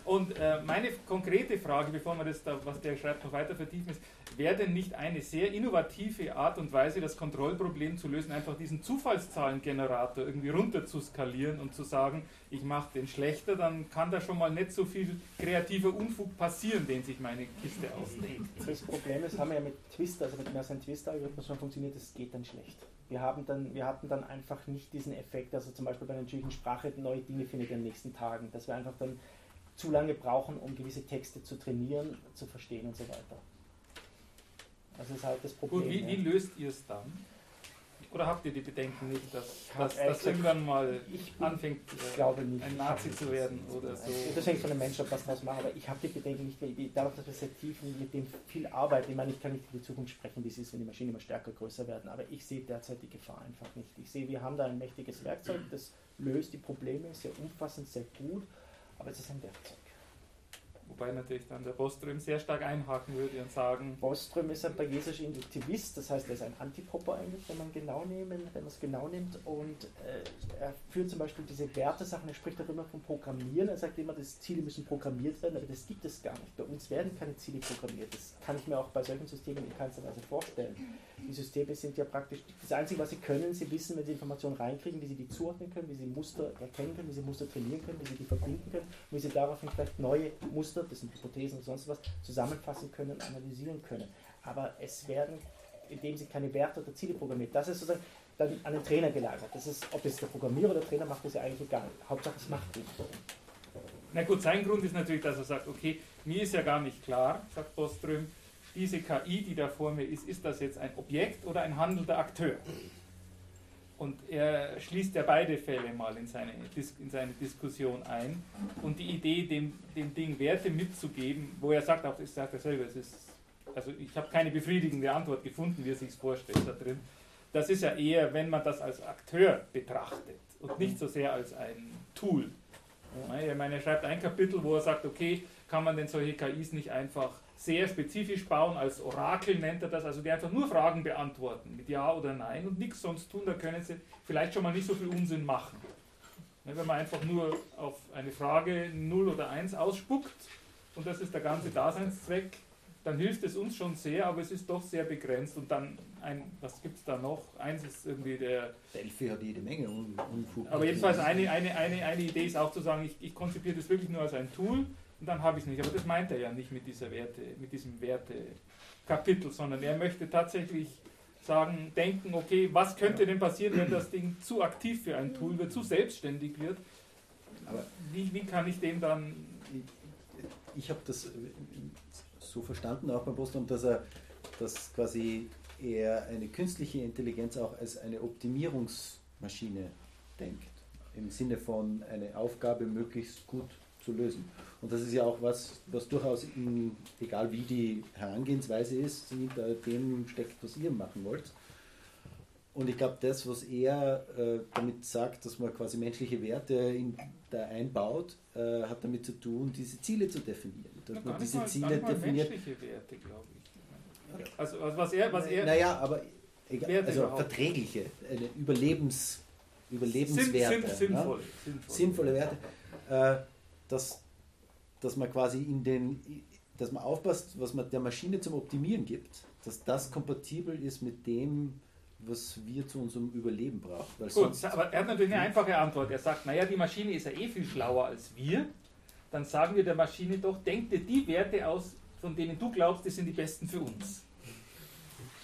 Und äh, meine konkrete Frage, bevor wir das, da, was der schreibt, noch weiter vertiefen, ist, wäre denn nicht eine sehr innovative Art und Weise, das Kontrollproblem zu lösen, einfach diesen Zufallszahlengenerator irgendwie runter zu skalieren und zu sagen, ich mache den schlechter, dann kann da schon mal nicht so viel kreativer Unfug passieren, den sich meine Kiste ausdenkt.
Das Problem ist, haben wir ja mit Twister, also mit Mersen Twister-Algorithmus schon funktioniert, das geht dann schlecht. Wir, haben dann, wir hatten dann einfach nicht diesen Effekt, also zum Beispiel bei der natürlichen Sprache neue Dinge findet in den nächsten Tagen, dass wir einfach dann zu lange brauchen, um gewisse Texte zu trainieren, zu verstehen und so weiter. Das ist halt das Problem.
Gut, wie,
ja.
wie löst ihr es dann? Oder habt ihr die Bedenken nicht, dass, dass,
gesagt-
irgendwann mal
ich
anfängt, äh,
glaube nicht.
ein Nazi zu werden oder so?
Das hängt von den Menschen ab, was draus machen, aber ich habe die Bedenken nicht, weil ich- dadurch, dass wir sehr tief mit dem viel arbeiten, ich meine, ich kann nicht für die Zukunft sprechen, wie es ist, wenn die Maschinen immer stärker, größer werden, aber ich sehe derzeit die Gefahr einfach nicht. Ich sehe, wir haben da ein mächtiges Werkzeug, das löst die Probleme, sehr umfassend, sehr gut, aber es ist ein Werkzeug.
Wobei natürlich dann der Boström sehr stark einhaken würde und sagen,
Boström ist ein bayesischer Induktivist, das heißt, er ist ein Antipopper eigentlich, wenn man genau nehmen, wenn man es genau nimmt. Und äh, er führt zum Beispiel diese Wertesachen, er spricht auch immer vom Programmieren. Er sagt immer, dass Ziele müssen programmiert werden, aber das gibt es gar nicht. Bei uns werden keine Ziele programmiert. Das kann ich mir auch bei solchen Systemen in keinster Weise vorstellen. Die Systeme sind ja praktisch das Einzige, was sie können. Sie wissen, wenn sie Informationen reinkriegen, wie sie die zuordnen können, wie sie Muster erkennen können, wie sie Muster trainieren können, wie sie die verbinden können, wie sie daraufhin vielleicht neue Muster, das sind Hypothesen und sonst was, zusammenfassen können und analysieren können. Aber es werden in dem Sinne keine Werte oder Ziele programmiert. Das ist sozusagen dann an den Trainer gelagert. Das ist, ob es der Programmierer oder der Trainer macht, ist ja eigentlich egal. Hauptsache es macht ihn.
Na gut, sein Grund ist natürlich, dass er sagt, okay, mir ist ja gar nicht klar, sagt Boström, diese KI, die da vor mir ist, ist das jetzt ein Objekt oder ein handelnder Akteur? Und er schließt ja beide Fälle mal in seine, in seine Diskussion ein. Und die Idee, dem, dem Ding Werte mitzugeben, wo er sagt, auch das sagt er selber, es ist, also ich habe keine befriedigende Antwort gefunden, wie er sich vorstellt da drin. Das ist ja eher, wenn man das als Akteur betrachtet und nicht so sehr als ein Tool. Ich meine, er schreibt ein Kapitel, wo er sagt, okay, kann man denn solche KIs nicht einfach sehr spezifisch bauen, als Orakel nennt er das, also die einfach nur Fragen beantworten mit Ja oder Nein und nichts sonst tun, da können sie vielleicht schon mal nicht so viel Unsinn machen. Ja, Wenn man einfach nur auf eine Frage 0 oder 1 ausspuckt und das ist der ganze Daseinszweck, dann hilft es uns schon sehr, aber es ist doch sehr begrenzt. Und dann, ein, was gibt es da noch? Eins ist irgendwie der.
Delphi hat jede Menge Unfug.
Aber jedenfalls eine, eine, eine, eine Idee ist auch zu sagen, ich, ich konzipiere das wirklich nur als ein Tool und dann habe ich es nicht. Aber das meint er ja nicht mit dieser Werte, mit diesem Wertekapitel, sondern er möchte tatsächlich sagen, denken, okay, was könnte denn passieren, wenn das Ding zu aktiv für ein Tool wird, zu selbstständig wird? Aber wie, wie kann ich dem dann.
Ich habe das so verstanden, auch beim Postdoc, dass er dass quasi er eine künstliche Intelligenz auch als eine Optimierungsmaschine denkt. Im Sinne von eine Aufgabe möglichst gut zu lösen. Und das ist ja auch was, was durchaus, in, egal wie die Herangehensweise ist, hinter dem steckt, was ihr machen wollt. Und ich glaube, das, was er äh, damit sagt, dass man quasi menschliche Werte in, da einbaut, äh, hat damit zu tun, diese Ziele zu definieren. Dass
Ja,
man diese
mal,
Ziele definiert.
menschliche Werte, glaube ich. Also, was er, was er.
Naja, aber egal, also
überhaupt.
verträgliche, Überlebens, Überlebenswerte.
Sinn- sinn- sinnvoll,
ja?
sinnvoll.
sinnvolle Werte, äh, dass, dass man quasi in den, dass man aufpasst, was man der Maschine zum Optimieren gibt, dass das kompatibel ist mit dem, was wir zu unserem Überleben brauchen.
Gut, aber er hat natürlich eine einfache Antwort. Er sagt, naja, die Maschine ist ja eh viel schlauer als wir. Dann sagen wir der Maschine doch, denk dir die Werte aus, von denen du glaubst, die sind die besten für uns.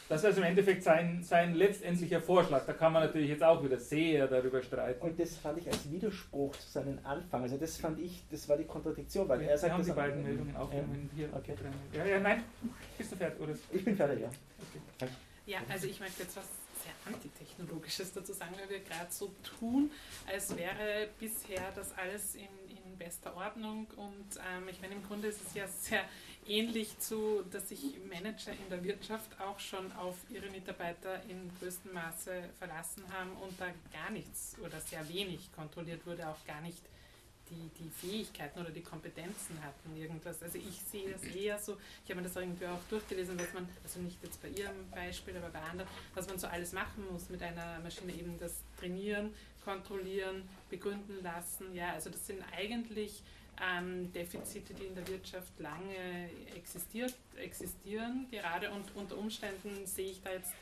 Das ist also im Endeffekt sein, sein letztendlicher Vorschlag. Da kann man natürlich jetzt auch wieder sehr darüber streiten.
Und das fand ich als Widerspruch zu seinem Anfang. Also das fand ich, das war die Kontradiktion, weil
Wir
er sagt,
haben die beiden Meldungen aufgenommen hier.
Okay.
Ja, ja, nein. Bist du fertig? Oder?
Ich bin fertig, ja.
Okay.
Ja, also ich möchte jetzt was sehr Antitechnologisches dazu sagen, weil wir gerade so tun, als wäre bisher das alles in, in bester Ordnung. Und ähm, ich meine, im Grunde ist es ja sehr ähnlich zu, dass sich Manager in der Wirtschaft auch schon auf ihre Mitarbeiter in größtem Maße verlassen haben und da gar nichts oder sehr wenig kontrolliert wurde, auch gar nicht die, die Fähigkeiten oder die Kompetenzen hatten, irgendwas. Also ich sehe das eher so, ich habe mir das irgendwie auch durchgelesen, was man, also nicht jetzt bei Ihrem Beispiel, aber bei anderen, was man so alles machen muss mit einer Maschine, eben das Trainieren, Kontrollieren, begründen lassen. Ja, also das sind eigentlich ähm, Defizite, die in der Wirtschaft lange existiert, existieren gerade und unter Umständen sehe ich da jetzt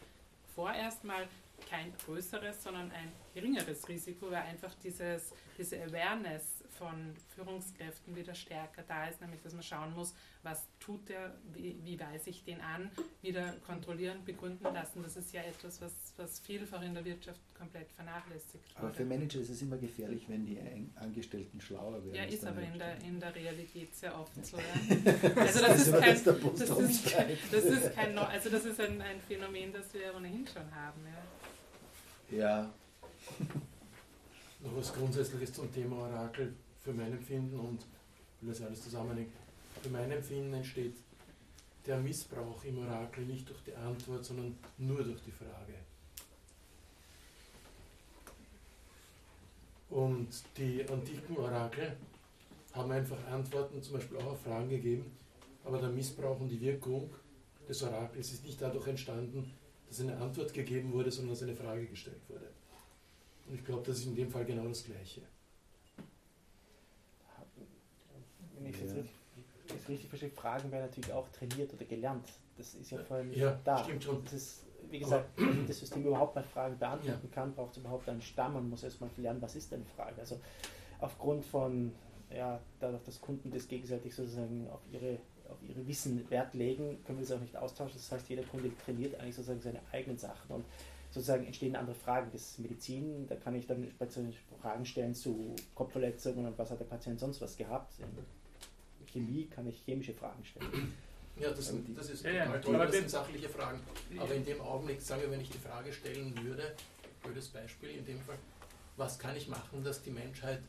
vorerst mal kein größeres, sondern ein geringeres Risiko, weil einfach dieses, diese Awareness von Führungskräften wieder stärker da ist, nämlich dass man schauen muss, was tut der, wie, wie weise ich den an, wieder kontrollieren, begründen lassen. Das ist ja etwas, was, was vielfach in der Wirtschaft komplett vernachlässigt
aber
wurde.
für Manager ist es immer gefährlich, wenn die Angestellten schlauer werden.
Ja, ist aber in der, in der Realität sehr oft so. Ja.
Das
Also das
ist
kein,
das
das kein, also das ist ein, ein Phänomen, das wir ohnehin schon haben. Ja.
Ja.
Noch was Grundsätzliches zum Thema Orakel für mein Empfinden und will das alles zusammenhängen. Für mein Empfinden entsteht der Missbrauch im Orakel nicht durch die Antwort, sondern nur durch die Frage. Und die antiken Orakel haben einfach Antworten zum Beispiel auch auf Fragen gegeben, aber der Missbrauch und die Wirkung des Orakels ist nicht dadurch entstanden, dass eine Antwort gegeben wurde, sondern dass eine Frage gestellt wurde. Und ich glaube, das ist in dem Fall genau das Gleiche.
Wenn ich es jetzt
Ja.
richtig, das richtig verstehe, Fragen werden natürlich auch trainiert oder gelernt. Das ist ja vor allem
Ja,
da.
stimmt schon.
Das ist, wie gesagt, damit das System überhaupt mal Fragen beantworten kann, braucht es überhaupt einen Stamm. Man muss erstmal lernen, was ist eine Frage. Also aufgrund von, ja, dadurch, dass Kunden das gegenseitig sozusagen auf ihre, auf ihre Wissen Wert legen, können wir das auch nicht austauschen. Das heißt, jeder Kunde trainiert eigentlich sozusagen seine eigenen Sachen und sozusagen entstehen andere Fragen. Das ist Medizin, da kann ich dann Fragen stellen zu Kopfverletzungen und was hat der Patient sonst was gehabt. In Chemie kann ich chemische Fragen stellen.
Ja, das,
Aber die-
das ist
Ja, ja,
total toll,
aber
das sind sachliche Fragen. Aber in dem Augenblick, sagen wir, wenn ich die Frage stellen würde, blödes Beispiel in dem Fall, was kann ich machen, dass die Menschheit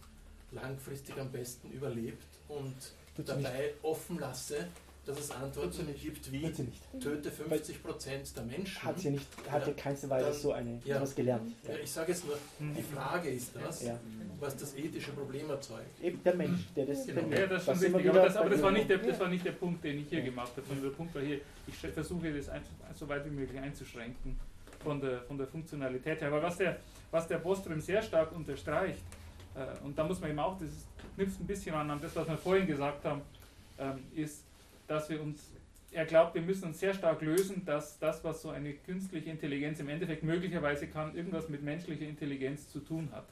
langfristig am besten überlebt und dabei offen lasse, dass es Antworten gibt wie
Tut sie nicht.
töte 50 Prozent der Menschen.
Hat sie nicht, hat ja keinster Weise
Dann-
so eine,
ja.
was gelernt.
Ja, ich sage jetzt nur, die Frage ist das,
Ja.
was das ethische Problem erzeugt.
Eben der Mensch, der das
Genau.
Ja, das ist schon richtig. Aber, das, aber das, war nicht der, das
Ja.
war nicht der Punkt, den ich hier gemacht habe, sondern der Punkt war hier, ich versuche das ein, so weit wie möglich einzuschränken von der, von der Funktionalität her. Aber was der, was der Bostrom sehr stark unterstreicht, äh, und da muss man eben auch, das knüpft ein bisschen an, an das, was wir vorhin gesagt haben, ähm, ist, dass wir uns er glaubt, wir müssen uns sehr stark lösen, dass das, was so eine künstliche Intelligenz im Endeffekt möglicherweise kann, irgendwas mit menschlicher Intelligenz zu tun hat.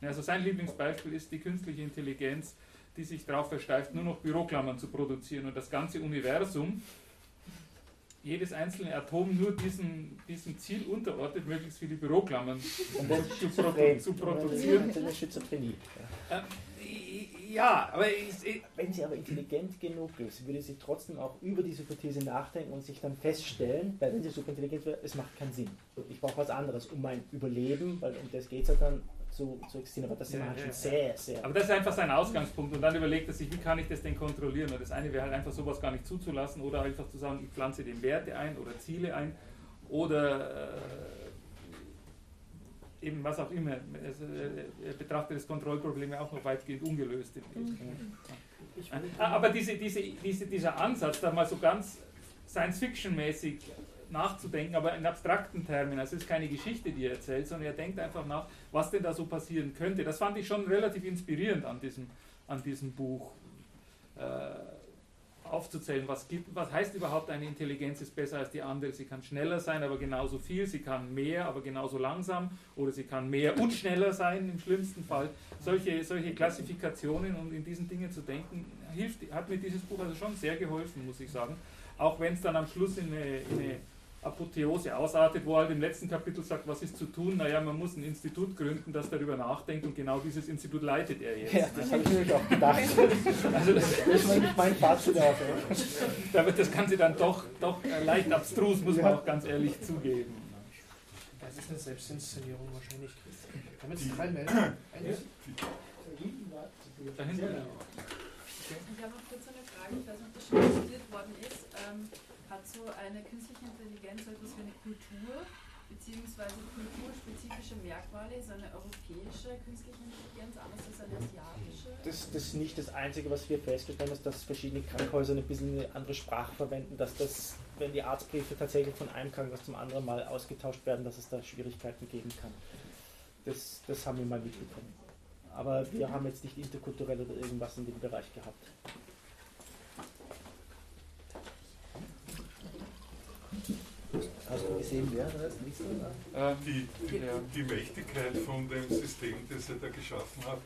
Ja. Also sein Lieblingsbeispiel ist die künstliche Intelligenz, die sich darauf versteift, nur noch Büroklammern zu produzieren und das ganze Universum, jedes einzelne Atom nur diesem, diesem Ziel unterordnet, möglichst viele Büroklammern zu, produ zu produzieren.
Schizophrenie.
Ja. Ähm, ja, aber ich, ich,
wenn sie aber intelligent genug ist, würde sie trotzdem auch über diese Hypothese nachdenken und sich dann feststellen, weil wenn sie super intelligent wäre, es macht keinen Sinn. Ich brauche was anderes, um mein Überleben, weil um das geht es ja dann zu, zu existieren. Aber das sind ja, halt schon sehr, sehr.
Aber das ist einfach sein Ausgangspunkt und dann überlegt er sich, wie kann ich das denn kontrollieren? Und das eine wäre halt einfach sowas gar nicht zuzulassen oder einfach zu sagen, ich pflanze dem Werte ein oder Ziele ein oder äh, eben was auch immer. Also, er betrachtet das Kontrollproblem ja auch noch weitgehend ungelöst. Mhm. Aber diese, diese, diese, dieser Ansatz, da mal so ganz Science-Fiction-mäßig nachzudenken, aber in abstrakten Termen. Also es ist keine Geschichte, die er erzählt, sondern er denkt einfach nach, was denn da so passieren könnte. Das fand ich schon relativ inspirierend an diesem, an diesem Buch. Äh, aufzuzählen, was, gibt, was heißt überhaupt, eine Intelligenz ist besser als die andere. Sie kann schneller sein, aber genauso viel. Sie kann mehr, aber genauso langsam. Oder sie kann mehr und schneller sein, im schlimmsten Fall. Solche, solche Klassifikationen und in diesen Dingen zu denken, hilft, hat mir dieses Buch also schon sehr geholfen, muss ich sagen. Auch wenn es dann am Schluss in eine, in eine Apotheose ausartet, wo er halt im letzten Kapitel sagt, was ist zu tun? Naja, man muss ein Institut gründen, das darüber nachdenkt und genau dieses Institut leitet er jetzt.
Ja, das habe ich mir auch gedacht. also das, das war nicht mein Fazit auch.
Da wird das Ganze dann doch, doch leicht abstrus, muss man auch ganz ehrlich zugeben.
Das ist eine Selbstinszenierung wahrscheinlich. Kann man jetzt drei melden?
Da hinten. Ich habe noch kurz eine Frage, ich weiß nicht, ob das schon diskutiert worden ist. Ähm, hat so eine künstliche Intelligenz so etwas wie eine Kultur, beziehungsweise kulturspezifische Merkmale? Ist eine europäische künstliche Intelligenz anders als eine asiatische?
Das, das ist nicht das Einzige, was wir festgestellt haben, ist, dass verschiedene Krankenhäuser ein bisschen eine andere Sprache verwenden, dass das, wenn die Arztbriefe tatsächlich von einem Krankenhaus zum anderen mal ausgetauscht werden, dass es da Schwierigkeiten geben kann. Das, das haben wir mal mitbekommen. Aber wir haben jetzt nicht interkulturell oder irgendwas in dem Bereich gehabt. Hast du gesehen, wer das ist?
Ähm, die, die, die Mächtigkeit von dem System, das er da geschaffen hat,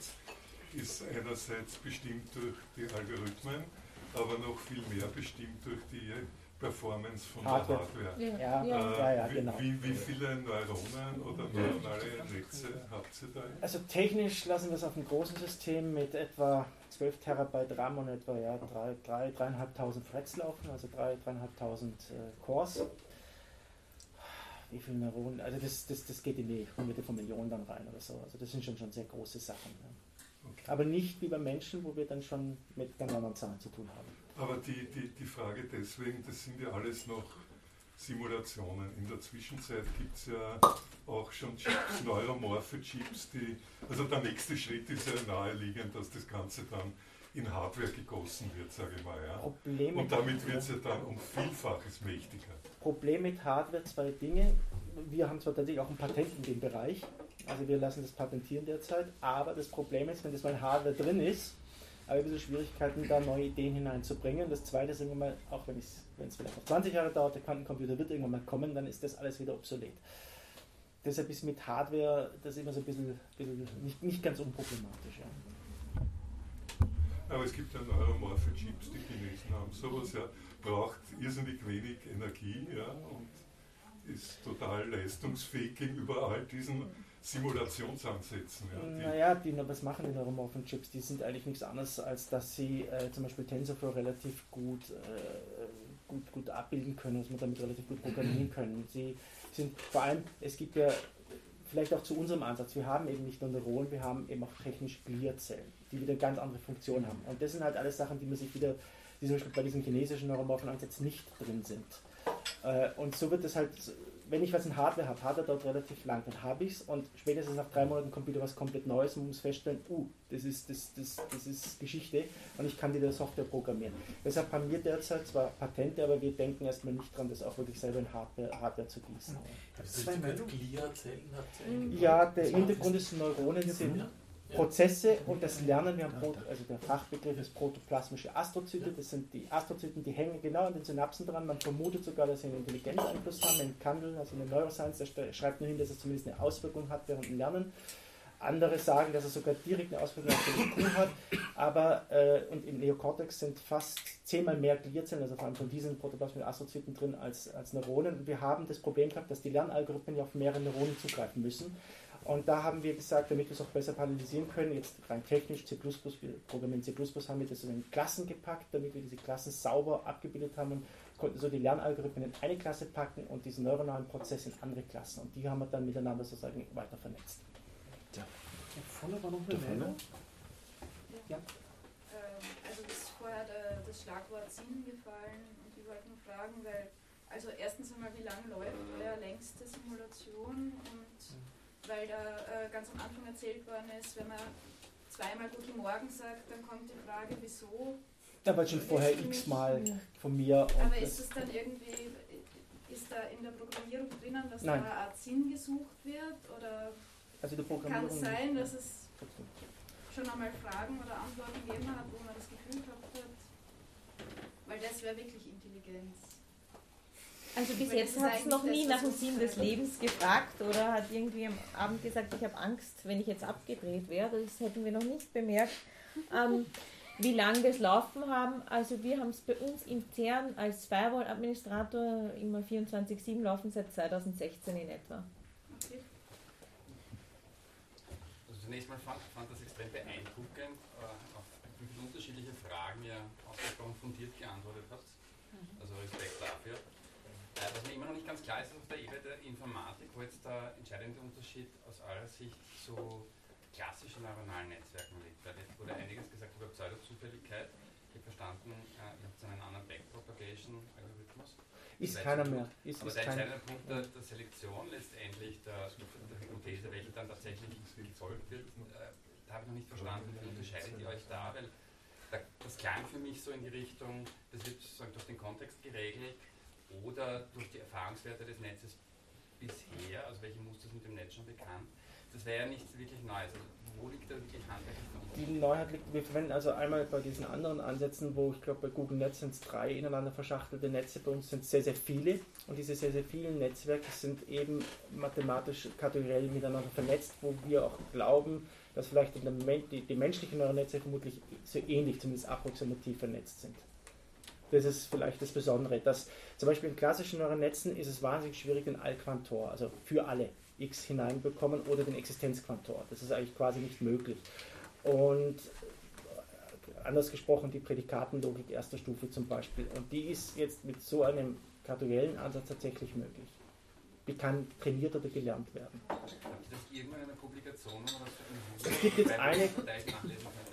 ist einerseits bestimmt durch die Algorithmen, aber noch viel mehr bestimmt durch die Performance von Hardware. der
Hardware. Ja, ja, äh, ja,
genau. Wie, wie, viele Neuronen oder neuronale Netze habt ihr da?
Also technisch lassen wir es auf einem großen System mit etwa 12 Terabyte RAM und etwa ja, 3, 3, 3.500 Threads laufen, also 3, 3.500 äh, Cores wie viele Neuronen, also das, das, das geht in die hunderte von Millionen dann rein oder so. Also das sind schon, schon sehr große Sachen. Ja. Okay. Aber nicht wie bei Menschen, wo wir dann schon mit ganz anderen Zahlen zu tun haben.
Aber die, die, die Frage deswegen, das sind ja alles noch Simulationen. In der Zwischenzeit gibt es ja auch schon Chips, neuromorphe Chips, die, also der nächste Schritt ist ja naheliegend, dass das Ganze dann in Hardware gegossen wird, sage ich mal. Ja.
Problem
Und damit wird es ja dann um Vielfaches mächtiger.
Problem mit Hardware zwei Dinge. Wir haben zwar tatsächlich auch ein Patent in dem Bereich, also wir lassen das patentieren derzeit, aber das Problem ist, wenn das mal in Hardware drin ist, habe ich ein bisschen Schwierigkeiten, da neue Ideen hineinzubringen. Das zweite ist irgendwann mal, auch wenn es vielleicht noch 20 Jahre dauert, der Quantencomputer wird irgendwann mal kommen, dann ist das alles wieder obsolet. Deshalb ist mit Hardware das immer so ein bisschen, bisschen nicht, nicht ganz unproblematisch. Ja.
Aber es gibt ja neuromorphe Chips, die Chinesen haben. Sowas ja braucht irrsinnig wenig Energie ja, und ist total leistungsfähig gegenüber all diesen Simulationsansätzen. Ja,
die naja, die, was machen die neuromorphen Chips? Die sind eigentlich nichts anderes, als dass sie äh, zum Beispiel TensorFlow relativ gut, äh, gut, gut abbilden können, dass man damit relativ gut programmieren können. Sie sind vor allem, es gibt ja vielleicht auch zu unserem Ansatz, wir haben eben nicht nur Neuronen, wir haben eben auch technisch Gliazellen, die wieder ganz andere Funktionen haben. Und das sind halt alles Sachen, die man sich wieder die zum Beispiel bei diesem chinesischen neuromorphen Ansatz nicht drin sind. Äh, und so wird es halt, wenn ich was in Hardware habe, Hardware dauert relativ lang, dann habe ich es und spätestens nach drei Monaten kommt wieder was komplett Neues und muss feststellen, uh, das ist, das, das, das ist Geschichte und ich kann die der Software programmieren. Deshalb haben wir derzeit zwar Patente, aber wir denken erstmal nicht dran, das auch wirklich selber in Hardware, Hardware zu gießen.
Das ist Gliazellen
Ja, der Hintergrund ist Neuronen sind Prozesse und das Lernen, wir haben also der Fachbegriff ist protoplasmische Astrozyte, das sind die Astrozyten, die hängen genau an den Synapsen dran, man vermutet sogar, dass sie einen Intelligenzeinfluss haben, in Kandel, also in der Neuroscience, der schreibt nur hin, dass es zumindest eine Auswirkung hat während dem Lernen. Andere sagen, dass es sogar direkt eine Auswirkung auf den IQ hat, aber äh, und im Neokortex sind fast zehnmal mehr Gliazellen, also vor allem von diesen protoplasmischen Astrozyten drin als, als Neuronen. Und wir haben das Problem gehabt, dass die Lernalgorithmen ja auf mehrere Neuronen zugreifen müssen. Und da haben wir gesagt, damit wir es auch besser parallelisieren können, jetzt rein technisch C++, wir programmieren C++, haben wir das in Klassen gepackt, damit wir diese Klassen sauber abgebildet haben und konnten so die Lernalgorithmen in eine Klasse packen und diesen neuronalen Prozess in andere Klassen. Und die haben wir dann miteinander sozusagen weiter vernetzt.
Ja. Da vorne war noch eine Meldung. Ja.
Ähm, also ist vorher der, das Schlagwort Sinn gefallen und ich wollte nur fragen, weil, also erstens einmal, wie lange läuft euer längste Simulation und weil da äh, ganz am Anfang erzählt worden ist, wenn man zweimal Guten Morgen sagt, dann kommt die Frage, wieso.
Da war schon vorher x-mal von mir.
Aber ist es dann irgendwie, ist da in der Programmierung drinnen, dass
Nein.
da eine Art Sinn gesucht wird? Oder
Also
kann es sein, dass es schon einmal Fragen oder Antworten gegeben hat, wo man das Gefühl gehabt hat? Weil das wäre wirklich Intelligenz.
Also bis jetzt
das
hat es noch nie
das,
nach dem Sinn des. Lebens gefragt oder hat irgendwie am Abend gesagt, ich habe Angst, wenn ich jetzt abgedreht werde. Das hätten wir noch nicht bemerkt. Ähm, wie lange wir es laufen haben, also wir haben es bei uns intern als Firewall-Administrator immer 24-7 laufen seit 2016 in etwa.
Also zunächst mal fand, fand das extrem beeindruckend, äh, auf wie viele unterschiedliche Fragen ihr ausgesprochen fundiert geantwortet habt. Also Respekt dafür. Äh, was mir immer noch nicht ganz klar ist, ist auf der Ebene der Informatik, wo jetzt der entscheidende Unterschied aus eurer Sicht zu klassischen neuronalen Netzwerken liegt. Weil jetzt wurde einiges gesagt über Pseudozufälligkeit. Ich habe verstanden, äh, ihr habt einen anderen Backpropagation-Algorithmus.
Ist
Vielleicht
keiner mehr. Ist-
aber
ist
der entscheidende Punkt der, der Selektion letztendlich, der, der Hypothese, welche dann tatsächlich gefolgt wird, äh, da habe ich noch nicht verstanden, wie unterscheidet ihr euch da? Weil da, das klang für mich so in die Richtung, das wird sozusagen durch den Kontext geregelt oder durch die Erfahrungswerte des Netzes bisher, also welche Muster sind dem Netz schon bekannt. Das wäre ja nichts wirklich Neues. Also wo liegt da wirklich Unterschied?
Die Neuheit liegt, wir verwenden also einmal bei diesen anderen Ansätzen, wo ich glaube bei Google Netz sind es drei ineinander verschachtelte Netze, bei uns sind es sehr, sehr viele und diese sehr, sehr vielen Netzwerke sind eben mathematisch kategoriell miteinander vernetzt, wo wir auch glauben, dass vielleicht die, die menschlichen Neuronetze vermutlich so ähnlich, zumindest approximativ vernetzt sind. Das ist vielleicht das Besondere, dass zum Beispiel in klassischen Neuronetzen ist es wahnsinnig schwierig, den Allquantor, also für alle x hineinbekommen oder den Existenzquantor. Das ist eigentlich quasi nicht möglich. Und äh, anders gesprochen, die Prädikatenlogik erster Stufe zum Beispiel. Und die ist jetzt mit so einem kategoriellen Ansatz tatsächlich möglich. Die kann trainiert oder gelernt werden.
Irgendwann in einer Publikation
Es gibt jetzt eine?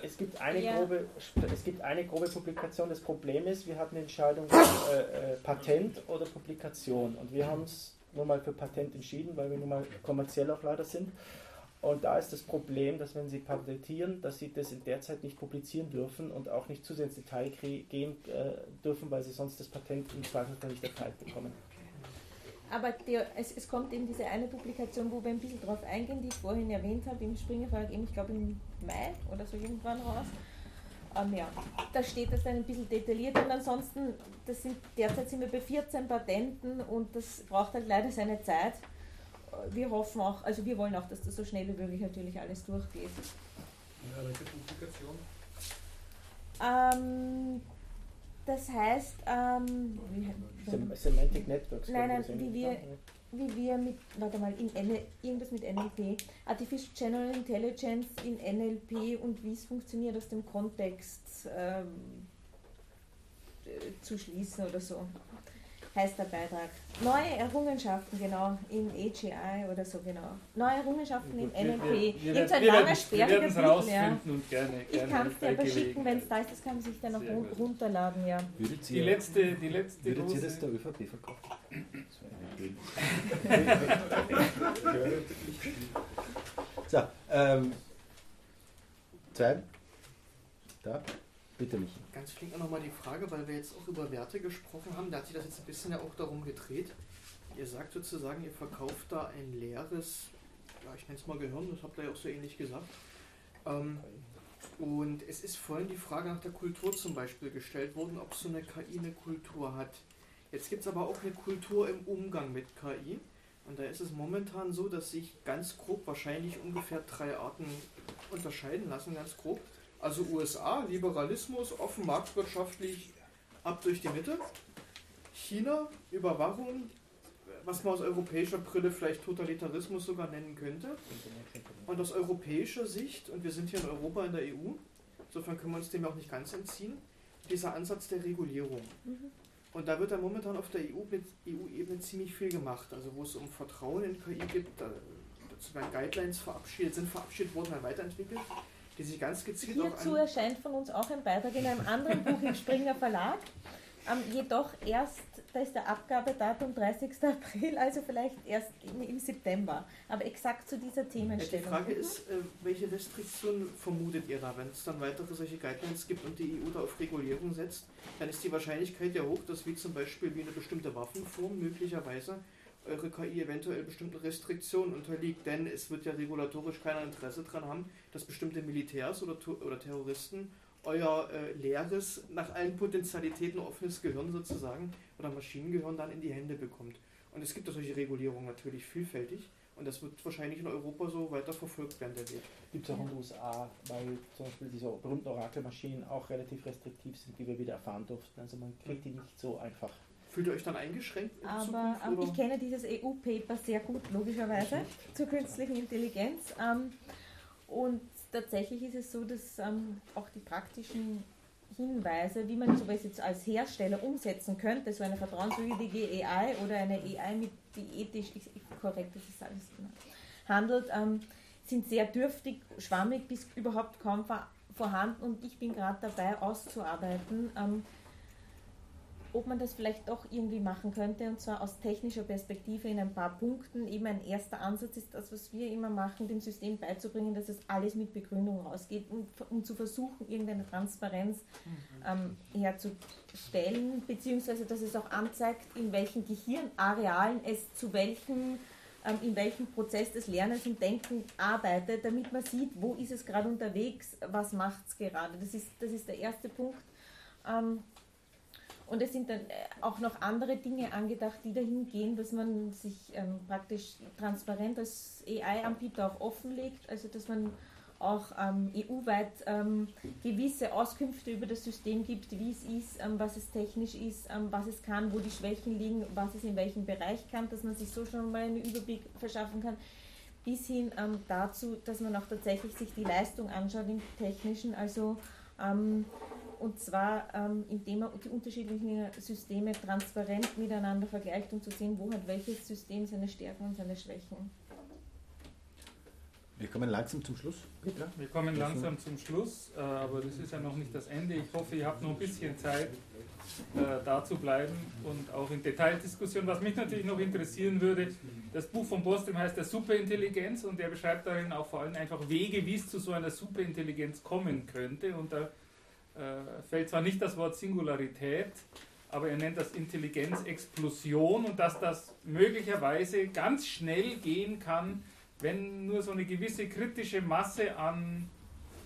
Es gibt eine,
Ja.
grobe, es gibt eine grobe Publikation. Das Problem ist, wir hatten die Entscheidung äh, äh, Patent oder Publikation. Und wir haben es nur mal für Patent entschieden, weil wir nun mal kommerziell auch leider sind. Und da ist das Problem, dass wenn Sie patentieren, dass Sie das in der Zeit nicht publizieren dürfen und auch nicht zu sehr ins Detail gehen äh, dürfen, weil Sie sonst das Patent im Zweifelsfall nicht erteilt bekommen.
Aber der, es, es kommt eben diese eine Publikation, wo wir ein bisschen drauf eingehen, die ich vorhin erwähnt habe, im Springer Verlag, eben, ich glaube im Mai oder so irgendwann raus. Ähm, ja, da steht das dann ein bisschen detailliert und ansonsten, das sind, derzeit sind wir bei 14 Patenten und das braucht halt leider seine Zeit. Äh, Wir hoffen auch, also wir wollen auch, dass das so schnell wie möglich natürlich alles durchgeht.
Ja, welche Publikation?
Ähm, das heißt, ähm,
Semantic Networks.
Nein, nein, wie wir, wie wir mit, warte mal, in N irgendwas mit NLP, Artificial General Intelligence in NLP und wie es funktioniert aus dem Kontext ähm, äh, zu schließen oder so. Heißt der Beitrag. Neue Errungenschaften, genau, in AGI oder so, genau. Neue Errungenschaften in
Wir-
NLP.
werden-
so ein langer, sperriger Titel, ja.
rausfinden und gerne-
Ich
gerne
kann es dir aber schicken, wenn es da ist, das kann man sich dann auch
Sehr
run-
gut.
runterladen, ja.
Würdet
Die
ihr,
letzte, die letzte
würdet ihr
große-
das der ÖVP verkaufen? Das wäre eine Idee. so, ähm, zwei. Da, bitte mich.
Ganz flink auch nochmal die Frage, weil wir jetzt auch über Werte gesprochen haben, da hat sich das jetzt ein bisschen ja auch darum gedreht. Ihr sagt sozusagen, ihr verkauft da ein leeres, ja ich nenne es mal Gehirn, das habt ihr ja auch so ähnlich gesagt. Ähm, und es ist vorhin die Frage nach der Kultur zum Beispiel gestellt worden, ob so eine KI eine Kultur hat. Jetzt gibt es aber auch eine Kultur im Umgang mit KI. Und da ist es momentan so, dass sich ganz grob wahrscheinlich ungefähr drei Arten unterscheiden lassen, ganz grob. Also USA, Liberalismus, offen marktwirtschaftlich, ab durch die Mitte. China, Überwachung, was man aus europäischer Brille vielleicht Totalitarismus sogar nennen könnte. Und aus europäischer Sicht, und wir sind hier in Europa in der EU, insofern können wir uns dem auch nicht ganz entziehen, dieser Ansatz der Regulierung.
Mhm.
Und da wird ja momentan auf der EU-Ebene ziemlich viel gemacht. Also wo es um Vertrauen in KI gibt, da, dazu werden Guidelines verabschiedet, sind verabschiedet worden, dann weiterentwickelt, die sich ganz gezielt
Hierzu erscheint von uns auch ein Beitrag in einem anderen Buch im Springer Verlag. Ähm, jedoch erst, da ist der Abgabedatum 30. April, also vielleicht erst im, im September. Aber exakt zu dieser
Ja, die
Themenstellung.
Frage ist, äh, welche Restriktionen vermutet ihr da? Wenn es dann weitere solche Guidelines gibt und die EU da auf Regulierung setzt, dann ist die Wahrscheinlichkeit ja hoch, dass wie zum Beispiel wie eine bestimmte Waffenform möglicherweise eure KI eventuell bestimmten Restriktionen unterliegt. Denn es wird ja regulatorisch keiner Interesse daran haben, dass bestimmte Militärs oder, oder Terroristen euer äh, leeres, nach allen Potenzialitäten offenes Gehirn sozusagen oder Maschinengehirn dann in die Hände bekommt. Und es gibt ja solche Regulierungen natürlich vielfältig. Und das wird wahrscheinlich in Europa so weiter verfolgt werden, der Weg.
Gibt es auch in den USA, weil zum Beispiel diese berühmten Orakelmaschinen auch relativ restriktiv sind, wie wir wieder erfahren durften. Also man kriegt die nicht so einfach.
Fühlt ihr euch dann eingeschränkt in
Aber
Zukunft?
ähm, ich kenne dieses EU-Paper sehr gut, logischerweise, zur künstlichen Intelligenz. Ähm, und tatsächlich ist es so, dass ähm, auch die praktischen Hinweise, wie man sowas jetzt als Hersteller umsetzen könnte, so eine vertrauenswürdige AI oder eine AI, mit die ethisch korrekt das ist alles genau, handelt, ähm, sind sehr dürftig, schwammig bis überhaupt kaum vor- vorhanden und ich bin gerade dabei auszuarbeiten, ob man das vielleicht doch irgendwie machen könnte und zwar aus technischer Perspektive in ein paar Punkten. Eben ein erster Ansatz ist das, was wir immer machen, dem System beizubringen, dass es alles mit Begründung rausgeht, um, um zu versuchen, irgendeine Transparenz ähm, herzustellen, beziehungsweise dass es auch anzeigt, in welchen Gehirnarealen es zu welchen ähm, in welchem Prozess des Lernens und Denken arbeitet, damit man sieht, wo ist es gerade unterwegs, was macht es gerade. Das ist, das ist der erste Punkt. Ähm, und es sind dann äh, auch noch andere Dinge angedacht, die dahin gehen, dass man sich ähm, praktisch transparent als AI-Anbieter auch offenlegt, also dass man auch ähm, EU-weit ähm, gewisse Auskünfte über das System gibt, wie es ist, ähm, was es technisch ist, ähm, was es kann, wo die Schwächen liegen, was es in welchem Bereich kann, dass man sich so schon mal einen Überblick verschaffen kann, bis hin ähm, dazu, dass man auch tatsächlich sich die Leistung anschaut im technischen, also und zwar ähm, indem man die unterschiedlichen Systeme transparent miteinander vergleicht, um zu sehen, wo hat welches System seine Stärken und seine Schwächen.
Wir kommen langsam zum Schluss.
Ja, wir kommen langsam zum Schluss, äh, aber das ist ja noch nicht das Ende. Ich hoffe, ihr habt noch ein bisschen Zeit, äh, da zu bleiben und auch in Detaildiskussion. Was mich natürlich noch interessieren würde, das Buch von Boston heißt der Superintelligenz und er beschreibt darin auch vor allem einfach Wege, wie es zu so einer Superintelligenz kommen könnte. Und da äh, fällt zwar nicht das Wort Singularität, aber er nennt das Intelligenzexplosion und dass das möglicherweise ganz schnell gehen kann, wenn nur so eine gewisse kritische Masse an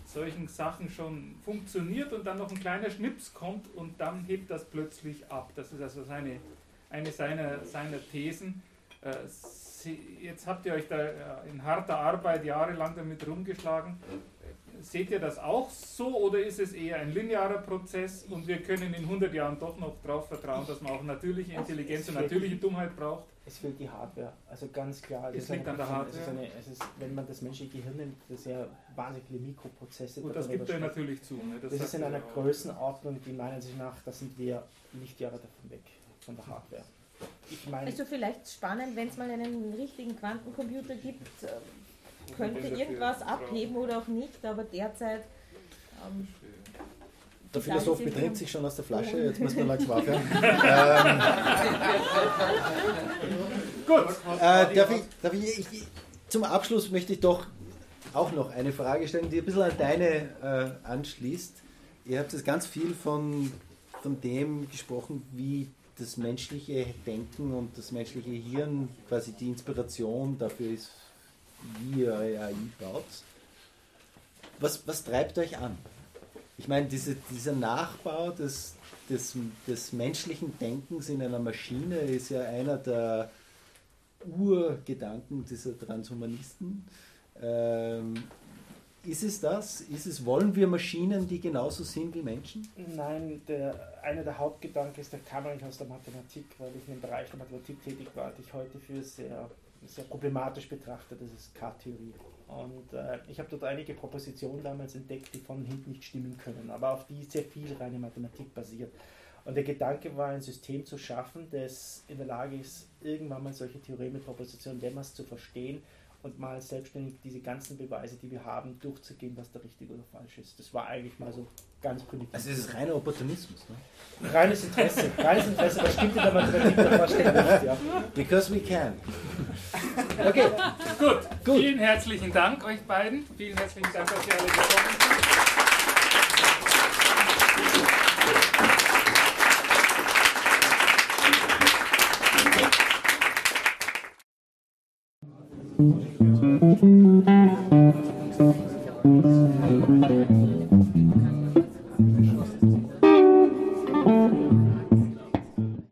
solchen Sachen schon funktioniert und dann noch ein kleiner Schnips kommt und dann hebt das plötzlich ab. Das ist also seine, eine seiner, seiner Thesen. Äh, Sie, jetzt habt ihr euch da äh, in harter Arbeit jahrelang damit rumgeschlagen. Seht ihr das auch so oder ist es eher ein linearer Prozess und wir können in 100 Jahren doch noch darauf vertrauen, dass man auch natürliche Intelligenz und natürliche Dummheit braucht?
Es fehlt die Hardware. Also ganz klar.
Es
ist
liegt an der
Es ist
Hardware?
eine, es ist, wenn man das menschliche Gehirn nimmt, das ist ja wahnsinnig viele Mikroprozesse.
Gut,
da
das gibt er natürlich zu, ne? Das
Das, ist in
er
einer
auch.
Größenordnung, die meiner Ansicht nach, da sind wir Lichtjahre davon weg, von der Hardware. Ich meine,
Also vielleicht spannend, wenn es mal einen richtigen Quantencomputer gibt, könnte irgendwas abheben oder auch nicht, aber derzeit. Ähm,
Der Philosoph betrinkt sich schon aus der Flasche, jetzt müssen wir langsam aufhören. ähm, Gut, äh, darf ich, darf ich, ich, zum Abschluss möchte ich doch auch noch eine Frage stellen, die ein bisschen an deine äh, anschließt. Ihr habt jetzt ganz viel von, von dem gesprochen, wie das menschliche Denken und das menschliche Hirn quasi die Inspiration dafür ist, wie ihr AI baut. was, was treibt euch an? Ich meine, diese, dieser Nachbau des, des, des menschlichen Denkens in einer Maschine ist ja einer der Urgedanken dieser Transhumanisten. Ähm, ist es das? Ist es, wollen wir Maschinen, die genauso sind wie Menschen?
Nein, der, einer der Hauptgedanken ist, der kam eigentlich aus der Mathematik, weil ich im Bereich der Mathematik tätig war, die ich heute für sehr, sehr problematisch betrachte, das ist K-Theorie. Und äh, ich habe dort einige Propositionen damals entdeckt, die von hinten nicht stimmen können, aber auf die sehr viel reine Mathematik basiert. Und der Gedanke war, ein System zu schaffen, das in der Lage ist, irgendwann mal solche Theoreme, Propositionen Demmers zu verstehen und mal selbstständig diese ganzen Beweise, die wir haben, durchzugehen, was da richtig oder falsch ist. Das war eigentlich mal so ganz primitiv.
Also es ist reiner Opportunismus, ne?
Reines Interesse, reines Interesse, das stimmt in der Mathematik davor steht nicht, ja.
Because we can.
Okay, gut. gut. Vielen herzlichen Dank euch beiden. Vielen herzlichen Dank, dass ihr alle gekommen seid. Thank you.